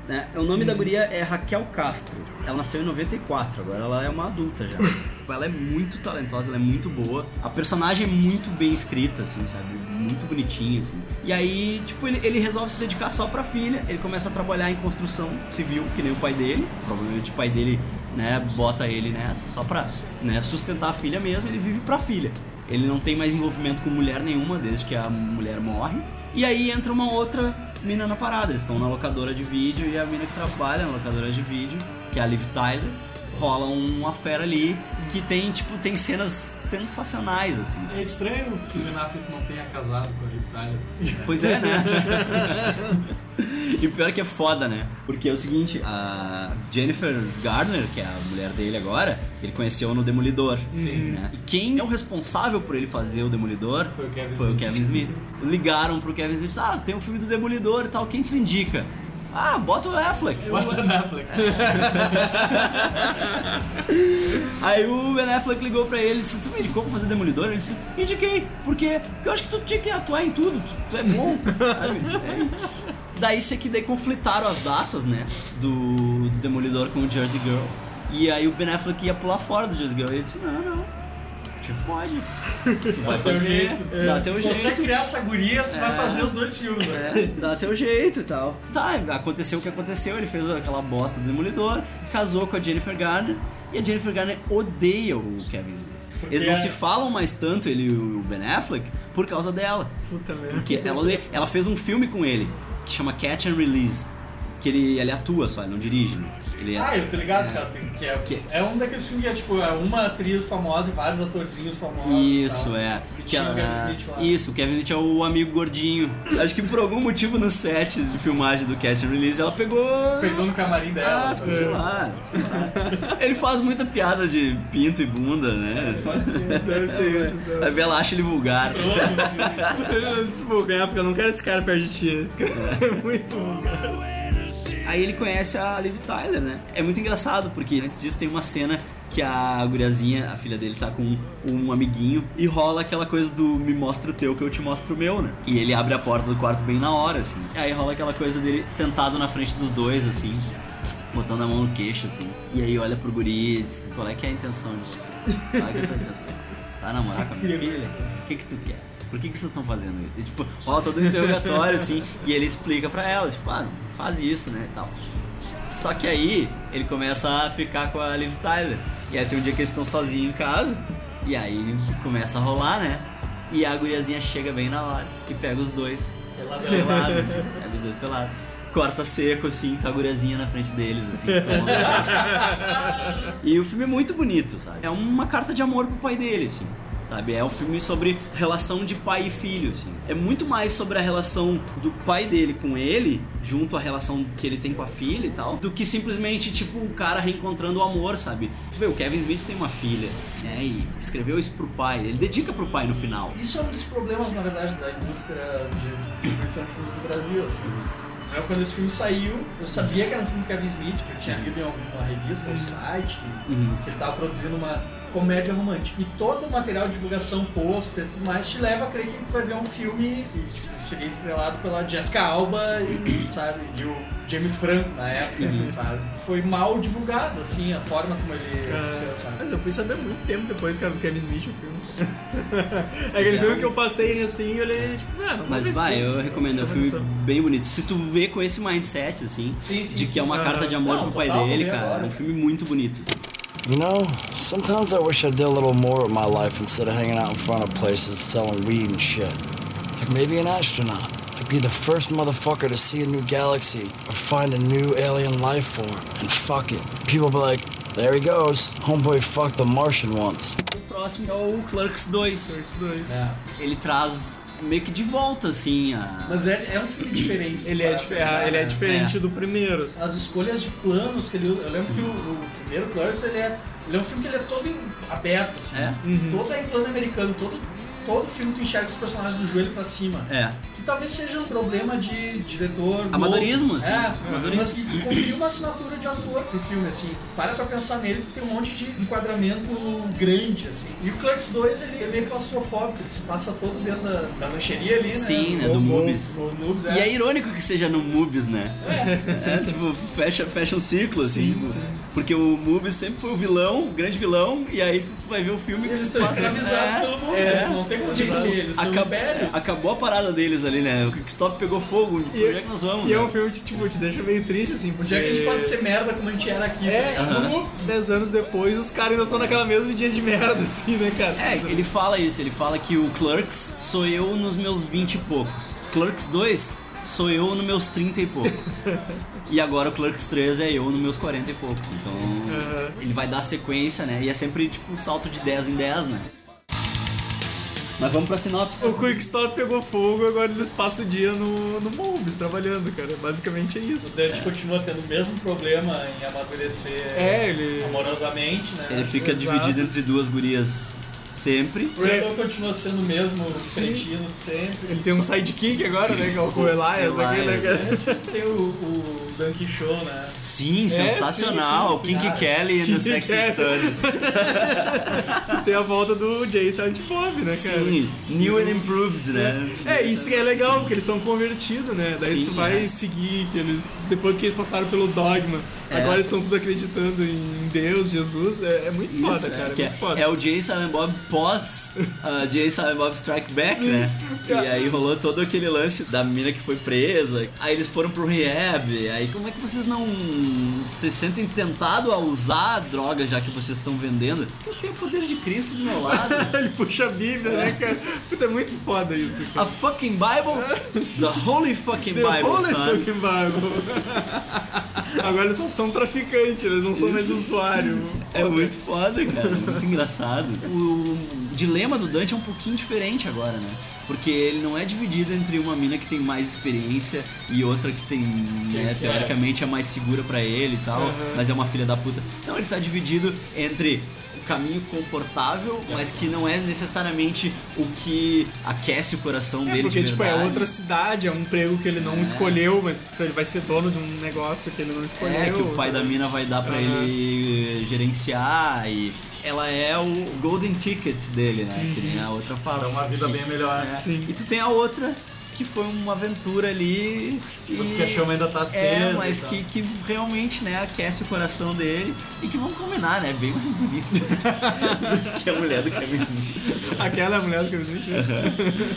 Né? O nome da guria é Raquel Castro. Ela nasceu em 94, agora ela é uma adulta já. Tipo, ela é muito talentosa, ela é muito boa. A personagem é muito bem escrita, assim, sabe? Muito bonitinho, assim. E aí, tipo, ele, ele resolve se dedicar só pra filha. Ele começa a trabalhar em construção civil, que nem o pai dele. Provavelmente o pai dele, né, bota ele nessa só pra né, sustentar a filha mesmo. Ele vive pra filha. Ele não tem mais envolvimento com mulher nenhuma desde que a mulher morre. E aí entra uma outra mina na parada. Eles estão na locadora de vídeo e a mina que trabalha na locadora de vídeo, que é a Liv Tyler, rola uma fera ali que tem, tipo, tem cenas sensacionais, assim. É estranho que o Ben Affleck não tenha casado com a Liv Tyler. Pois é, né? e o pior é que é foda, né? Porque é o seguinte, a Jennifer Garner, que é a mulher dele agora, ele conheceu no Demolidor. Sim. Né? E quem é o responsável por ele fazer o Demolidor Foi o Kevin foi o Smith. Kevin Smith. Ligaram pro Kevin Smith, ah, tem um filme do Demolidor e tal, quem tu indica? Ah, bota o Affleck. What's an Affleck? Aí o Ben Affleck ligou pra ele e disse: Tu me indicou pra fazer Demolidor? Ele disse: Indiquei. Por quê? Porque eu acho que tu tinha que atuar em tudo. Tu, tu é bom. É. Daí isso aqui daí conflitaram as datas, né? Do, do Demolidor com o Jersey Girl. E aí o Ben Affleck ia pular fora do Jersey Girl. E ele disse: Não, não. Te fode. Tu vai fazer. Dá Se teu você jeito. criar essa guria, tu vai É. fazer os dois filmes, né? É, dá teu jeito e tal. Tá, aconteceu o que aconteceu, ele fez aquela bosta do Demolidor, casou com a Jennifer Garner, e a Jennifer Garner odeia o Kevin Smith. Eles não é- se falam mais tanto, ele e o Ben Affleck, por causa dela. Puta merda. Porque ela, ela fez um filme com ele, que chama Catch and Release. Que ele, ele atua só, ele não dirige. né? Ele Ah, eu tô ligado, cara. tem- Que é, Que- é um daqueles filmes que é tipo, é uma atriz famosa e vários atorzinhos famosos. Isso, é. Que Kevin Smith lá. Isso, o Kevin Smith é o amigo gordinho. Acho que por algum motivo no set de filmagem do and Release ela pegou. Pegou no camarim dela. Ah, sei lá, sei lá. Ele faz muita piada de pinto e bunda, né? Pode ser, deve ser isso. Então. A Bela acha ele vulgar. Eu desvulgar, porque eu não quero esse cara perto de ti. Esse cara é muito vulgar. Aí ele conhece a Liv Tyler, né? É muito engraçado, porque antes disso tem uma cena que a guriazinha, a filha dele, tá com um amiguinho e rola aquela coisa do me mostra o teu que eu te mostro o meu, né? E ele abre a porta do quarto bem na hora, assim. Aí rola aquela coisa dele sentado na frente dos dois, assim, botando a mão no queixo, assim. E aí olha pro guri e diz, qual é que é a intenção você? Qual é que é a tua intenção? Vai namorar com minha filha? O que que tu quer? Por que, que vocês estão fazendo isso? E, tipo, rola todo um interrogatório, assim, e ele explica pra ela, tipo, ah, faz isso, né, e tal. Só que aí, ele começa a ficar com a Liv Tyler. E aí tem um dia que eles estão sozinhos em casa, e aí começa a rolar, né? E a guriazinha chega bem na hora e pega os dois Pelado. pelados, assim, pega os dois pelados. Corta seco, assim, tá a guriazinha na frente deles, assim. E o filme é muito bonito, sabe? É uma carta de amor pro pai dele, assim. Sabe? É um filme sobre relação de pai e filho, assim. É muito mais sobre a relação do pai dele com ele, junto à relação que ele tem com a filha e tal, do que simplesmente, tipo, o cara reencontrando o amor, sabe? Tu vê, o Kevin Smith tem uma filha, né? E escreveu isso pro pai. Ele dedica pro pai no final. Isso é um dos problemas, na verdade, da indústria de distribuição de filmes no Brasil, assim. Eu, quando esse filme saiu, eu sabia que era um filme do Kevin Smith, que eu tinha lido em alguma revista, um site, Uhum. que ele tava produzindo uma comédia romântica. E todo o material de divulgação, pôster e tudo mais, te leva a crer que tu vai ver um filme que tipo, seria estrelado pela Jessica Alba e, sabe, e o James Franco na época, Uhum. sabe? Foi mal divulgado, assim, a forma como ele aconteceu, sabe? Mas eu fui saber muito tempo depois que era do Kevin Smith o filme. é aquele é. filme que eu passei assim e olhei, tipo, ah, não Mas vai, eu recomendo, é um filme bem bonito. Se tu vê com esse mindset, assim, Sim, sim, de que é uma sim. carta de amor Não, pro pai dele, cara, agora. é um filme muito bonito. You know, sometimes I wish I did a little more with my life instead of hanging out in front of places selling weed and shit. Like maybe an astronaut. Like be the first motherfucker to see a new galaxy or find a new alien life form. And fuck it. People be like, there he goes. Homeboy fucked the Martian once. O próximo é o Clerks 2. Clerks 2. É. Ele traz meio que de volta, assim, a... Mas é, é um filme diferente. Ele é, para pensar, ele é né? diferente É. do primeiro. assim. As escolhas de planos que ele usa. Eu lembro que o, o primeiro Clerks, ele é, ele é um filme que ele é todo em- aberto, assim. É? Todo é em plano americano. Todo, todo filme tu enxerga os personagens do joelho pra cima. É. Que talvez seja um problema de diretor. Amadorismo, assim. É, Amadorismo. mas que conferiu uma assinatura de ator pro filme, assim. Tu para pra pensar nele, tu tem um monte de enquadramento grande, assim. E o Clerks 2, ele é meio claustrofóbico, ele se passa todo dentro da, da lancheria ali, né? Sim, né, do Movies. ou Movies, E é irônico que seja no Movies, né? É, tipo, fecha, fecha um ciclo, assim. Sim, tipo, sim. Porque o Movies sempre foi o vilão, o grande vilão, e aí tu vai ver o filme que Eles estão escravizados É, pelo Movies, é. eles não tem como vencer, eles são Acab-. Acabou a parada deles ali, né? O Quickstop pegou fogo. Por onde é que nós vamos? E é né? um filme que tipo, te deixa meio triste, assim, porque... É que a gente pode ser merda como a gente era aqui? É, ligado? ups, dez anos depois, os caras ainda estão naquela mesma dia de merda, assim, né, cara? É, ele fala isso, ele fala que o Clerks sou eu nos meus 20 e poucos. Clerks 2 sou eu nos meus 30 e poucos. e agora o Clerks 3 é eu nos meus 40 e poucos. Então ele vai dar sequência, né? E é sempre tipo um salto de 10 em 10, né? Mas vamos pra sinopse. O Quick Stop pegou fogo, agora eles passam o dia no, no Mobius trabalhando, cara. Basicamente é isso. O Dante continua tendo o mesmo problema em amadurecer É, ele- amorosamente, né? Ele fica Exato. dividido entre duas gurias sempre. O Randall continua sendo o mesmo cretino de sempre. Ele tem um sidekick agora, né? Que é o Elias aqui, né, cara? Filme tem o, o Donkey Show, né? Sim, É, sensacional. sim, sim, sim. Kinky Ah, Kelly Sexy Kelly. Stud. tem a volta do Jay Silent Bob, né, cara? Sim, new and improved, né? É, isso é legal, porque eles estão convertidos, né? Daí Sim, tu vai é. seguir que eles. Depois que eles passaram pelo dogma, É. agora eles estão tudo acreditando em Deus, Jesus. É, é muito foda, Isso, cara. É, muito foda. é o Jay Silent Bob pós uh, Jay Silent Bob Strike Back, né? E aí rolou todo aquele lance da mina que foi presa. Aí eles foram pro rehab. Aí como é que vocês não se sentem tentados a usar a droga já que vocês estão vendendo? Eu tenho o poder de Cristo do meu lado. Ele puxa a Bíblia, né, cara? Puta, é muito foda isso, cara. A fucking Bible? The holy fucking The Bible, Holy son. fucking Bible. Agora eles só são traficantes, eles não são mais Isso. usuário. É muito foda, cara. Muito engraçado. O dilema do Dante é um pouquinho diferente agora, né? Porque ele não é dividido entre uma mina que tem mais experiência e outra que tem, né, é. teoricamente é mais segura pra ele e tal, Uhum. mas é uma filha da puta. Não, ele tá dividido entre o caminho confortável, mas que não é necessariamente o que aquece o coração É, dele porque, de tipo, é outra cidade, é um emprego que ele não É. escolheu, mas ele vai ser dono de um negócio que ele não escolheu. É, que o pai da mina vai dar pra Aham. ele gerenciar e ela é o golden ticket dele, né? Que nem a outra fala. Dá uma vida bem melhor. É. Sim. E tu tem a outra que foi uma aventura ali. Os que a chama ainda tá É, acesa mas e tal. que, que realmente, né, aquece o coração dele e que vamos combinar, né? Bem mais bonito que a mulher do Kevin Smith. Aquela é a mulher do Kevin.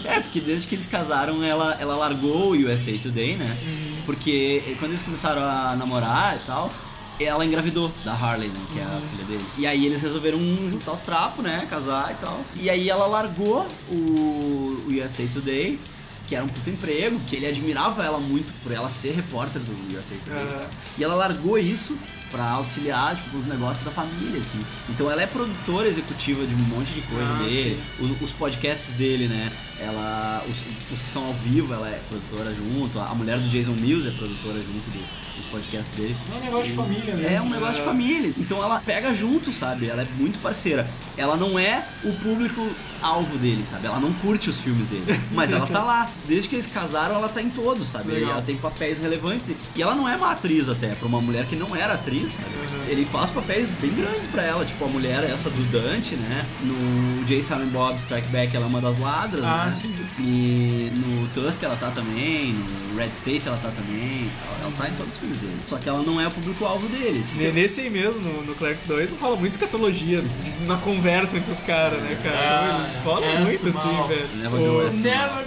É, porque desde que eles casaram, ela, ela largou o USA Today, né? Uhum. Porque quando eles começaram a namorar e tal, ela engravidou da Harley, né? Que é Uhum. a filha dele. E aí eles resolveram juntar os trapos, né? Casar e tal. E aí ela largou o, o USA Today. Que era um puto emprego, que ele admirava ela muito por ela ser repórter do USA Today. e tal. E ela largou isso pra auxiliar tipo, os negócios da família, assim. Então ela é produtora executiva de um monte de coisa Ah, dele. Os, os podcasts dele, né? Ela. Os, os que são ao vivo, ela é produtora junto. A mulher do Jason Mills é produtora junto do- dos podcasts dele. É um negócio de família mesmo. É um negócio de família. Então ela pega junto, sabe? Ela é muito parceira. Ela não é o público alvo dele, sabe? Ela não curte os filmes dele. Mas ela tá lá. Desde que eles casaram, ela tá em todos, sabe? E ela tem papéis relevantes. E ela não é uma atriz até, pra uma mulher que não era atriz, sabe? Ele faz papéis bem grandes pra ela. Tipo, a mulher essa do Dante, né? No Jay Silent Bob Strike Back, ela é uma das ladras, Ah, né? sim. E no Tusk ela tá também, no Red State ela tá também. Ela, ela tá em todos os dele. Só que ela não é o público-alvo dele. Você- Nesse aí mesmo, no, no Clerks 2, rola muita escatologia na conversa entre os caras, né, cara? Ah, rola é, muito assim, mal. velho. Never O- go. Never.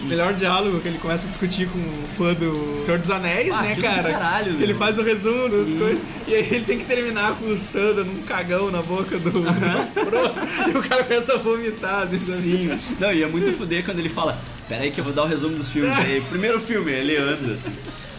O melhor diálogo que ele começa a discutir com o fã do Senhor dos Anéis, Ah, né, do cara? caralho, ele faz o resumo das coisas. E aí ele tem que terminar com o Sam dando um cagão na boca do, do Frodo. e o cara começa a vomitar. Assim? Sim. Não, e é muito fuder quando ele fala: Pera aí que eu vou dar o resumo dos filmes aí. Primeiro filme, ele anda assim.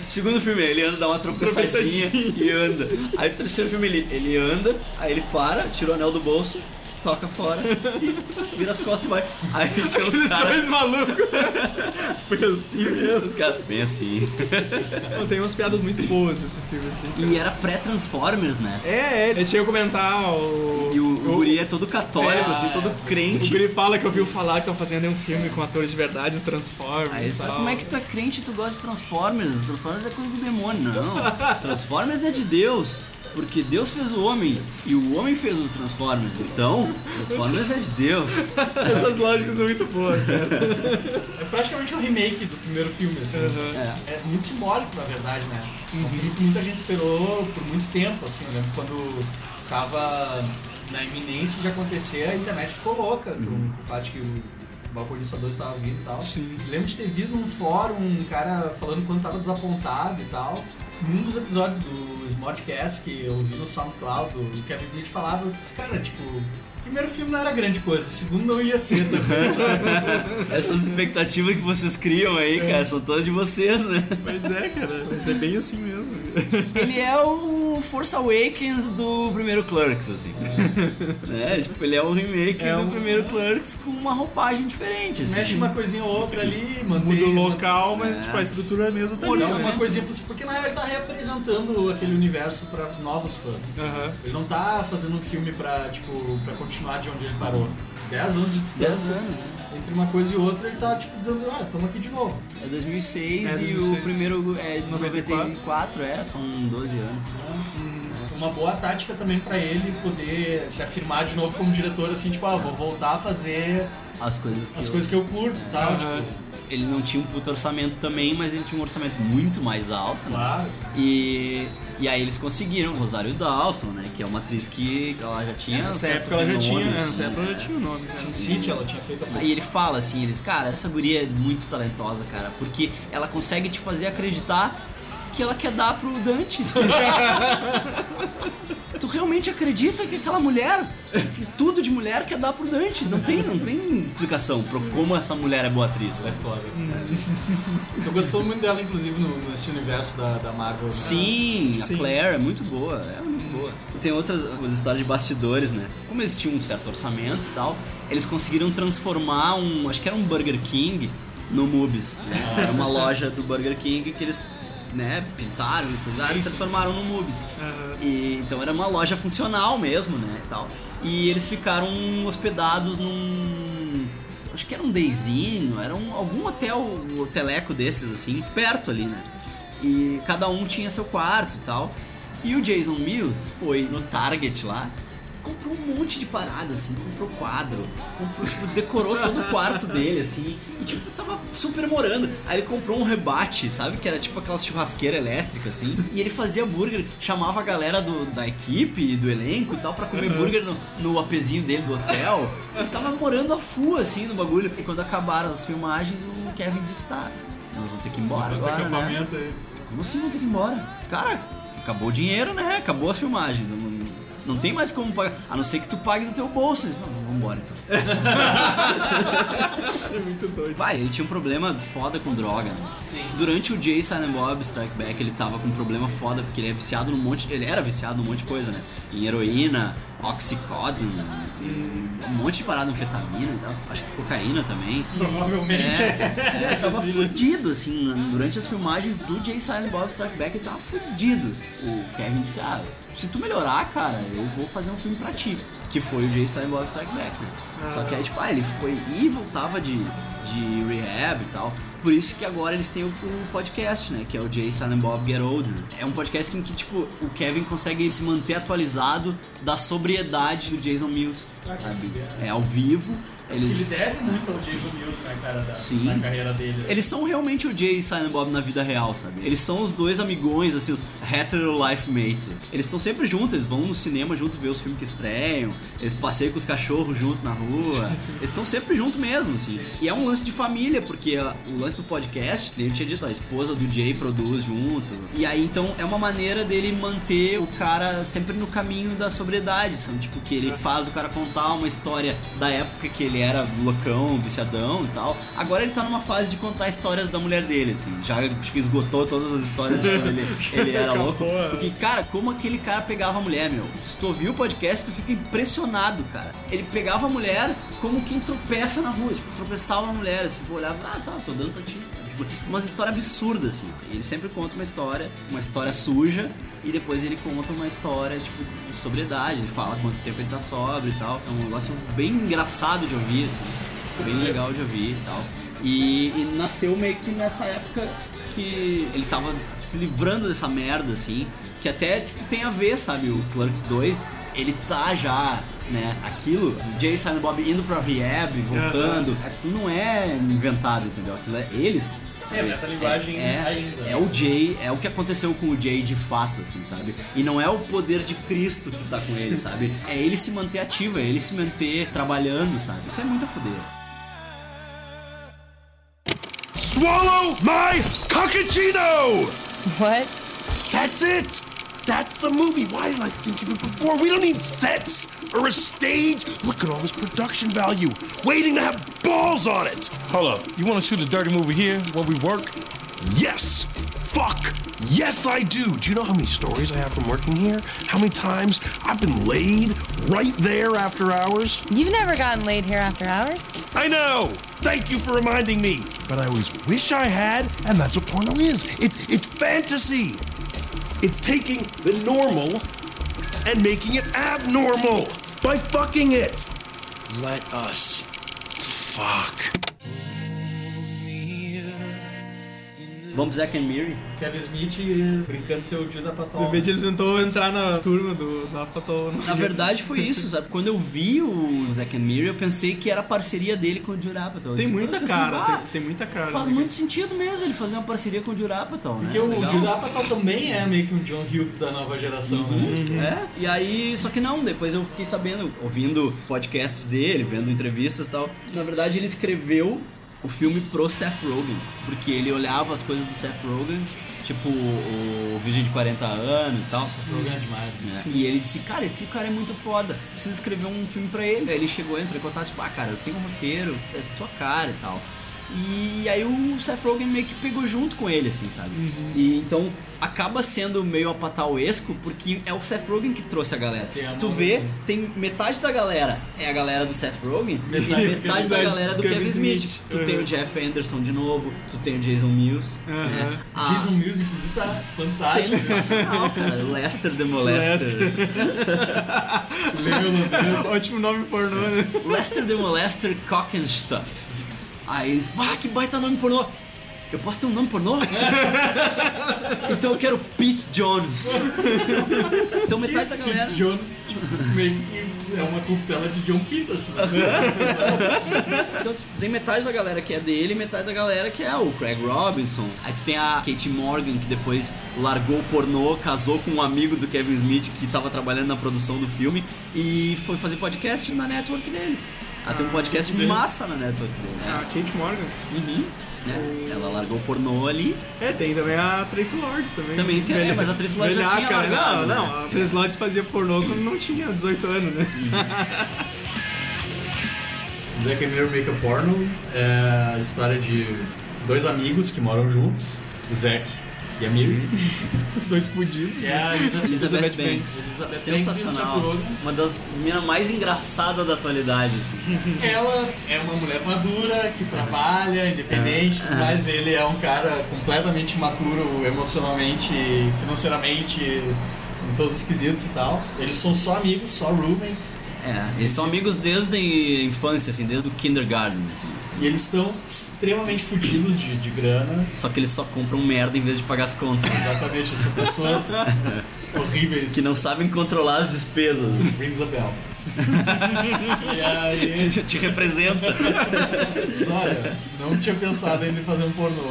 Segundo filme, ele anda, dá uma tropeçadinha e anda. Aí o terceiro filme, ele, ele anda, aí ele para, tira o anel do bolso, toca fora e vira as costas e vai. Aí tem os Aqueles dois caras. malucos. Foi assim mesmo. Os caras, bem assim. Não, tem umas piadas muito boas esse filme, assim. cara. E era pré-Transformers, né? É, é. Eles chegam a comentar o. O, o guri é todo católico, É. assim, todo O crente. Guri fala que ouviu falar que estão fazendo um filme com atores de verdade, Transformers. Aí e sabe como é que tu é crente e tu gosta de Transformers? Transformers é coisa do demônio. Não. Transformers é de Deus. Porque Deus fez o homem e o homem fez os Transformers. Então, Transformers é de Deus. Essas lógicas são muito boas, cara. É praticamente um remake do primeiro filme, assim. É. É muito simbólico, na verdade, né? Um filme que muita gente esperou por muito tempo, assim. Eu lembro quando tava na iminência de acontecer, a internet ficou louca Uhum. com o fato de que o balconista 2 estava vindo e tal. Sim. Lembro de ter visto num fórum um cara falando quanto tava desapontado e tal. Num dos episódios do Smodcast que eu vi no SoundCloud, o Kevin Smith falava, assim, cara, tipo, o primeiro filme não era grande coisa, o segundo não ia ser também, sabe? Essas expectativas que vocês criam aí, cara, são todas de vocês, né? Mas é, cara, mas é bem assim mesmo. Ele é o Force Awakens do primeiro Clerks, assim. né? Tipo, ele é o remake É do um- primeiro Clerks com uma roupagem diferente. assim. Mexe uma coisinha ou outra ali, mantém... Muda o local, mas É. tipo, a estrutura é a mesma tá Pô, ali, dá né? uma coisinha, pros- porque na real ele tá reapresentando aquele universo pra novos fãs. Aham. Ele não tá fazendo um filme pra, tipo, pra continuar de onde ele parou. 10 anos de distância. 10 anos, né? Entre uma coisa e outra, ele tá, tipo, dizendo, ah, estamos aqui de novo. É 2006 É, e 2006. o primeiro é de 94. 94, é, são 12 anos. Uma boa tática também pra ele poder se afirmar de novo como diretor, assim, tipo, ah, vou voltar a fazer As coisas que as eu- coisas que eu curto, tá? Aham. Ele não tinha um puto orçamento também, mas ele tinha um orçamento muito mais alto, né? Claro. E, e aí eles conseguiram, Rosário Dawson, né? Que é uma atriz que ela já tinha. um Nessa certo época ela já nome, tinha, é, assim, nessa época ela né? já tinha o nome. cara. Sin City, ela tinha feito a Aí ele fala assim, eles, cara, essa guria é muito talentosa, cara, porque ela consegue te fazer acreditar que ela quer dar pro Dante. tu realmente acredita que aquela mulher, que tudo de mulher quer dar pro Dante? Não tem, não tem explicação pra como essa mulher é boa atriz. É foda. Eu gostou muito dela, inclusive, no, nesse universo da, da Marvel. né? Sim, Sim. a Claire é muito boa, é muito boa. Tem outras umas histórias de bastidores, né? Como eles tinham um certo orçamento e tal, eles conseguiram transformar um, acho que era um Burger King no Mubis, né? Era uma loja do Burger King que eles né, pintaram, coisaram e transformaram no Mubis. E, então era uma loja funcional mesmo, né, e tal. E eles ficaram hospedados num acho que era um Deizinho, era um, algum hotel, um hoteleco desses assim, perto ali, né? E cada um tinha seu quarto e tal. E o Jason Mills foi no Target lá, comprou um monte de parada, assim, comprou quadro, comprou, tipo, decorou todo o quarto dele, assim, e tipo, tava super morando. Aí ele comprou um rebate, sabe? Que era tipo aquelas churrasqueiras elétricas, assim, e ele fazia burger, chamava a galera do, da equipe, do elenco e tal, pra comer burger no, no apezinho dele do hotel. Ele tava morando a full, assim, no bagulho. E quando acabaram as filmagens, o Kevin disse, tá, nós vamos ter que ir embora agora, né? aí. Como assim vão ter que ir embora? Cara, acabou o dinheiro, né? Acabou a filmagem. Não, não- tem mais como pagar. A não ser que tu pague no teu bolso. Eles, Não, vamos embora então. É muito doido. Vai, ele tinha um problema foda com droga, né? Sim. Durante o Jay Silent Bob Strike Back, ele tava com um problema foda, porque ele é viciado num monte. Ele era viciado num monte de coisa, né? Em heroína, oxicodone, em um monte de parada, anfetamina e tal. Acho que cocaína também. Provavelmente. É, é, tava fudido, assim, durante as filmagens do Jay Silent Bob Strike Back, ele tava fudido. O Kevin disse, ah, se tu melhorar, cara, eu vou fazer um filme pra ti. Que foi o Silent Bob Strike Back, né? Só que aí, tipo, ah, ele foi e voltava de, de rehab e tal. Por isso que agora eles têm o, o podcast, né? Que é o Jay Silent Bob Get Older. É um podcast em que, tipo, o Kevin consegue se manter atualizado da sobriedade do Jason Mills. Ah. É ao vivo. Ele Eles, deve muito ao Jason Mills, né, cara, da, Sim. na carreira dele. assim. eles são realmente o Jay e Silent Bob na vida real, sabe? Eles são os dois amigões, assim, os hetero life mates. Eles estão sempre juntos, eles vão no cinema junto ver os filmes que estreiam, eles passeiam com os cachorros junto na rua. eles estão sempre juntos mesmo, assim. E é um lance de família, porque a- o lance do podcast, eu tinha dito, a esposa do Jay produz junto. E aí, então, é uma maneira dele manter o cara sempre no caminho da sobriedade, sabe? Tipo, que ele faz o cara contar uma história da época que ele era loucão, viciadão e tal. Agora ele tá numa fase de contar histórias da mulher dele, assim. Já acho que esgotou todas as histórias de quando ele, ele era louco. é. Porque, cara, como aquele cara pegava a mulher, meu. Se tu ouvir o podcast, tu fica impressionado, cara. Ele pegava a mulher como quem tropeça na rua, tipo, tropeçava na mulher, assim, olhava, ah, tá, tô dando pra ti. Tipo, umas histórias absurdas, assim. Ele sempre conta uma história, uma história suja, e depois ele conta uma história, tipo, de sobriedade. Ele fala quanto tempo ele tá sóbrio e tal. É um negócio bem engraçado de ouvir, assim. Bem legal de ouvir e tal. E, e nasceu meio que nessa época que ele tava se livrando dessa merda, assim, que até tipo, tem a ver, sabe? O Clerks 2, ele tá já né? Aquilo, o Jay e Silent Bob indo pra rehab, voltando, aquilo não é inventado, entendeu? Aquilo é eles. Sim, é metalinguagem é, ainda. É o Jay, é o que aconteceu com o Jay de fato, assim, sabe? E não é o poder de Cristo que tá com ele, sabe? É ele se manter ativo, é ele se manter trabalhando, sabe? Isso é muito a foder. Swallow my cockachino! What? That's it! That's the movie. Why didn't I think of it before? We don't need sets or a stage. Look at all this production value waiting to have balls on it. Hold up. You want to shoot a dirty movie here where we work? Yes! Fuck! Yes, I do. Do you know how many stories I have from working here? How many times I've been laid right there after hours? You've never gotten laid here after hours? I know! Thank you for reminding me. But I always wish I had, and that's what porno is. It, it's fantasy. It's taking the normal and making it abnormal by fucking it. Let us fuck. Vamos Zack and Miri. Kevin Smith brincando de ser o Judah De Patol. repente ele tentou entrar na turma do, do Apatow. não Na verdade foi isso, sabe? Quando eu vi o Zack and Miri, eu pensei que era a parceria dele com o Jurapatal. Tem Assim, muita cara, ah, tem, tem muita cara. Faz né? muito sentido mesmo ele fazer uma parceria com o Jurapatal, né? Porque o. Judah Patol também é meio que um John Hughes da nova geração, né? É, e aí, só que não, depois eu fiquei sabendo, ouvindo podcasts dele, vendo entrevistas e tal. Na verdade, ele escreveu o filme pro Seth Rogen, porque ele olhava as coisas do Seth Rogen, tipo o Virgem de 40 anos e tal. Seth Rogen é demais, né? né? E ele disse, cara, esse cara é muito foda, precisa escrever um filme pra ele. Aí ele chegou, entrou em contato, tipo, ah, cara, eu tenho um roteiro, é tua cara e tal. E aí o Seth Rogen meio que pegou junto com ele, assim, sabe? E então acaba sendo meio apatauesco, porque é o Seth Rogen que trouxe a galera. Se tu vê, né? tem metade da galera é a galera do Seth Rogen Metade- e metade da galera do Kevin Kevin Smith. Smith. Tu Uhum. tem o Jeff Anderson de novo, tu tem o Jason Mills. Uhum. né? A- Jason Mills, inclusive, tá fantástico. Sensacional, cara. Lester the Molester. Meu Ótimo nome pornô, né? Lester the Molester Cock and Stuff. Aí eles, ah, que baita nome pornô. Eu posso ter um nome pornô? então eu quero Pete Jones. então metade da galera. Pete Jones, tipo, meio que é uma cupela de John Peterson. Então tipo, tem metade da galera que é dele e metade da galera que é o Craig Robinson. Aí tu tem a Kate Morgan, que depois largou o pornô, casou com um amigo do Kevin Smith que tava trabalhando na produção do filme e foi fazer podcast na network dele. Ela tem um Ah, podcast dele. massa na network dele. né? A Kate Morgan. Uhum. né? Ela largou o pornô ali. É, tem também a Tracy Lords também. Também tem, é, mas a Tracy Lords já tinha Velhaca, largado, Não, né? não, a Tracy Lords fazia pornô quando não tinha 18 anos, né? Zack and Miri Make a Porno é a história de dois amigos que moram juntos, o Zack e a Miri. Dois fudidos. É a Elizabeth, Elizabeth Banks. Elizabeth Sensacional. Uma das meninas mais engraçadas da atualidade. Assim. Ela é uma mulher madura, que trabalha, independente, É. tudo mais ele é um cara completamente maturo emocionalmente, financeiramente, em todos os quesitos e tal. Eles são só amigos, só roommates. É, eles são amigos desde a infância, assim, desde o kindergarten, assim. E eles estão extremamente fodidos de, de grana. Só que eles só compram merda em vez de pagar as contas. Exatamente, são pessoas horríveis. Que não sabem controlar as despesas. Rings a bell. e aí... te, te representa. Mas olha, não tinha pensado ainda em fazer um pornô.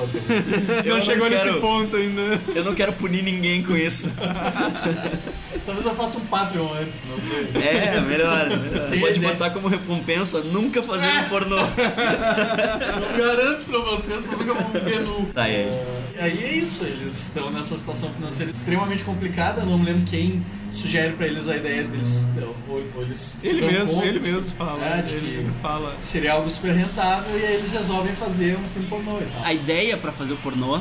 Eu não chegou nesse quero- ponto ainda. Eu não quero punir ninguém com isso. Talvez eu faça um Patreon antes, não sei. É, melhor, melhor. Tem Pode ideia. botar como recompensa nunca fazer um pornô. Eu garanto pra vocês, vocês nunca vão me ver nu. Tá, e aí? Aí é isso, eles estão nessa situação financeira extremamente complicada. Eu não me lembro quem sugere pra eles a ideia deles. Ou, ou eles Ele mesmo, ele de- mesmo fala. É, de ele, fala. seria algo super rentável e aí eles resolvem fazer um filme pornô e tal. A ideia pra fazer o pornô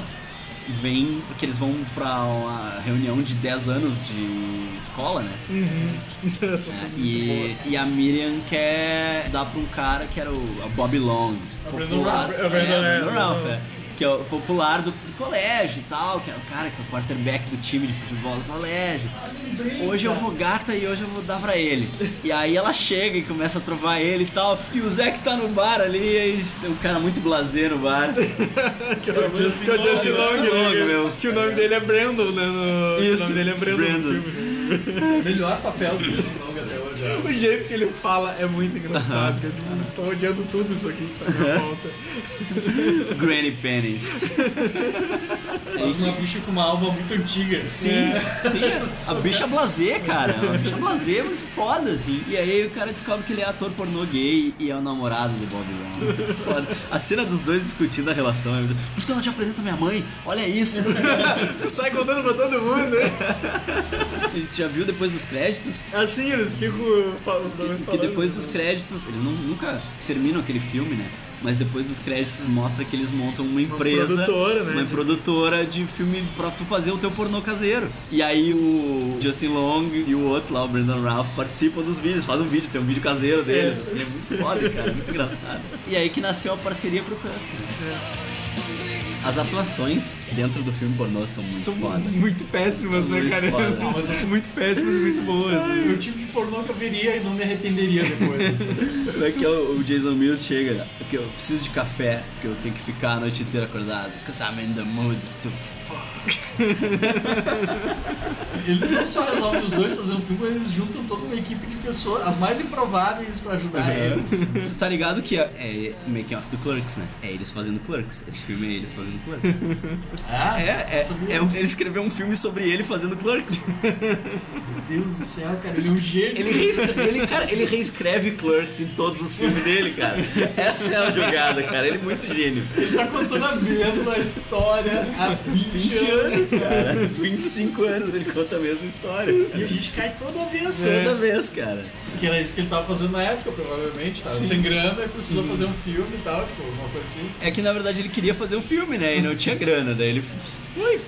vem porque eles vão pra uma reunião de 10 anos de escola, né? Uhum. Isso é E, e a Miriam quer dar pra um cara que era o a Bob Long. O Brandon Ralph. É o Brandon é, Ralph. Ralph, é. Que é o popular do, do colégio e tal, que é o cara que é o quarterback do time de futebol do colégio. Hoje eu vou gata e hoje eu vou dar pra ele. E aí ela chega e começa a trovar ele e tal. E o Zé que tá no bar ali, e aí tem um cara muito blasé no bar. Que é o Justin, é o Justin Long, Long, né? meu. Que o nome dele é Brandon, né? No... Isso, O nome dele é Brandon. Brandon. Melhor papel do Jesse Long até hoje. Já. O jeito que ele fala é muito engraçado. eu tipo, tô odiando tudo isso aqui que tá volta. Granny Pennies. Faz uma bicha com uma alma muito antiga. Sim, sim. A bicha blasé, cara. A bicha blasé é muito foda, assim. E aí o cara descobre que ele é ator pornô gay e é o namorado do Bob Brown. Muito foda. A cena dos dois discutindo a relação é muito... Por isso que eu não te apresento a minha mãe. Olha isso. tu sai contando pra todo mundo, né? E tu já viu depois dos créditos? Assim, eles ficam falando, os dois Porque depois dos créditos, eles não- nunca terminam aquele filme, né? Mas depois dos créditos mostra que eles montam uma empresa, produtora, né, uma de- produtora de filme pra tu fazer o teu pornô caseiro. E aí o Justin Long e o outro lá, o Brandon Ralph, participam dos vídeos, fazem um vídeo, tem um vídeo caseiro deles, É. assim, é muito foda, cara, muito engraçado. E aí que nasceu a parceria pro Tusk, né? As atuações dentro do filme pornô são muito São foda. muito péssimas, né, Muito cara? foda. Mas são muito péssimas e muito boas. É o tipo de pornô que eu veria e não me arrependeria depois. assim. Como é que o o Jason Mills chega? Porque eu preciso de café, porque eu tenho que ficar a noite inteira acordado. Because I'm in the mood to fuck. Eles não só resolvem os dois fazer um filme, mas eles juntam toda uma equipe de pessoas, as mais improváveis pra ajudar eles. tu tá ligado que é, é o making off do Clerks, né? É eles fazendo Clerks. Esse filme é eles fazendo Clerks. Ah, é, é, é um- ele escreveu um filme sobre ele fazendo Clerks. Meu Deus do céu, cara, ele é um gênio. Ele, reescreve, ele, cara, ele reescreve Clerks em todos os filmes dele, cara. Essa é a jogada, cara. Ele é muito gênio. Ele tá contando a mesma história há 20, 20 anos, cara. 25 anos ele conta a mesma história. E a gente cai toda vez. Toda vez, cara. Que era isso que ele tava fazendo na época, provavelmente. Tava Sim. sem grana e precisou Sim. fazer um filme e tal, tipo, alguma coisa assim. É que na verdade ele queria fazer um filme, né? E não tinha grana. Daí ele foi,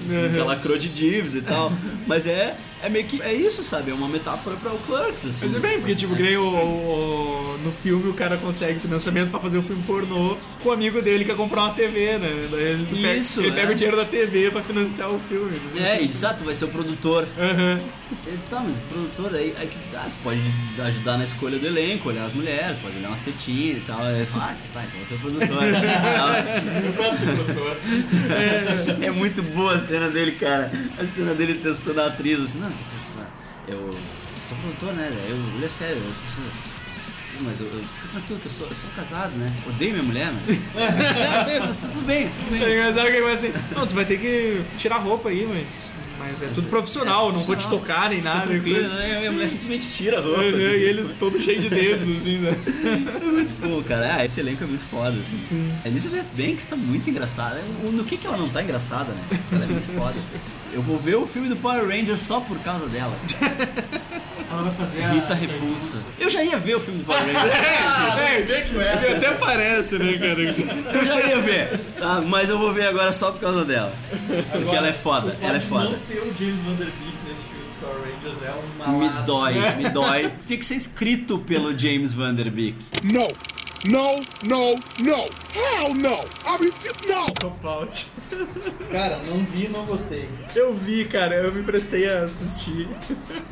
Uhum. lacrou de dívida e tal. Mas é, é meio que. É isso, sabe? É uma metáfora pra o Clerks, assim. Mas é bem, porque tipo, nem o, o- o- no filme o cara consegue financiamento pra fazer um filme pornô com o amigo dele que quer comprar uma TV, né? Daí ele pega, Isso, ele é. pega o dinheiro da TV pra financiar o filme. né? É, exato, vai ser o produtor. Aham. Ele disse, tá, mas o produtor aí, aí que ah, tu pode ajudar na escolha do elenco, olhar as mulheres, pode olhar umas tetinhas e tal. Aí ah, tá, então você é produtor. Eu posso ser produtor. é, é muito boa a cena dele, cara. A cena dele testando a atriz, assim, não, eu sou produtor, né? Eu, ele é sério, eu mas eu, eu fica tranquilo que eu sou, eu sou casado, né? Odeio minha mulher, mas. mas, mas tudo bem, tudo bem. O que vai assim? Não, tu vai ter que tirar a roupa aí, mas. Mas é tudo profissional, não vou te tocar nem nada. tranquilo, né? Minha mulher simplesmente tira a roupa. E ele todo cheio de dedos, assim, né? É muito bom, cara. Ah, esse elenco é muito foda. Assim. Sim. A Elizabeth Banks tá muito engraçada. No que, que ela não tá engraçada, né? Ela é muito foda. Eu vou ver o filme do Power Ranger só por causa dela. Ela vai fazer a. Rita Repulsa. Eu já ia ver o filme do Power Ranger. É, vê que é. Até parece, né, cara? Eu já ia ver, tá? mas eu vou ver agora só por causa dela. Porque Agora, ela é foda, ela é foda. Não ter o James Vanderbeek nesse filme dos Power Rangers é uma Me dói, me dói. Tinha que ser escrito pelo James Vanderbeek. No, no, no, no. Hell no. I refuse. No. Out. Cara, não vi, não gostei. Eu vi, cara, eu me prestei a assistir.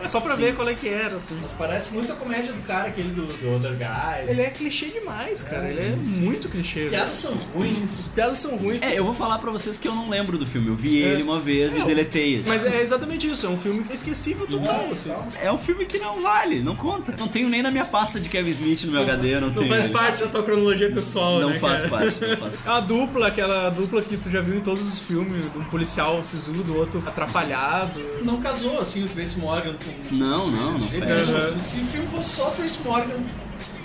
Só pra ver qual é que era, assim. Mas parece muito a comédia do cara, aquele do, do Other Guy. Ele é clichê demais, cara. Ele é muito clichê. As piadas são ruins. As piadas são ruins. É, eu vou falar pra vocês que eu não lembro do filme. Eu vi ele uma vez e É, deletei. assim. Mas é exatamente isso, é um filme esquecível total, assim. É um filme que não vale, não conta. Não tenho nem na minha pasta de Kevin Smith no meu HD, não, Não tenho. faz parte da tua cronologia pessoal, Não né, faz cara? Não faz. É uma dupla, aquela dupla que tu já viu em todos os filmes, de um policial sisudo, outro atrapalhado. Não casou, assim, o Trace Morgan com... Não, não, não. Se, o filme fosse só o Trace Morgan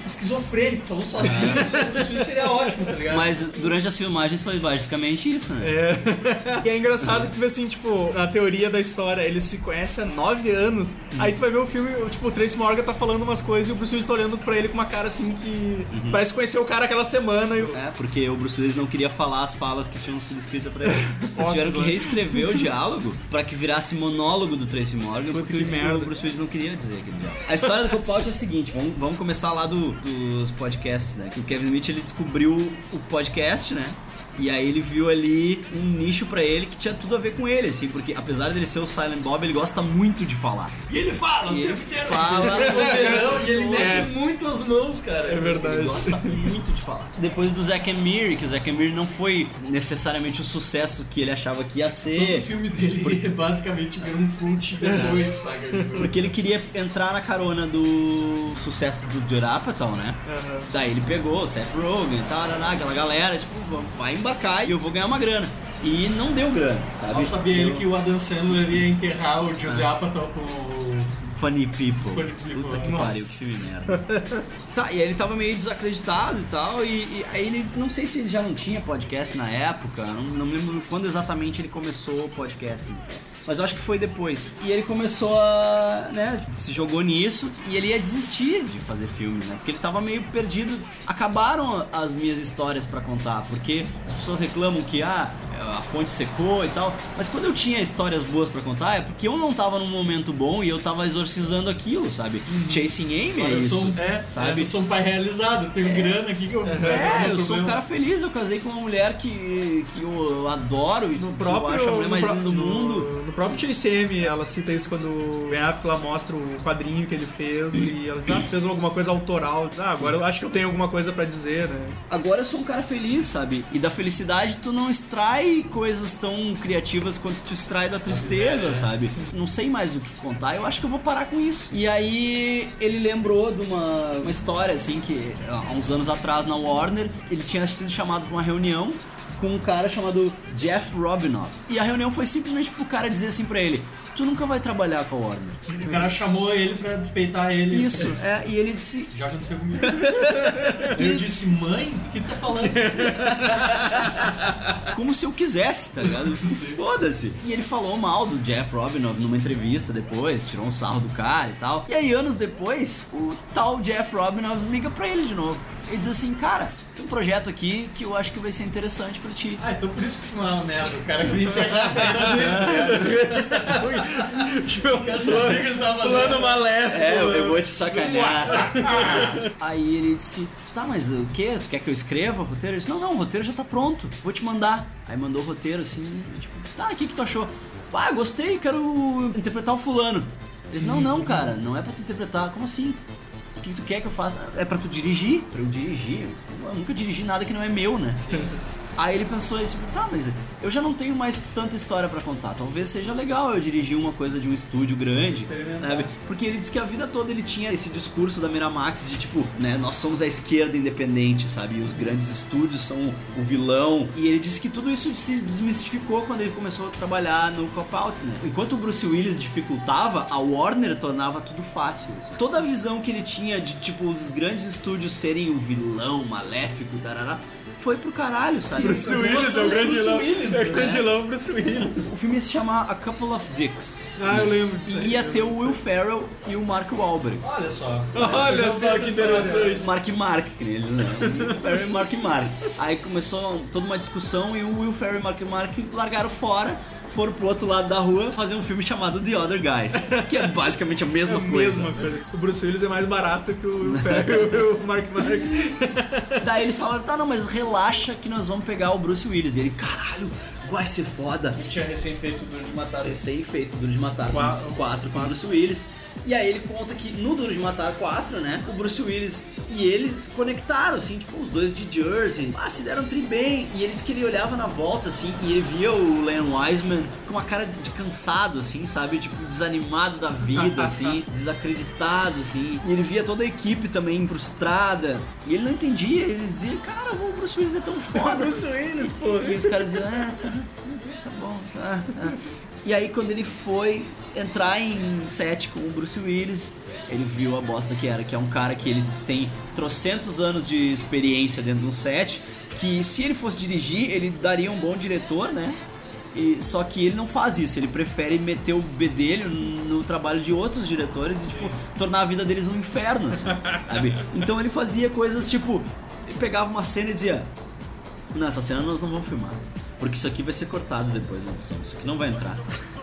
esquizofrênico, falou sozinho, isso, isso seria ótimo, tá ligado? Mas durante as filmagens foi basicamente isso, né? É. E é engraçado que tu vê assim, tipo, na teoria da história, eles se conhecem há nove anos. Aí tu vai ver o filme, tipo, o Trace Morgan tá falando umas coisas e o Bruce Willis tá olhando pra ele com uma cara assim que parece conhecer o cara aquela semana. E... o- É, porque o Bruce Willis não queria falar as falas que tinham sido escritas pra ele. Eles tiveram que reescrever o diálogo pra que virasse monólogo do Tracy Morgan, porque que tipo, merda. o Bruce Willis não queria dizer aquele diálogo. A história do Cop Out é a seguinte, vamos, vamos começar lá do- dos podcasts, né? Que o Kevin Smith, ele descobriu o podcast, né? E aí ele viu ali um nicho pra ele que tinha tudo a ver com ele, assim, porque apesar dele ser o Silent Bob, ele gosta muito de falar. E ele fala o E ele tempo inteiro. fala e ele todo. mexe É. muito as mãos, cara. É verdade. Ele gosta muito de falar. Depois do Zack and Miri, que o Zack and Miri não foi necessariamente o sucesso que ele achava que ia Todo ser. o filme dele basicamente virou um cult depois, saca? Porque ele queria entrar na carona do sucesso do Judd Apatow, né? Aham. Daí ele pegou o Seth Rogen, tarará, aquela galera, tipo, vamos- vai embarcar e eu vou ganhar uma grana. E não deu grana, sabe? Mal sabia ele que o Adam Sandler ia enterrar o Judd Apatow com o... Funny People. Funny People. Puta que Nossa. pariu, que filme merda. tá, e aí ele tava meio desacreditado e tal, e, e aí ele, não sei se ele já não tinha podcast na época, não, não me lembro quando exatamente ele começou o podcast. Mas eu acho que foi depois. E ele começou a, né, se jogou nisso e ele ia desistir de fazer filme, né? Porque ele tava meio perdido. Acabaram as minhas histórias pra contar, porque as pessoas reclamam que ah, a fonte secou e tal, mas quando eu tinha histórias boas pra contar é porque eu não tava num momento bom e eu tava exorcizando aquilo, sabe? Chasing Amy é eu isso, sou é, sabe? Eu sou um pai realizado, eu tenho grana aqui que eu. É, eu sou um cara feliz, eu casei com uma mulher que, que eu adoro e No eu próprio, acho a mulher no, mais linda do no- mundo. no próprio TCM, ela cita isso quando o Ben Affleck lá mostra o quadrinho que ele fez e ela diz, ah, tu fez alguma coisa autoral. Diz, ah, agora eu acho que eu tenho alguma coisa pra dizer, né? Agora eu sou um cara feliz, sabe? E da felicidade tu não extrai coisas tão criativas quanto tu extrai da tristeza, sabe? Não sei mais o que contar, eu acho que eu vou parar com isso. E aí ele lembrou de uma, uma história, assim, que há uns anos atrás na Warner, ele tinha sido chamado pra uma reunião com um cara chamado Jeff Robinoff. E a reunião foi simplesmente pro cara dizer assim pra ele: Tu nunca vai trabalhar com a Warner. O cara chamou ele pra despeitar ele. Isso, é, e ele disse. Já aconteceu comigo. Eu disse, mãe, do que tu tá falando? como se eu quisesse, tá ligado? Foda-se. E ele falou mal do Jeff Robinoff numa entrevista depois, tirou um sarro do cara e tal. E aí, anos depois, o tal Jeff Robinoff liga pra ele de novo. Ele diz assim, cara, um projeto aqui que eu acho que vai ser interessante pra ti. Ah, então por isso que o filme é merda. O cara queria a carreira dele. tipo, Eu quero saber que ele tava plano fazendo. maléfico. É, eu, eu vou te sacanear. Aí ele disse, tá, mas o quê? Tu quer que eu escreva o roteiro? Ele disse, não, não, o roteiro já tá pronto, vou te mandar. Aí mandou o roteiro assim, tipo, tá, o que que tu achou? Ah, gostei, quero interpretar o fulano. Ele disse, não, não, cara, não é pra tu interpretar, como assim? O que tu quer que eu faça? É pra tu dirigir? Pra eu dirigir? Eu nunca dirigi nada que não é meu, né? Aí ele pensou isso, tá, mas eu já não tenho mais tanta história pra contar. Talvez seja legal eu dirigir uma coisa de um estúdio grande, sabe? Porque ele disse que a vida toda ele tinha esse discurso da Miramax de tipo, né, nós somos a esquerda independente, sabe? E os grandes estúdios são o vilão. E ele disse que tudo isso se desmistificou quando ele começou a trabalhar no Cop-Out, né? Enquanto o Bruce Willis dificultava, a Warner tornava tudo fácil. assim. Toda a visão que ele tinha de tipo os grandes estúdios serem o vilão maléfico, tarará, foi pro caralho, sabe? Bruce Nós Willis é o grande Bruce vilão. Willis, É o né? grande vilão Bruce Willis. O filme ia se chamar A Couple of Dicks. Ah, eu lembro disso E ia ter o Will Ferrell e o Mark Wahlberg. Olha só. Olha só que interessante. Mark e Mark, que eles, né? Will Ferrell e Mark e Mark. Aí começou toda uma discussão e o Will Ferrell e Mark e Mark largaram fora, foram pro outro lado da rua fazer um filme chamado The Other Guys, que é basicamente a mesma É a coisa. mesma coisa. O Bruce Willis é mais barato que o e o Mark Mark. Daí eles falaram, tá, não, mas relaxa que nós vamos pegar o Bruce Willis. E ele, caralho, vai ser foda. Ele tinha recém feito o Duro de Matar. Recém-feito, Duro de Matar Qua- 4 com o Bruce Willis. E aí ele conta que no Duro de Matar 4, né, o Bruce Willis e eles conectaram, assim, tipo, os dois de Jersey. Ah, se deram tri bem. E eles que ele olhava na volta, assim, e ele via o Len Wiseman com uma cara de cansado, assim, sabe? Tipo, desanimado da vida, assim, desacreditado, assim. E ele via toda a equipe também frustrada. E ele não entendia, ele dizia, cara, o Bruce Willis é tão foda. Bruce Willis, pô. E os caras diziam, ah, tá, tá bom, tá, tá. E aí quando ele foi entrar em set com o Bruce Willis, ele viu a bosta que era, que é um cara que ele tem trocentos anos de experiência dentro de um set, que se ele fosse dirigir, ele daria um bom diretor, né? E, só que ele não faz isso, ele prefere meter o B dele no trabalho de outros diretores e, tipo, tornar a vida deles um inferno, assim, sabe? Então ele fazia coisas tipo, ele pegava uma cena e dizia: Não, essa cena nós não vamos filmar, porque isso aqui vai ser cortado depois na edição, isso aqui não vai entrar.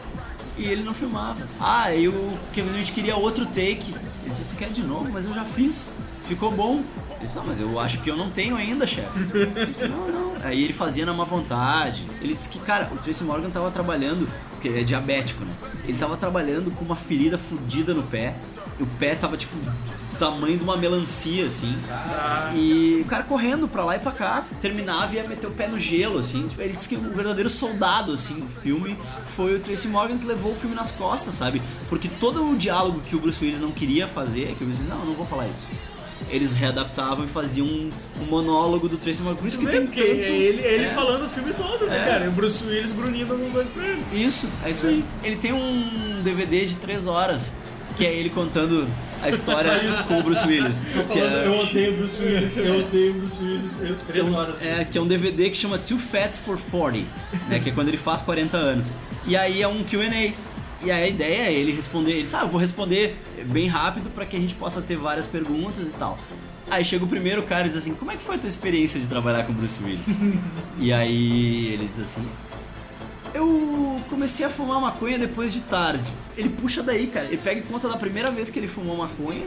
E ele não filmava. Ah, e o Kevin Smith queria outro take. Ele disse: Tu quer de novo? Mas eu já fiz, ficou bom. Ele disse: Não, mas eu acho que eu não tenho ainda, chefe. Ele disse: Não, não. Aí ele fazia na má vontade. Ele disse que, cara, o Tracy Morgan tava trabalhando, porque ele é diabético, né? Ele tava trabalhando com uma ferida fodida no pé. E o pé tava, tipo, tamanho de uma melancia, assim. E o cara correndo pra lá e pra cá, terminava e ia meter o pé no gelo, assim. Tipo, ele disse que o verdadeiro soldado, assim, do filme foi o Tracy Morgan que levou o filme nas costas, sabe? Porque todo o diálogo que o Bruce Willis não queria fazer, que o Bruce Willis, não, não vou falar isso. Eles readaptavam e faziam um, um monólogo do Tracy Morgan. Por isso que tem tanto... é ele, ele É. falando o filme todo, né, É. cara? E o Bruce Willis grunhindo alguma coisa pra ele. Isso, é isso aí. Ele tem um DVD de 3 horas, que é ele contando a história isso. com o Bruce Willis. Que falando, é- eu odeio o Bruce Willis, eu odeio o Bruce Willis. Eu, é, três um, horas. é, que é um DVD que chama Too Fat for 40, né, que é quando ele faz 40 anos. E aí é um Q&A. E aí a ideia é ele responder, ele sabe, ah, eu vou responder bem rápido pra que a gente possa ter várias perguntas e tal. Aí chega o primeiro cara e diz assim, como é que foi a tua experiência de trabalhar com o Bruce Willis? e aí ele diz assim, eu comecei a fumar maconha depois de tarde. Ele puxa daí, cara. Ele pega e conta da primeira vez que ele fumou maconha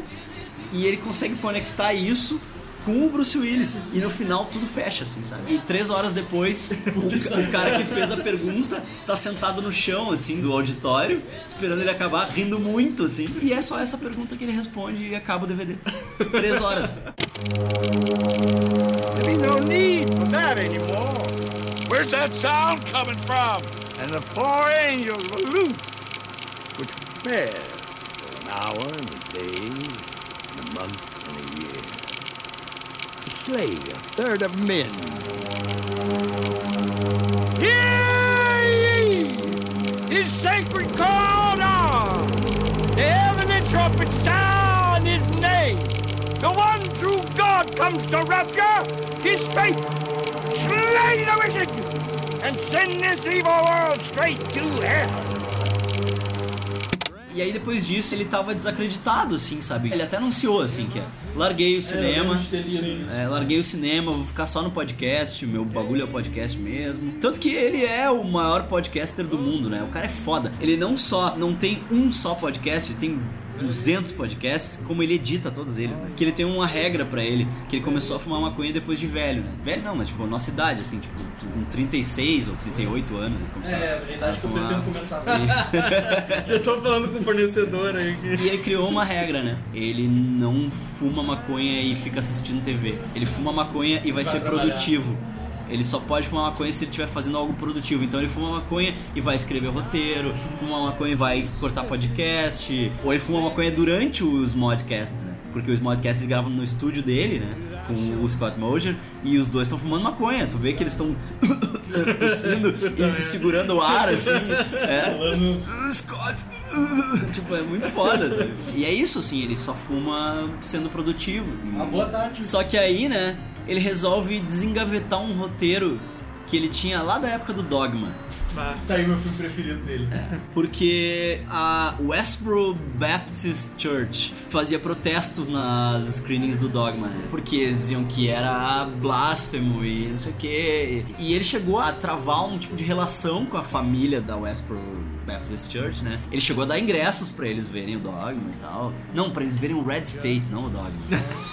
e ele consegue conectar isso com o Bruce Willis. E no final tudo fecha, assim, sabe? E três horas depois, o, o cara que fez a pergunta tá sentado no chão, assim, do auditório, esperando ele acabar, rindo muito, assim. E é só essa pergunta que ele responde e acaba o DVD. três horas. There ain't no need for that anymore. Where's that sound coming from? And the four angels were loose, which fed for an hour and a day, and a month slay a third of men. Hear ye his sacred call on. The heavenly trumpet sound his name. The one true God comes to rapture his faith. Slay the wicked and send this evil world straight to hell. E aí depois disso ele tava desacreditado, assim, sabe? Ele até anunciou, assim, que é, larguei o cinema, ter lido isso. é, larguei o cinema, vou ficar só no podcast, meu bagulho é podcast mesmo. Tanto que ele é o maior podcaster do mundo, né? O cara é foda. Ele não só, não tem um só podcast, tem 200 podcasts, como ele edita todos eles, né? Que ele tem uma regra pra ele, que ele começou a fumar maconha depois de velho, né? Velho não, mas tipo, a nossa idade, assim, tipo, com 36 ou 38 anos ele começou É, a idade que eu fumar. pretendo começar. E- Já tô falando com o fornecedor aí. Que... E ele criou uma regra, né? Ele não fuma maconha e fica assistindo TV. Ele fuma maconha e vai, Vai ser trabalhar. produtivo. Ele só pode fumar maconha se ele estiver fazendo algo produtivo. Então ele fuma maconha e vai escrever roteiro, fuma maconha e vai cortar podcast. Ou ele fuma maconha durante os modcasts, né? Porque os modcasts gravam no estúdio dele, né? Com o Scott Moser. E os dois estão fumando maconha. Tu vê que eles estão tossindo e segurando o ar, assim. É. Scott! tipo, é muito foda. sabe? E é isso, assim, ele só fuma sendo produtivo. Ah, boa tarde. Só que aí, né, ele resolve desengavetar um roteiro que ele tinha lá da época do Dogma. Tá aí meu filme preferido dele. Porque a Westboro Baptist Church fazia protestos nas screenings do Dogma, né? Porque eles diziam que era blasfemo e não sei o que. E ele chegou a travar um tipo de relação com a família da Westboro Baptist Church, né? Ele chegou a dar ingressos pra eles verem o Dogma e tal. Não, pra eles verem o Red State, não o Dogma.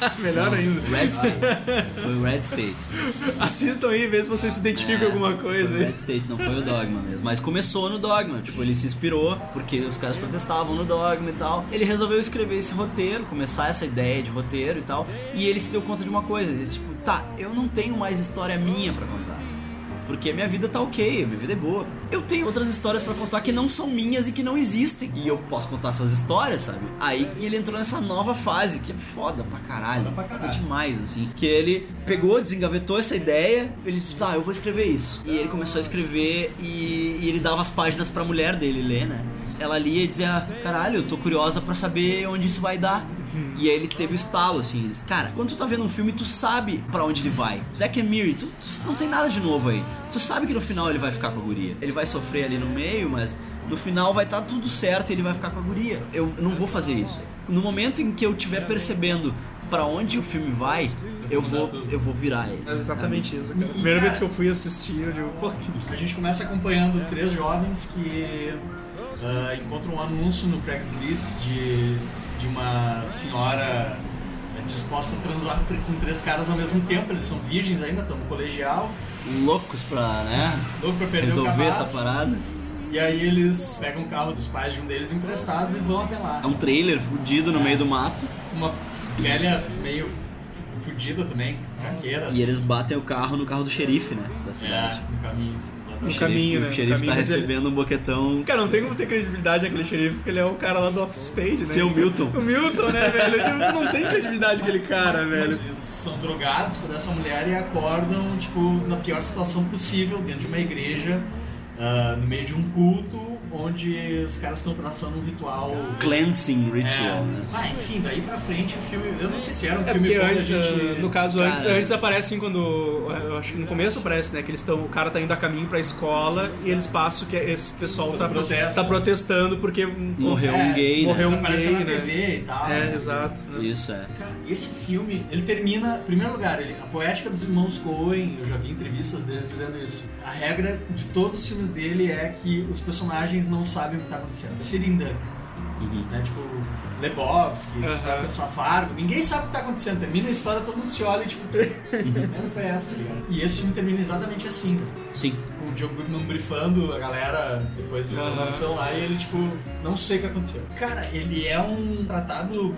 É. Melhor Não, ainda. Red State. Foi o Red State. Assistam aí, vê se vocês se identificam com alguma coisa. Foi o Red State, não foi o Dogma mesmo. Mas começou no Dogma. Tipo, ele se inspirou porque os caras protestavam no Dogma e tal. Ele resolveu escrever esse roteiro, começar essa ideia de roteiro e tal. E ele se deu conta de uma coisa: tipo, tá, eu não tenho mais história minha pra contar. Porque minha vida tá ok, minha vida é boa. Eu tenho outras histórias pra contar que não são minhas e que não existem. E eu posso contar essas histórias, sabe? Aí que ele entrou nessa nova fase, que é foda pra caralho. Foda, pra caralho. demais, assim. Que ele pegou, desengavetou essa ideia, ele disse, tá, eu vou escrever isso. E ele começou a escrever e, e ele dava as páginas pra mulher dele ler, né? Ela lia e dizia, caralho, eu tô curiosa pra saber onde isso vai dar. E aí ele teve o estalo, assim, ele disse, cara, quando tu tá vendo um filme, tu sabe pra onde ele vai. Zack and Miri, tu, tu não tem nada de novo aí. Tu sabe que no final ele vai ficar com a guria. Ele vai sofrer ali no meio, mas no final vai estar tudo certo e ele vai ficar com a guria. Eu não vou fazer isso. No momento em que eu estiver percebendo pra onde o filme vai, eu vou, eu vou virar ele. É exatamente isso, cara. Primeira vez que eu fui assistir, eu digo, pô, que... A gente começa acompanhando três jovens que ah, encontram um anúncio no Craigslist de, de uma senhora é disposta a transar tr- com três caras ao mesmo tempo. Eles são virgens ainda, estão no colegial. Loucos pra, né? Louco pra perder resolver essa parada. E aí eles pegam o carro dos pais de um deles emprestados e vão até lá. É um trailer fudido no meio do mato. Uma velha meio fu- fudida também, caqueira. E eles batem o carro no carro do xerife, né? Da cidade. É, no caminho. O No xerife, caminho, né? o xerife caminho, tá mas ele- recebendo um boquetão. Cara, não tem como ter credibilidade aquele xerife, porque ele é o cara lá do Office Page, né? Seu Milton. O Milton, né, velho? Tu não tem credibilidade aquele cara, velho. Eles são drogados por essa mulher e acordam, tipo, na pior situação possível, dentro de uma igreja, ah, no meio de um culto, onde os caras estão passando um ritual. Cleansing ritual, É. né? Ah, enfim, daí pra frente o filme. Eu não sei se era um É filme porque quando a antes, gente. no caso, Cara, antes, antes aparece assim quando. Eu acho que no começo aparece, né? Que eles estão. O cara tá indo a caminho pra escola e eles passam que esse pessoal tá, Protesto. tá protestando porque. Morreu um gay, né? Morreu um gay, na né? TV e tal. É, exato. né? Isso, é. Cara, esse filme, ele termina, em primeiro lugar, ele, a poética dos irmãos Coen, eu já vi entrevistas deles dizendo isso. A regra de todos os filmes dele é que os personagens não sabem o que tá acontecendo. Sitting Duck, Uhum. né? Tipo, Lebowski, uh Fargo, ninguém sabe o que tá acontecendo. Termina a história, todo mundo se olha e tipo, não foi essa, tá ligado? E esse filme termina exatamente assim, né? Sim. com o John Goodman brifando a galera depois da gravação lá e ele, tipo, não sei o que aconteceu. Cara, ele é um tratado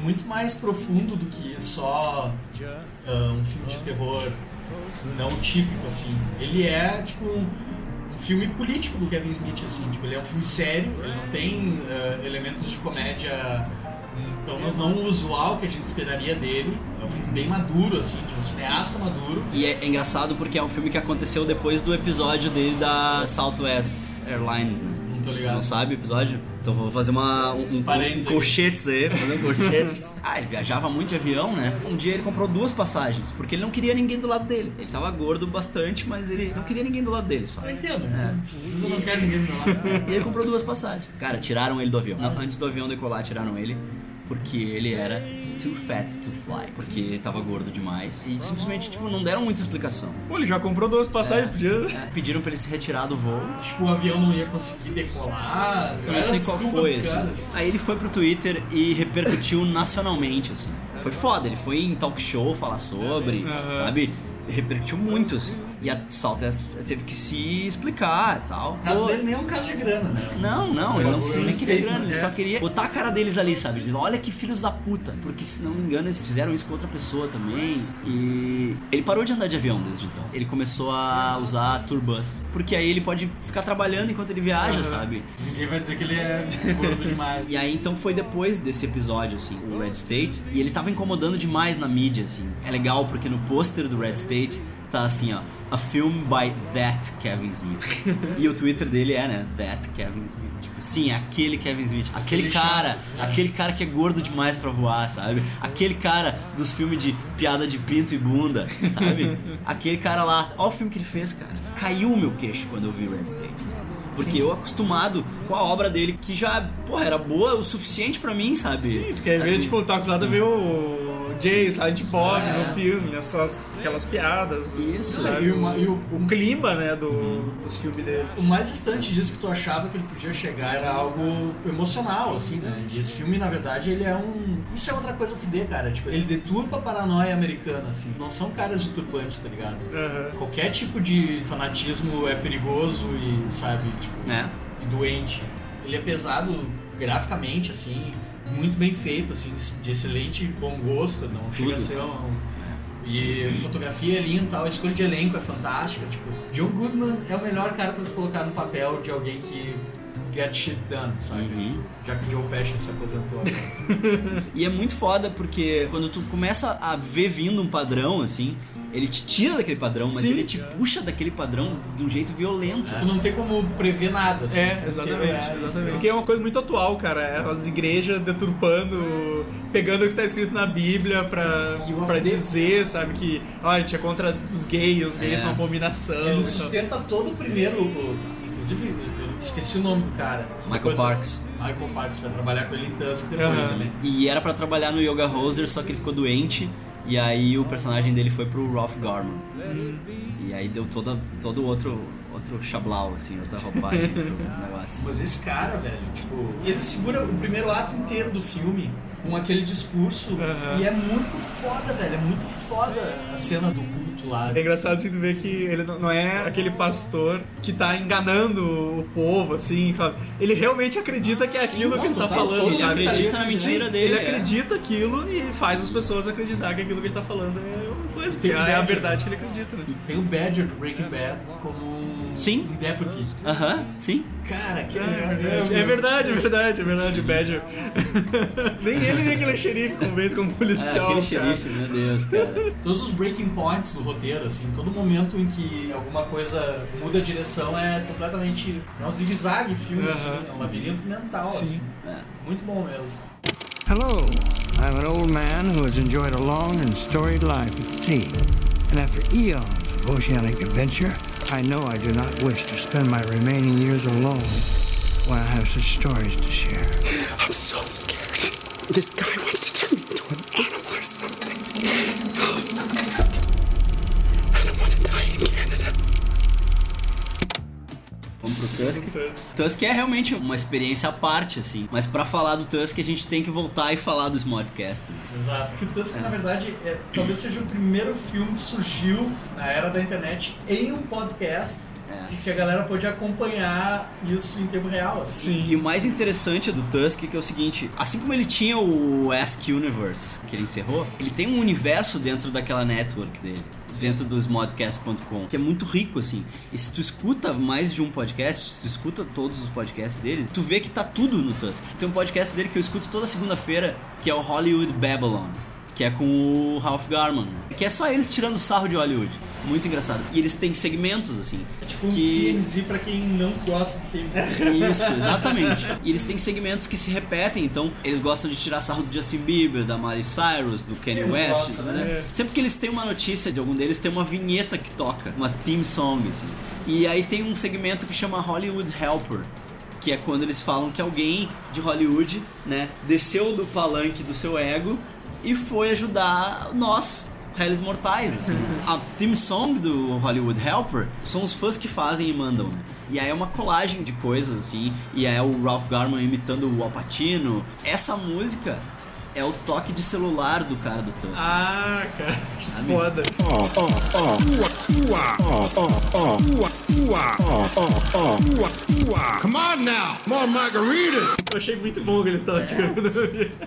muito mais profundo do que só ah, um filme de terror não típico, assim. Ele é, tipo, filme político do Kevin Smith, assim. Tipo, ele é um filme sério, ele não tem ah, elementos de comédia, hum, pelo menos não usual que a gente esperaria dele. É um filme bem maduro, assim, de um cineasta maduro. E é engraçado porque é um filme que aconteceu depois do episódio dele da Southwest Airlines, né? Não tô ligado. não sabe o episódio? Então vou fazer uma, um, um, colchetes aí, fazer um colchetes. ah, ele viajava muito de avião, né? Um dia ele comprou duas passagens, porque ele não queria ninguém do lado dele. Ele tava gordo bastante, mas ele não queria ninguém do lado dele só. Eu entendo. É. Eu não quero ninguém do lado. E ele comprou duas passagens. Cara, tiraram ele do avião. Não, antes do avião decolar, tiraram ele. Porque ele era too fat to fly. Porque ele tava gordo demais. E simplesmente, tipo, não deram muita explicação. Pô, ele já comprou duas passagens, É, podia. é, pediram pra ele se retirar do voo. Tipo, o avião não ia conseguir decolar. Eu não sei qual foi, assim. Aí ele foi pro Twitter e repercutiu nacionalmente, assim. Foi foda, ele foi em talk show falar sobre, Aham. sabe? Repercutiu muito, assim. E a Saltes teve que se explicar e tal. O caso Pô, dele nem é um caso de grana, né? Não, não, ele não, Foi um nem queria grana, ele é. só queria botar a cara deles ali, sabe? Dizer, olha que filhos da puta. Porque se não me engano, eles fizeram isso com outra pessoa também. E ele parou de andar de avião desde então. Ele começou a usar tourbus. Porque aí ele pode ficar trabalhando enquanto ele viaja, sabe? Ninguém vai dizer que ele é gordo demais. E aí então foi depois desse episódio, assim, o Red State, e ele tava incomodando demais na mídia, assim. É legal porque no pôster do Red State tá assim, ó, a film by that Kevin Smith. e o Twitter dele é, né, that Kevin Smith. Tipo, sim, aquele Kevin Smith, aquele Aquele cara, chato, né? aquele cara que é gordo demais pra voar, sabe? Aquele cara dos filmes de piada de pinto e bunda, sabe? aquele cara lá, olha o filme que ele fez, cara. Caiu o meu queixo quando eu vi Red State. Porque eu acostumado com a obra dele, que já, porra, era boa o suficiente pra mim, sabe? Sim, tu quer ver, Sabe? tipo, tá acostumado a ver o Jay, Silent Bob É. no filme, essas, aquelas piadas. Isso. sabe? E uma- e o- o clima, né, do, dos filmes dele. O mais distante disso que tu achava que ele podia chegar era algo emocional, assim, né? E esse filme, na verdade, ele é um. Isso é outra coisa a fuder, cara. Tipo, ele deturpa a paranoia americana, assim. Não são caras de turbante, tá ligado? Aham. Qualquer tipo de fanatismo é perigoso e, sabe, tipo, É. e doente. Ele é pesado graficamente, assim, muito bem feito, assim, de excelente bom gosto, não chega a ser um. E fotografia é linda tal, a escolha de elenco é fantástica. Tipo, John Goodman é o melhor cara pra se colocar no papel de alguém que get shit done, sabe? Uhum. Já que o Joe Pesci se aposentou. E é muito foda porque quando tu começa a ver vindo um padrão, assim, ele te tira daquele padrão, mas Sim. ele te puxa daquele padrão de um jeito violento. Tu não tem como prever nada, assim. É, porque exatamente, é isso, exatamente. Porque é uma coisa muito atual, cara. É as igrejas deturpando, pegando o que tá escrito na Bíblia pra, pra dizer, sabe, que ó, a gente é contra os gays, os gays É. são abominação. Ele tal. sustenta todo o primeiro. o- Inclusive, eu esqueci o nome do cara. Michael Parks. Michael Parks vai trabalhar com ele em Tusk depois Aham. também. E era pra trabalhar no Yoga Hoser, só que ele ficou doente. E aí o personagem dele foi pro Ralph Garman. E aí deu toda, todo outro, outro chablau, assim, outra roupagem pro negócio. Mas esse cara, velho, tipo, ele segura o primeiro ato inteiro do filme com aquele discurso. E é muito foda, velho. É muito foda a cena do culto lá. É engraçado assim tu ver que ele não é aquele pastor que tá enganando o povo, assim, sabe? Ele realmente acredita que é Sim, aquilo não, que ele tá total, falando, ele sabe? acredita na mentira Sim, dele, Ele é. acredita aquilo e faz as pessoas acreditar que aquilo que ele tá falando é uma coisa, porque Tem é a verdade que ele acredita, né? Tem o Badger do Breaking Bad como Sim. um deputy. Aham, sim. Cara, que É verdade, é verdade, é verdade, é verdade, o Badger. nem ele nem aquele xerife convence como É, policial, aquele cara. xerife, meu Deus, cara. Todos os breaking points do roteiro, assim, todo momento em que alguma coisa muda a direção é completamente. É um zigue-zague filme, Aham. assim, é um labirinto mental. Sim. Assim. Muito bom mesmo. Hello, I'm an old man who has enjoyed a long and storied life at sea. And after eons of oceanic adventure, I know I do not wish to spend my remaining years alone when I have such stories to share. I'm so scared. This guy wants to turn me into an animal or something. I don't want to die in Canada. Vamos pro Tusk. Tusk é realmente uma experiência à parte, assim. Mas pra falar do Tusk, a gente tem que voltar e falar do Smodcast. Né? Exato. Porque o Tusk, na verdade, é, talvez seja o primeiro filme que surgiu na era da internet em um podcast e que a galera pôde acompanhar isso em tempo real. Assim. E o mais interessante do Tusk é que é o seguinte, assim como ele tinha o Ask Universe, que ele encerrou, ele tem um universo dentro daquela network dele, dentro do smodcast.com, que é muito rico, assim. E se tu escuta mais de um podcast, se tu escuta todos os podcasts dele, tu vê que tá tudo no Tusk. Tem um podcast dele que eu escuto toda segunda-feira, que é o Hollywood Babylon. Que é com o Ralph Garman. Que é só eles tirando sarro de Hollywood. Muito engraçado. E eles têm segmentos, assim. É tipo um que... TMZ pra quem não gosta do TMZ. Isso, exatamente. E eles têm segmentos que se repetem, então eles gostam de tirar sarro do Justin Bieber, da Miley Cyrus, do Kanye Eu West, gosto, né? né? Sempre que eles têm uma notícia de algum deles, tem uma vinheta que toca, uma theme song, assim. E aí tem um segmento que chama Hollywood Helper. Que é quando eles falam que alguém de Hollywood, né, desceu do palanque do seu ego e foi ajudar nós, réis mortais, assim. A theme song do Hollywood Helper são os fãs que fazem e mandam, né? E aí é uma colagem de coisas, assim, e aí é o Ralph Garman imitando o Al Pacino. Essa música é o toque de celular do cara do Tusk. Ah, cara, que Sabe? foda. Come on now, more margarita. Eu achei muito bom aquele toque.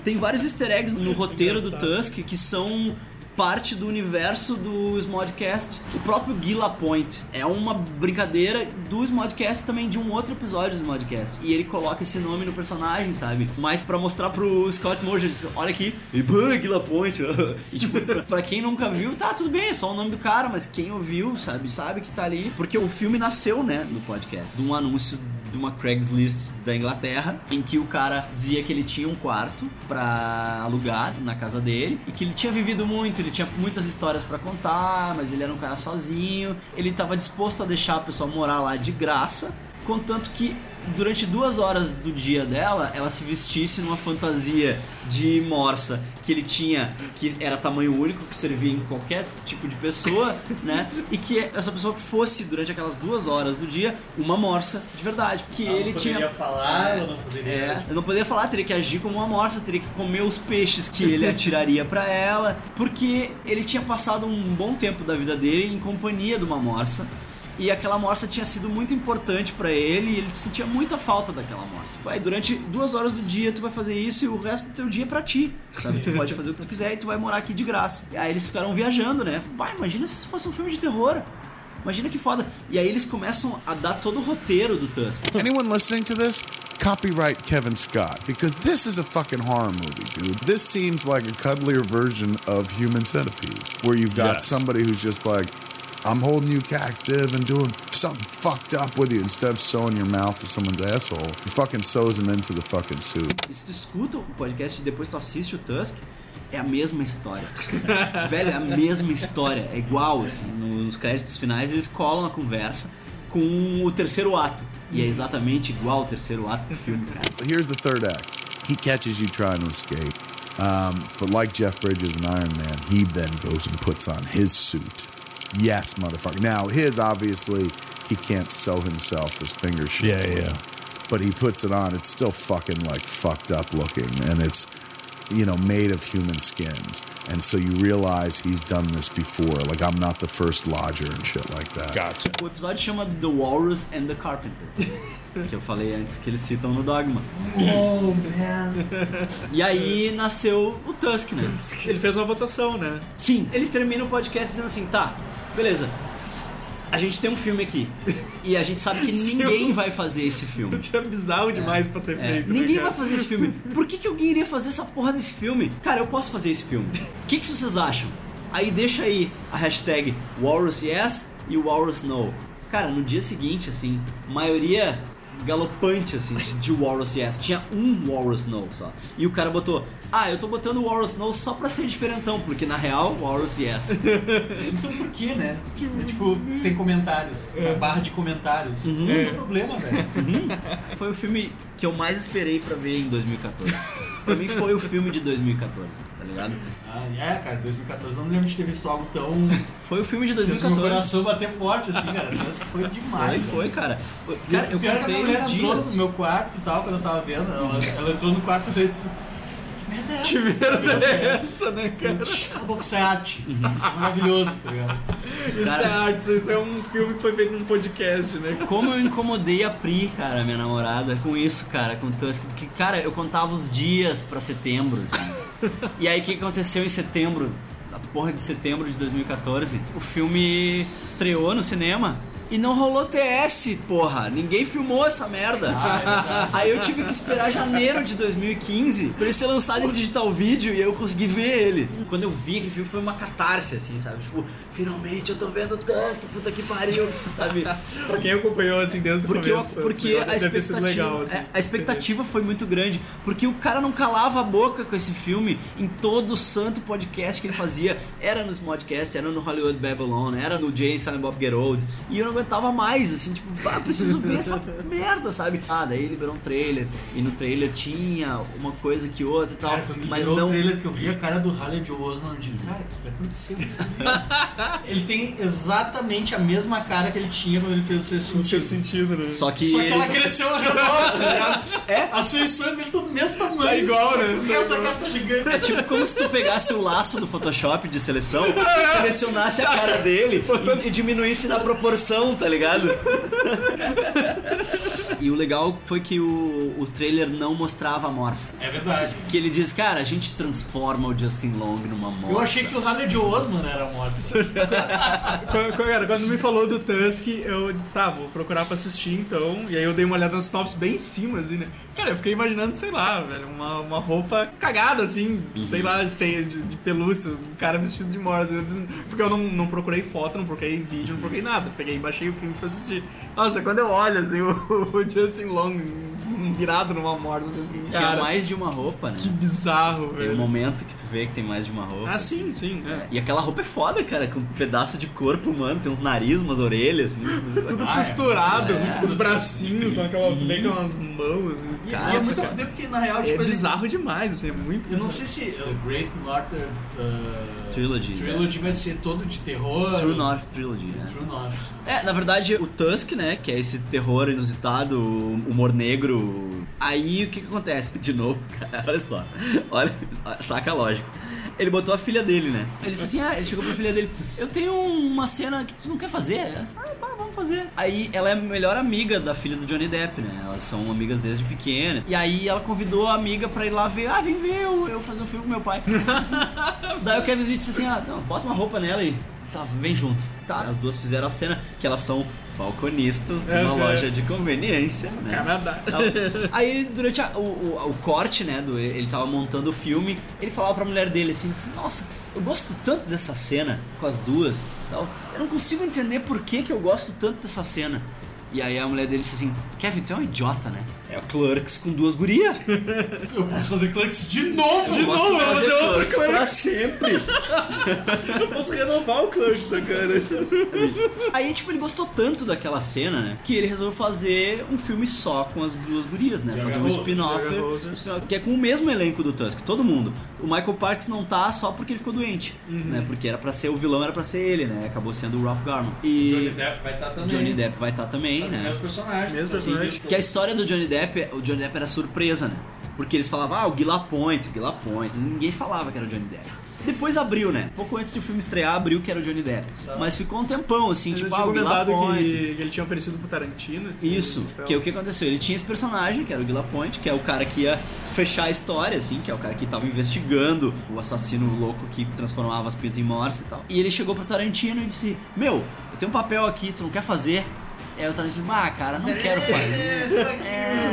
Tem vários easter eggs no roteiro do Tusk que são parte do universo do Smodcast. O próprio Guy Lapointe é uma brincadeira do Smodcast também de um outro episódio do Smodcast. E ele coloca esse nome no personagem, sabe? Mas pra mostrar pro Scott Moore, ele diz, olha aqui, e pô, Guy Lapointe. e tipo, pra quem nunca viu, tá, tudo bem, é só o nome do cara, mas quem ouviu, sabe, sabe que tá ali. Porque o filme nasceu, né, no podcast, de um anúncio de uma Craigslist da Inglaterra, em que o cara dizia que ele tinha um quarto pra alugar na casa dele e que ele tinha vivido muito, ele tinha muitas histórias pra contar, mas ele era um cara sozinho, ele tava disposto a deixar a pessoa morar lá de graça, contanto que durante duas horas do dia dela, ela se vestisse numa fantasia de morsa que ele tinha, que era tamanho único, que servia em qualquer tipo de pessoa, né? E que essa pessoa fosse, durante aquelas duas horas do dia, uma morsa de verdade. Que Ela não ele tinha. falar, ela não poderia- É, eu não poderia falar, teria que agir como uma morsa, teria que comer os peixes que ele atiraria pra ela, porque ele tinha passado um bom tempo da vida dele em companhia de uma morsa. E aquela morsa tinha sido muito importante pra ele e ele sentia muita falta daquela morsa. Vai, durante duas horas do dia tu vai fazer isso e o resto do teu dia é pra ti. Sabe? Tu pode fazer o que tu quiser e tu vai morar aqui de graça. E aí eles ficaram viajando, né? Vai, imagina se isso fosse um filme de terror. Imagina que foda. E aí eles começam a dar todo o roteiro do Tusk. Anyone listening to this? Copyright Kevin Scott because this is a fucking horror movie, dude. This seems like a cuddlier version of Human Centipede, where you've got Yes. somebody who's just like, I'm holding you captive and doing something fucked up with you instead of sewing your mouth to someone's asshole. He fucking sews them into the fucking suit. E se tu escuta o podcast e depois tu assiste o Tusk, é a mesma história. Velho, é a mesma história. É igual, assim. Nos créditos finais eles colam a conversa com o terceiro ato. E é exatamente igual ao terceiro ato do filme, cara. Here's the third act. He catches you trying to escape. Um, but like Jeff Bridges and Iron Man, he then goes and puts on his suit. Yes, motherfucker. Now, his obviously, he can't sew himself. His fingers shrivel. Yeah, yeah. But he puts it on. It's still fucking like fucked up looking. And it's you know, made of human skins. And so you realize he's done this before. Like, I'm not the first lodger and shit like that. Gotcha. O episódio chama The Walrus and the Carpenter. que eu falei antes que eles citam no Dogma. Oh, man. E aí nasceu o Tusk, né? Ele fez uma votação, né? Sim, ele termina o podcast dizendo assim, tá, beleza. A gente tem um filme aqui. E a gente sabe que ninguém vai fazer esse filme. É bizarro demais pra ser É, feito. né, ninguém vai fazer esse filme. Por que, que alguém iria fazer essa porra desse filme? Cara, eu posso fazer esse filme. O que, que vocês acham? Aí deixa aí a hashtag Walrus Yes e o Walrus No. Cara, no dia seguinte, assim, maioria galopante, assim, de Walrus Yes. Tinha um Walrus No só. E o cara botou, ah, eu tô botando o Walrus No só pra ser diferentão, porque na real, Walrus Yes. Então por que, né? Tipo, sem comentários. Na barra de comentários. Não É. tem problema, velho. Foi o filme que eu mais esperei pra ver em 2014. pra mim foi o filme de 2014, tá ligado? Ah, é, cara, 2014 não me lembro de ter visto algo tão. Foi o filme de Fez meu 2014. coração bater forte, assim, cara. Parece que foi demais. Foi, velho. foi, cara. Cara, o eu pior é que contei a mulher entrou dias. no meu quarto e tal, quando eu tava vendo. Ela, ela entrou no quarto e disse: merda é essa? Que merda é essa, né, cara? Cala a boca, isso é arte. Isso é maravilhoso, tá ligado? Isso Cara- é arte, isso é um filme que foi feito num podcast, né? Como eu incomodei a Pri, cara, minha namorada, com isso, cara, com o Tusk. Porque, cara, eu contava os dias pra setembro, assim. e aí, o que aconteceu em setembro? A porra de setembro de 2014, o filme estreou no cinema. E não rolou TS, porra. Ninguém filmou essa merda. aí eu tive que esperar janeiro de 2015 pra ele ser lançado em digital vídeo e eu consegui ver ele. Quando eu vi aquele filme foi uma catarse, assim, sabe? Tipo, finalmente eu tô vendo o Tusk, puta que pariu, sabe? Pra quem acompanhou, assim, desde o Porque, eu- começo. porque a expectativa, legal, assim. é, a expectativa foi muito grande. Porque o cara não calava a boca com esse filme em todo o santo podcast que ele fazia. Era nos podcasts, era no Hollywood Babylon, era no Jay Silent Bob Get Old. E eu não aguentava mais, assim, tipo, ah, preciso ver essa merda, sabe? Ah, daí liberou um trailer. E no trailer tinha uma coisa que outra e tal. Cara, quando mas liberou não. o trailer que eu vi a cara do Joe Osman, eu digo, cara, o que filme? ele tem exatamente a mesma cara que ele tinha quando ele fez o seu sentido. Seu sentido, né? Só que. Só que ela cresceu ao redor, tá ligado? É? As feições dele tudo do mesmo tamanho. Tá igual, só né? Tá Essa igual. cara tá gigante. É tipo como se tu pegasse o laço do Photoshop de seleção, selecionasse a cara dele e, e diminuísse na proporção, tá ligado? E o legal foi que o, o trailer não mostrava a morsa. É verdade. Que ele diz, cara, a gente transforma o Justin Long numa morsa. Eu achei que o Harley Joe Osman era morto. Quando, quando- cara, quando me falou do Tusk, eu disse, tá, vou procurar pra assistir então. E aí eu dei uma olhada nas tops bem em cima, assim, né? Cara, eu fiquei imaginando, sei lá, velho, uma, uma roupa cagada, assim, sei lá, feia, de, de pelúcia, um cara vestido de morsa. Porque eu não, não procurei foto, não procurei vídeo, não procurei nada. Peguei e baixei o filme pra assistir. Nossa, quando eu olho, assim, o, o Justin Long virado numa morsa, assim, Tinha cara, mais de uma roupa, né? que bizarro, Tem um velho. momento que tu vê que tem mais de uma roupa. Ah, sim, sim, é. E aquela roupa é foda, cara, com um pedaço de corpo humano, tem uns nariz, umas orelhas, assim. Tudo Ah, é. costurado, É. os bracinhos, aquela, tu vê com umas mãos. E, Nossa, e é muito a cara. fuder porque, na real, É tipo, ele- bizarro demais, assim, é muito Eu não bizarro. sei se o Great Northern uh, Trilogy. Trilogy vai ser todo de terror. True North Trilogy, né? True North. É, na verdade, o Tusk, né, que é esse terror inusitado, humor negro. Aí o que que acontece? De novo, cara, olha só. Olha, saca a lógica. Ele botou a filha dele, né? Ele disse assim: ah, ele chegou pra filha dele: Eu tenho uma cena que tu não quer fazer. Disse, Ah, pá, vamos fazer. Aí ela é a melhor amiga da filha do Johnny Depp, né? Elas são amigas desde pequena. E aí ela convidou a amiga pra ir lá ver: Ah, vem ver eu, eu fazer um filme com meu pai. Daí o Kevin Smith disse assim: Ah, não, bota uma roupa nela e tá, vem junto. Tá, as duas fizeram a cena que elas são balconistas de uma Uhum. loja de conveniência, né? Canadá. Tal. Aí durante a- o, o, o corte, né, do, ele tava montando o filme, ele falava pra mulher dele assim, assim, nossa, eu gosto tanto dessa cena com as duas, tal. Eu não consigo entender por que, que eu gosto tanto dessa cena. E aí a mulher dele disse assim, Kevin, tu é um idiota, né? É o Clerks com duas gurias. Eu posso fazer Clerks de novo! De novo, eu vou fazer fazer outro Clerks pra sempre. Eu posso renovar o Clerks, cara. Aí, tipo, ele gostou tanto daquela cena, né? Que ele resolveu fazer um filme só com as duas gurias, né? Fazer um spin-off. Que é com o mesmo elenco do Tusk, todo mundo. O Michael Parks não tá só porque ele ficou doente, Uhum. né? Porque era pra ser o vilão, era pra ser ele, né? Acabou sendo o Ralph Garman. E Johnny Depp vai estar também. Johnny Depp vai estar também, Tá né? Mesmo personagem. Mesmo Sim, personagem. que a história do Johnny Depp, o Johnny Depp era surpresa, né? Porque eles falavam, ah, o Guy Lapointe, Guy Lapointe. Ninguém falava que era o Johnny Depp. Depois abriu, né? Pouco antes do filme estrear, abriu que era o Johnny Depp. Mas ficou um tempão, assim, Mas tipo, ah, o comentado Lapointe. que, que ele tinha oferecido pro Tarantino. assim, Isso, que é o que aconteceu. Ele tinha esse personagem, que era o Guy Lapointe, que é o cara que ia fechar a história, assim, que é o cara que tava investigando o assassino louco que transformava as pintas em morse e tal. E ele chegou pro Tarantino e disse: Meu, eu tenho um papel aqui, tu não quer fazer? Aí o Tarantino, ah, cara, não quero fazer. É,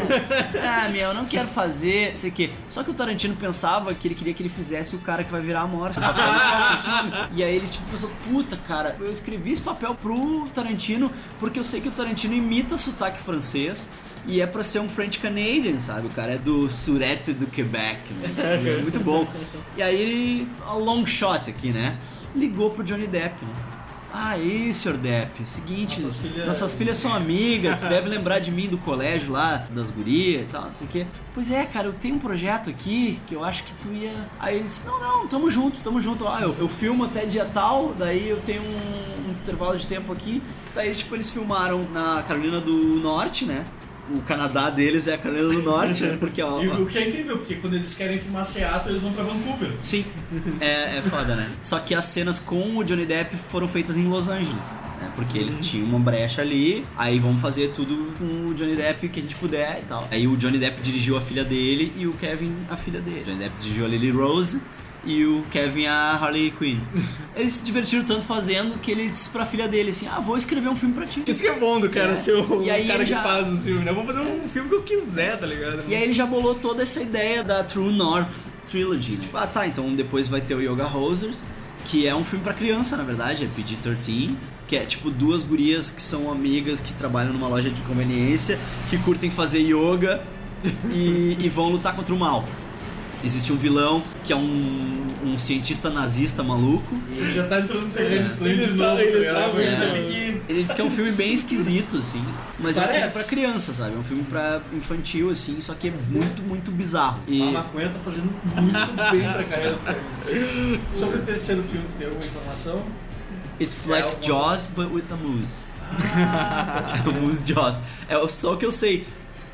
ah, meu, eu não quero fazer, sei o quê. Só que o Tarantino pensava que ele queria que ele fizesse o cara que vai virar a morte. filme. e aí ele, tipo, pensou, puta, cara, eu escrevi esse papel pro Tarantino porque eu sei que o Tarantino imita sotaque francês e é pra ser um French Canadian, sabe? O cara é do Surete do Quebec, né? É muito bom. E aí ele, a long shot aqui, né? Ligou pro Johnny Depp, né? Ah, aí, Sr. Depp, seguinte, Nossas filhas- nossas filhas são amigas, tu deve lembrar de mim do colégio lá, das gurias e tal, não sei o quê. Pois é, cara, eu tenho um projeto aqui que eu acho que tu ia. Aí ele disse: Não, não, tamo junto, tamo junto. Ah, eu, eu filmo até dia tal, daí eu tenho um, um intervalo de tempo aqui. Daí, tipo, eles filmaram na Carolina do Norte, né? O Canadá deles é a Carolina do Norte, né? Porque, ó. E o que é incrível, porque quando eles querem filmar Seattle, eles vão pra Vancouver. Sim, é, é foda, né? Só que as cenas com o Johnny Depp foram feitas em Los Angeles, né? Porque ele tinha uma brecha ali, aí vamos fazer tudo com o Johnny Depp que a gente puder e tal. Aí o Johnny Depp dirigiu a filha dele e o Kevin a filha dele. O Johnny Depp dirigiu a Lily Rose e o Kevin a Harley Quinn. Eles se divertiram tanto fazendo que ele disse pra filha dele assim: Ah, vou escrever um filme pra ti. Isso que é bom do cara É. ser o E aí cara que já- faz os filmes, né? Eu vou fazer um filme que eu quiser, tá ligado? E aí ele já bolou toda essa ideia da True North Trilogy. Tipo, ah tá, então depois vai ter o Yoga Hosers, que é um filme pra criança, na verdade, é PG-13, que é tipo duas gurias que são amigas que trabalham numa loja de conveniência, que curtem fazer yoga e, e vão lutar contra o mal. Existe um vilão que é um, um cientista nazista maluco. Ele já tá entrando no terreno É. estranho Ele de tá- novo, ele tá Ele que Ele diz que é um filme bem esquisito, assim. Mas é um filme Parece. pra criança, sabe? É um filme pra infantil, assim, só que é muito, muito bizarro. E... A maconha tá fazendo muito bem pra carreira do. Sobre o terceiro filme, tu tem alguma informação? It's É like uma- Jaws, but with a moose. moose Jaws. É só o que eu sei.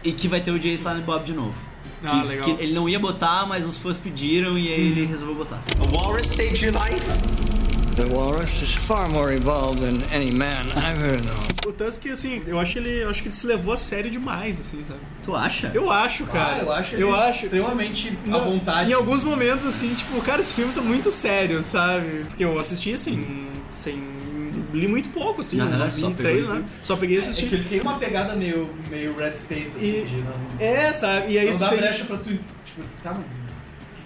E que vai ter o Jay Silent Bob de novo. Ah, que, legal. que ele não ia botar, mas os fãs pediram e aí ele resolveu botar. A walrus saved your life? The walrus is far more involved than any man I've ever known. O Tusk, assim, eu acho, ele, eu acho que ele se levou a sério demais, assim, sabe? Tu acha? Eu acho, cara. Ah, eu acho ele eu acho. extremamente à Não, vontade. Em alguns momentos, assim, tipo, cara, esse filme tá muito sério, sabe? Porque eu assisti, assim, sem... Li muito pouco, assim, não vi só e né? Só peguei e É assisti. que ele tem uma pegada meio, meio Red State, assim, E- de não, É, sabe? E aí não tu dá tem- brecha pra tu, tipo, tá, mas o que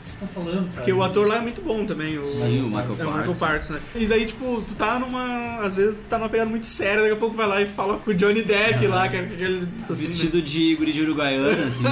vocês estão falando, sabe? Porque o ator lá é muito bom também. O, Sim, o Michael é, o Michael Parks. Parks, né? E daí, tipo, tu tá numa. Às vezes tá numa pegada muito séria, daqui a pouco vai lá e fala com o Johnny Depp lá, que é aquele. assim, Vestido de guri de uruguaiana, assim.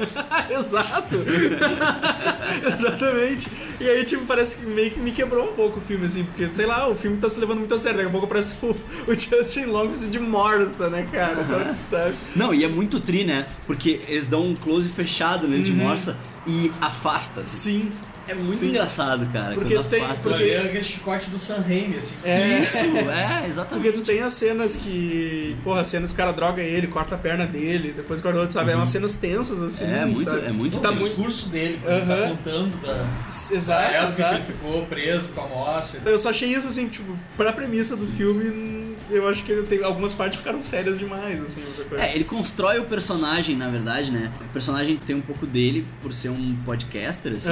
Exato! Exatamente. E aí, tipo, parece que meio que me quebrou um pouco o filme, assim, porque, sei lá, o filme tá se levando muito a sério. Daqui a pouco parece o, o Justin Long de Morrison, né, cara? Então, sabe? Não, e é muito tri, né? Porque eles dão um close fechado nele de Uhum. morsa e afasta. assim. Sim. É muito Sim. engraçado, cara. Porque tu tem- afasta. porque- É aquele chicote do Sam Raimi, assim. É. Isso, é, exatamente. Porque tu tem as cenas que. Porra, as cenas que o cara droga ele, corta a perna dele, depois corta o outro, sabe? É umas cenas tensas, assim. Uhum. É, muito- sabe? é muito Tá o muito. discurso dele, quando ele tá contando da, da Exato, época que exato. ele ficou preso com a morte. Eu só achei isso, assim, tipo, pra premissa do filme, eu acho que ele tem, algumas partes ficaram sérias demais, assim, outra coisa. É, ele constrói o personagem, na verdade, né? O personagem tem um pouco dele por ser um podcaster, assim.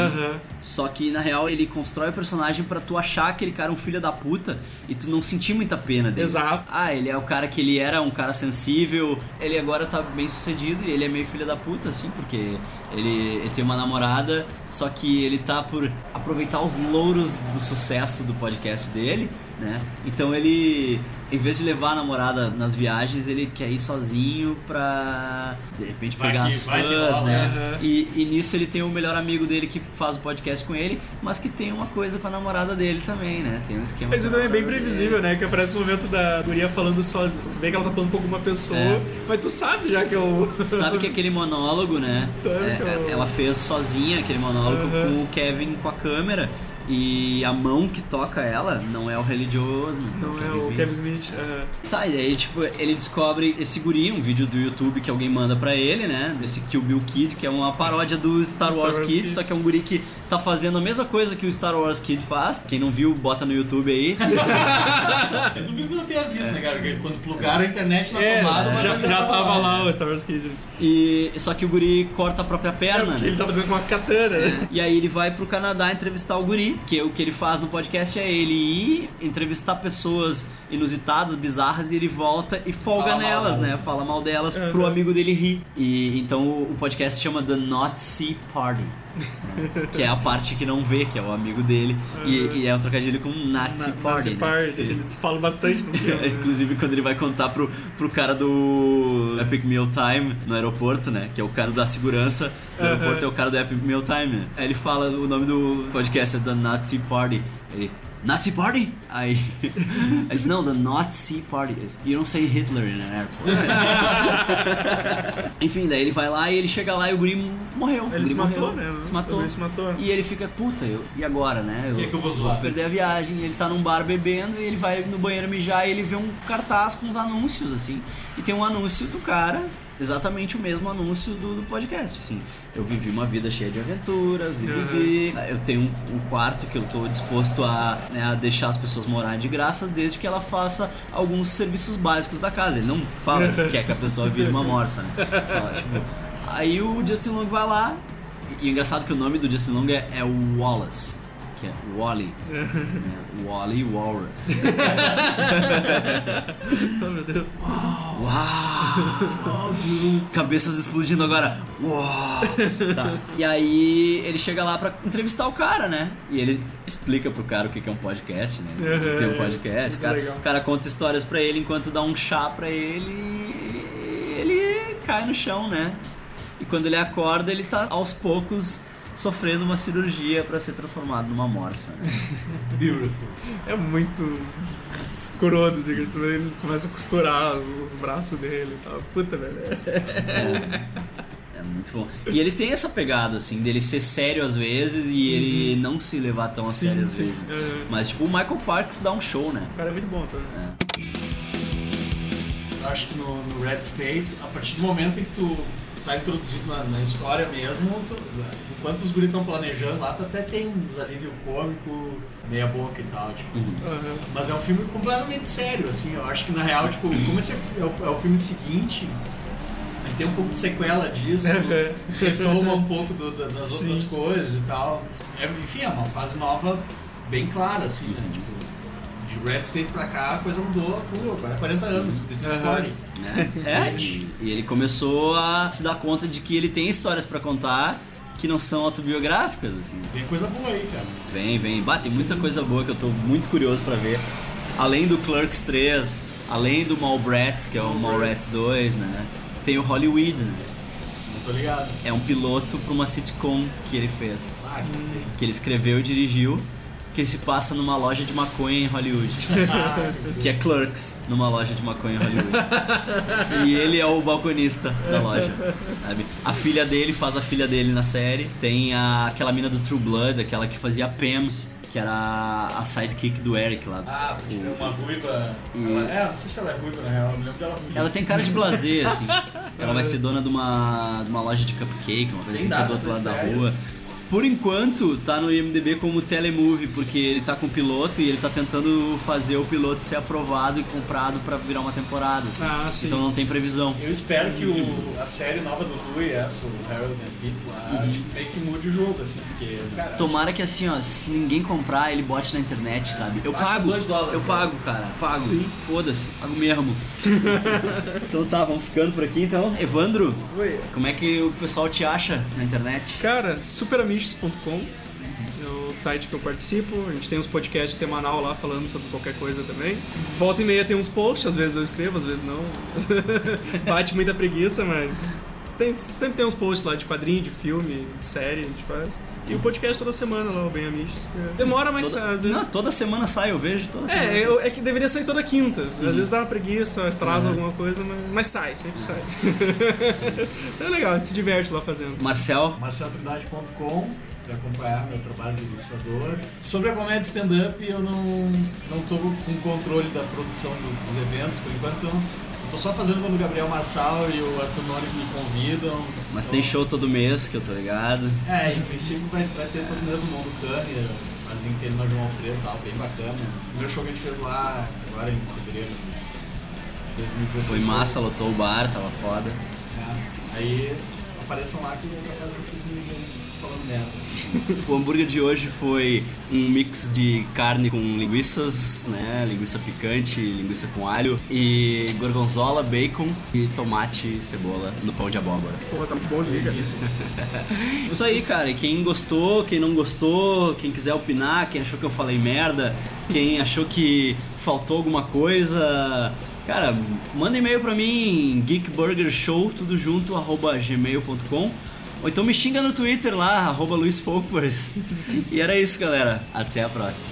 Só que, na real, ele constrói o personagem pra tu achar aquele cara um filho da puta e tu não sentir muita pena dele. Exato. Ah, ele é o cara que ele era, um cara sensível, ele agora tá bem sucedido e ele é meio filho da puta, assim, porque ele, ele tem uma namorada, só que ele tá por aproveitar os louros do sucesso do podcast dele, né? Então ele, em vez de levar a namorada nas viagens, ele quer ir sozinho pra, de repente, Vai pegar que- as fãs, né? aham. E, e nisso ele tem o melhor amigo dele que faz o podcast com ele, mas que tem uma coisa com a namorada dele também, né? Tem um esquema Mas isso também é bem previsível, dele. né? Que aparece o momento da guria falando sozinha. Tu vê que ela tá falando com alguma pessoa, É. mas tu sabe já que é o. Tu sabe que aquele monólogo, né? Sabe é- que é o- Ela fez sozinha aquele monólogo Aham. com o Kevin com a câmera. E a mão que toca ela não é o religioso, Não é o Kevin Smith. é. Tá, e aí, tipo, ele descobre esse guri, um vídeo do YouTube que alguém manda pra ele, né? Desse Kill Bill Kid, que é uma paródia do Star, Star Wars, Wars Kid, Kid. só que é um guri que tá fazendo a mesma coisa que o Star Wars Kid faz. Quem não viu, bota no YouTube aí. Eu duvido que não tenha visto, né, cara? Porque quando plugaram a internet na É, tomada, mas já, já tava lá o Star Wars Kid. E só que o guri corta a própria perna, porque né? ele tá fazendo com uma katana, né? E aí ele vai pro Canadá entrevistar o guri, que o que ele faz no podcast é ele ir entrevistar pessoas inusitadas, bizarras, e ele volta e folga Fala mal nelas, delas. né? Fala mal delas Uhum. pro amigo dele rir. E então o podcast chama The Not See Party. Né? que é a parte que não vê, que é o amigo dele. E, Uhum. e é um trocadilho com Nazi Na- Party. Nazi né? Party. Eles falam bastante no filme. né? Inclusive quando ele vai contar pro, pro cara do Epic Meal Time no aeroporto, né? Que é o cara da segurança do aeroporto, é o cara do Epic Meal Time. né? Aí ele fala o nome do podcast é The Nazi Party. Ele. Nazi Party? Aí. Ele diz, não, The Nazi Party. You don't say Hitler in an airport. Enfim, daí ele vai lá e ele chega lá e o guri morreu. O Ele guri se matou, morreu, né? Se matou. Ele se matou. E ele fica, puta, eu, e agora, né? Eu, Quem é que eu vou zoar? perder a viagem. Ele tá num bar bebendo e ele vai no banheiro mijar e ele vê um cartaz com uns anúncios, assim. E tem um anúncio do cara, exatamente o mesmo anúncio do, do podcast, assim. Eu vivi uma vida cheia de aventuras, vivi, eu tenho um, um quarto que eu tô disposto a, né, a deixar as pessoas morarem de graça, desde que ela faça alguns serviços básicos da casa. Ele não fala que quer que a pessoa vire uma morsa, né? Tipo, Aí o Justin Long vai lá, e é engraçado que o nome do Justin Long é, é Wallace, que é Wally. né? Wally Walrus. oh, meu Deus. Uau! Cabeças explodindo agora. Uau! Tá. E aí ele chega lá pra entrevistar o cara, né? E ele explica pro cara o que é um podcast, né? Uhum, Tem um é. podcast. O Muito cara, o cara conta histórias pra ele enquanto dá um chá pra ele e ele cai no chão, né? E quando ele acorda, ele tá aos poucos sofrendo uma cirurgia pra ser transformado numa morsa. né? Beautiful. É muito escroto, assim, ele começa a costurar os, os braços dele e tal. Puta, velho. É muito bom. E ele tem essa pegada, assim, dele ser sério às vezes e ele não se levar tão a Uhum. Sim, sério às sim. vezes. Uhum. Mas, tipo, o Michael Parks dá um show, né? O cara é muito bom, tá? Eu acho que no, no Red State, a partir do momento em que tu tá introduzido na, na história mesmo, tu, enquanto os guris estão planejando lá, tu até tem uns alívio cômico, meia boca e tal, tipo. Uhum. Mas é um filme completamente sério, assim, eu acho que na real, tipo, como esse é o, é o filme seguinte, ele tem um pouco de sequela disso, retoma um pouco do- da- das Sim. outras coisas e tal. É, enfim, é uma fase nova bem clara, assim, né? Tipo, de Red State pra cá, a coisa mudou full, agora é 40 anos, this is. 40. É, e, e ele começou a se dar conta de que ele tem histórias pra contar que não são autobiográficas, assim. Tem coisa boa aí, cara. Vem, vem. Bah, tem muita coisa boa que eu tô muito curioso pra ver. Além do Clerks 3, além do Mallrats, que é o Mallrats 2, né? Tem o Hollywood, né? Não tô ligado. É um piloto pra uma sitcom que ele fez. Ah, que. Que ele escreveu e dirigiu. Que se passa numa loja de maconha em Hollywood. que é Clerks, numa loja de maconha em Hollywood. e ele é o balconista da loja. Sabe? A filha dele faz a filha dele na série. Tem a, aquela mina do True Blood, aquela que fazia a Pam, que era a, sidekick do Eric lá. Ah, você é uma ruiva. E- Ela, é, não sei se ela é ruiva. Eu lembro dela ruiva. Ela tem cara de blazer, assim. Ela vai ser dona de uma, de uma loja de cupcake, uma coisa assim, que é do outro lado da rua. isso? Por enquanto, tá no IMDB como telemovie, porque ele tá com o piloto e ele tá tentando fazer o piloto ser aprovado e comprado pra virar uma temporada. assim. Ah, sim. Então não tem previsão. Eu espero que o, a série nova do Louis, essa, o Harold and Pete lá, tipo, meio que mude o jogo, assim, porque, cara... Tomara que assim, ó, se ninguém comprar, ele bote na internet, sabe? Eu Ah, pago, dois dólares. eu pago, cara, pago. Sim. Foda-se, pago mesmo. então tá, vamos ficando por aqui então. Evandro, Oi. como é que o pessoal te acha na internet? Cara, é o site que eu participo. A gente tem uns podcasts semanal lá falando sobre qualquer coisa também. Volta e meia tem uns posts, às vezes eu escrevo, às vezes não. Bate muita preguiça, mas tem, sempre tem uns posts lá de quadrinho, de filme, de série, a gente faz. E o podcast toda semana lá, o Bem que Demora, mas Toda, sabe. não, toda semana sai, eu vejo toda semana. É, eu- é que deveria sair toda quinta. Às vezes dá uma preguiça, atrasa alguma coisa, mas, mas sai, sempre sai. então é legal, a gente se diverte lá fazendo. Marcel, marceltrindade.com pra acompanhar meu trabalho de ilustrador. Sobre a comédia stand-up, eu não, não tô com controle da produção do- dos eventos, por enquanto então, tô só fazendo quando o Gabriel Marçal e o Arthur Nori me convidam. Mas tem show todo mês, que eu tô ligado. É, em princípio vai, vai ter todo mês no Mundo Cânia, mas inteiro no João Alfredo e tal, bem bacana. O primeiro show que a gente fez lá, agora em fevereiro de 2016. Foi massa, lotou o bar, tava foda. É, aí apareçam lá que eu vou capaz de vocês me. O hambúrguer de hoje foi um mix de carne com linguiças, né? Linguiça picante, linguiça com alho e gorgonzola, bacon e tomate e cebola no pão de abóbora. Porra, tá bom de isso. Isso aí, cara. E quem gostou, quem não gostou, quem quiser opinar, quem achou que eu falei merda, quem achou que faltou alguma coisa, cara, manda e-mail pra mim, geekburgershow, tudo junto, arroba gmail.com. Ou então me xinga no Twitter lá, arroba. E era isso, galera. Até a próxima.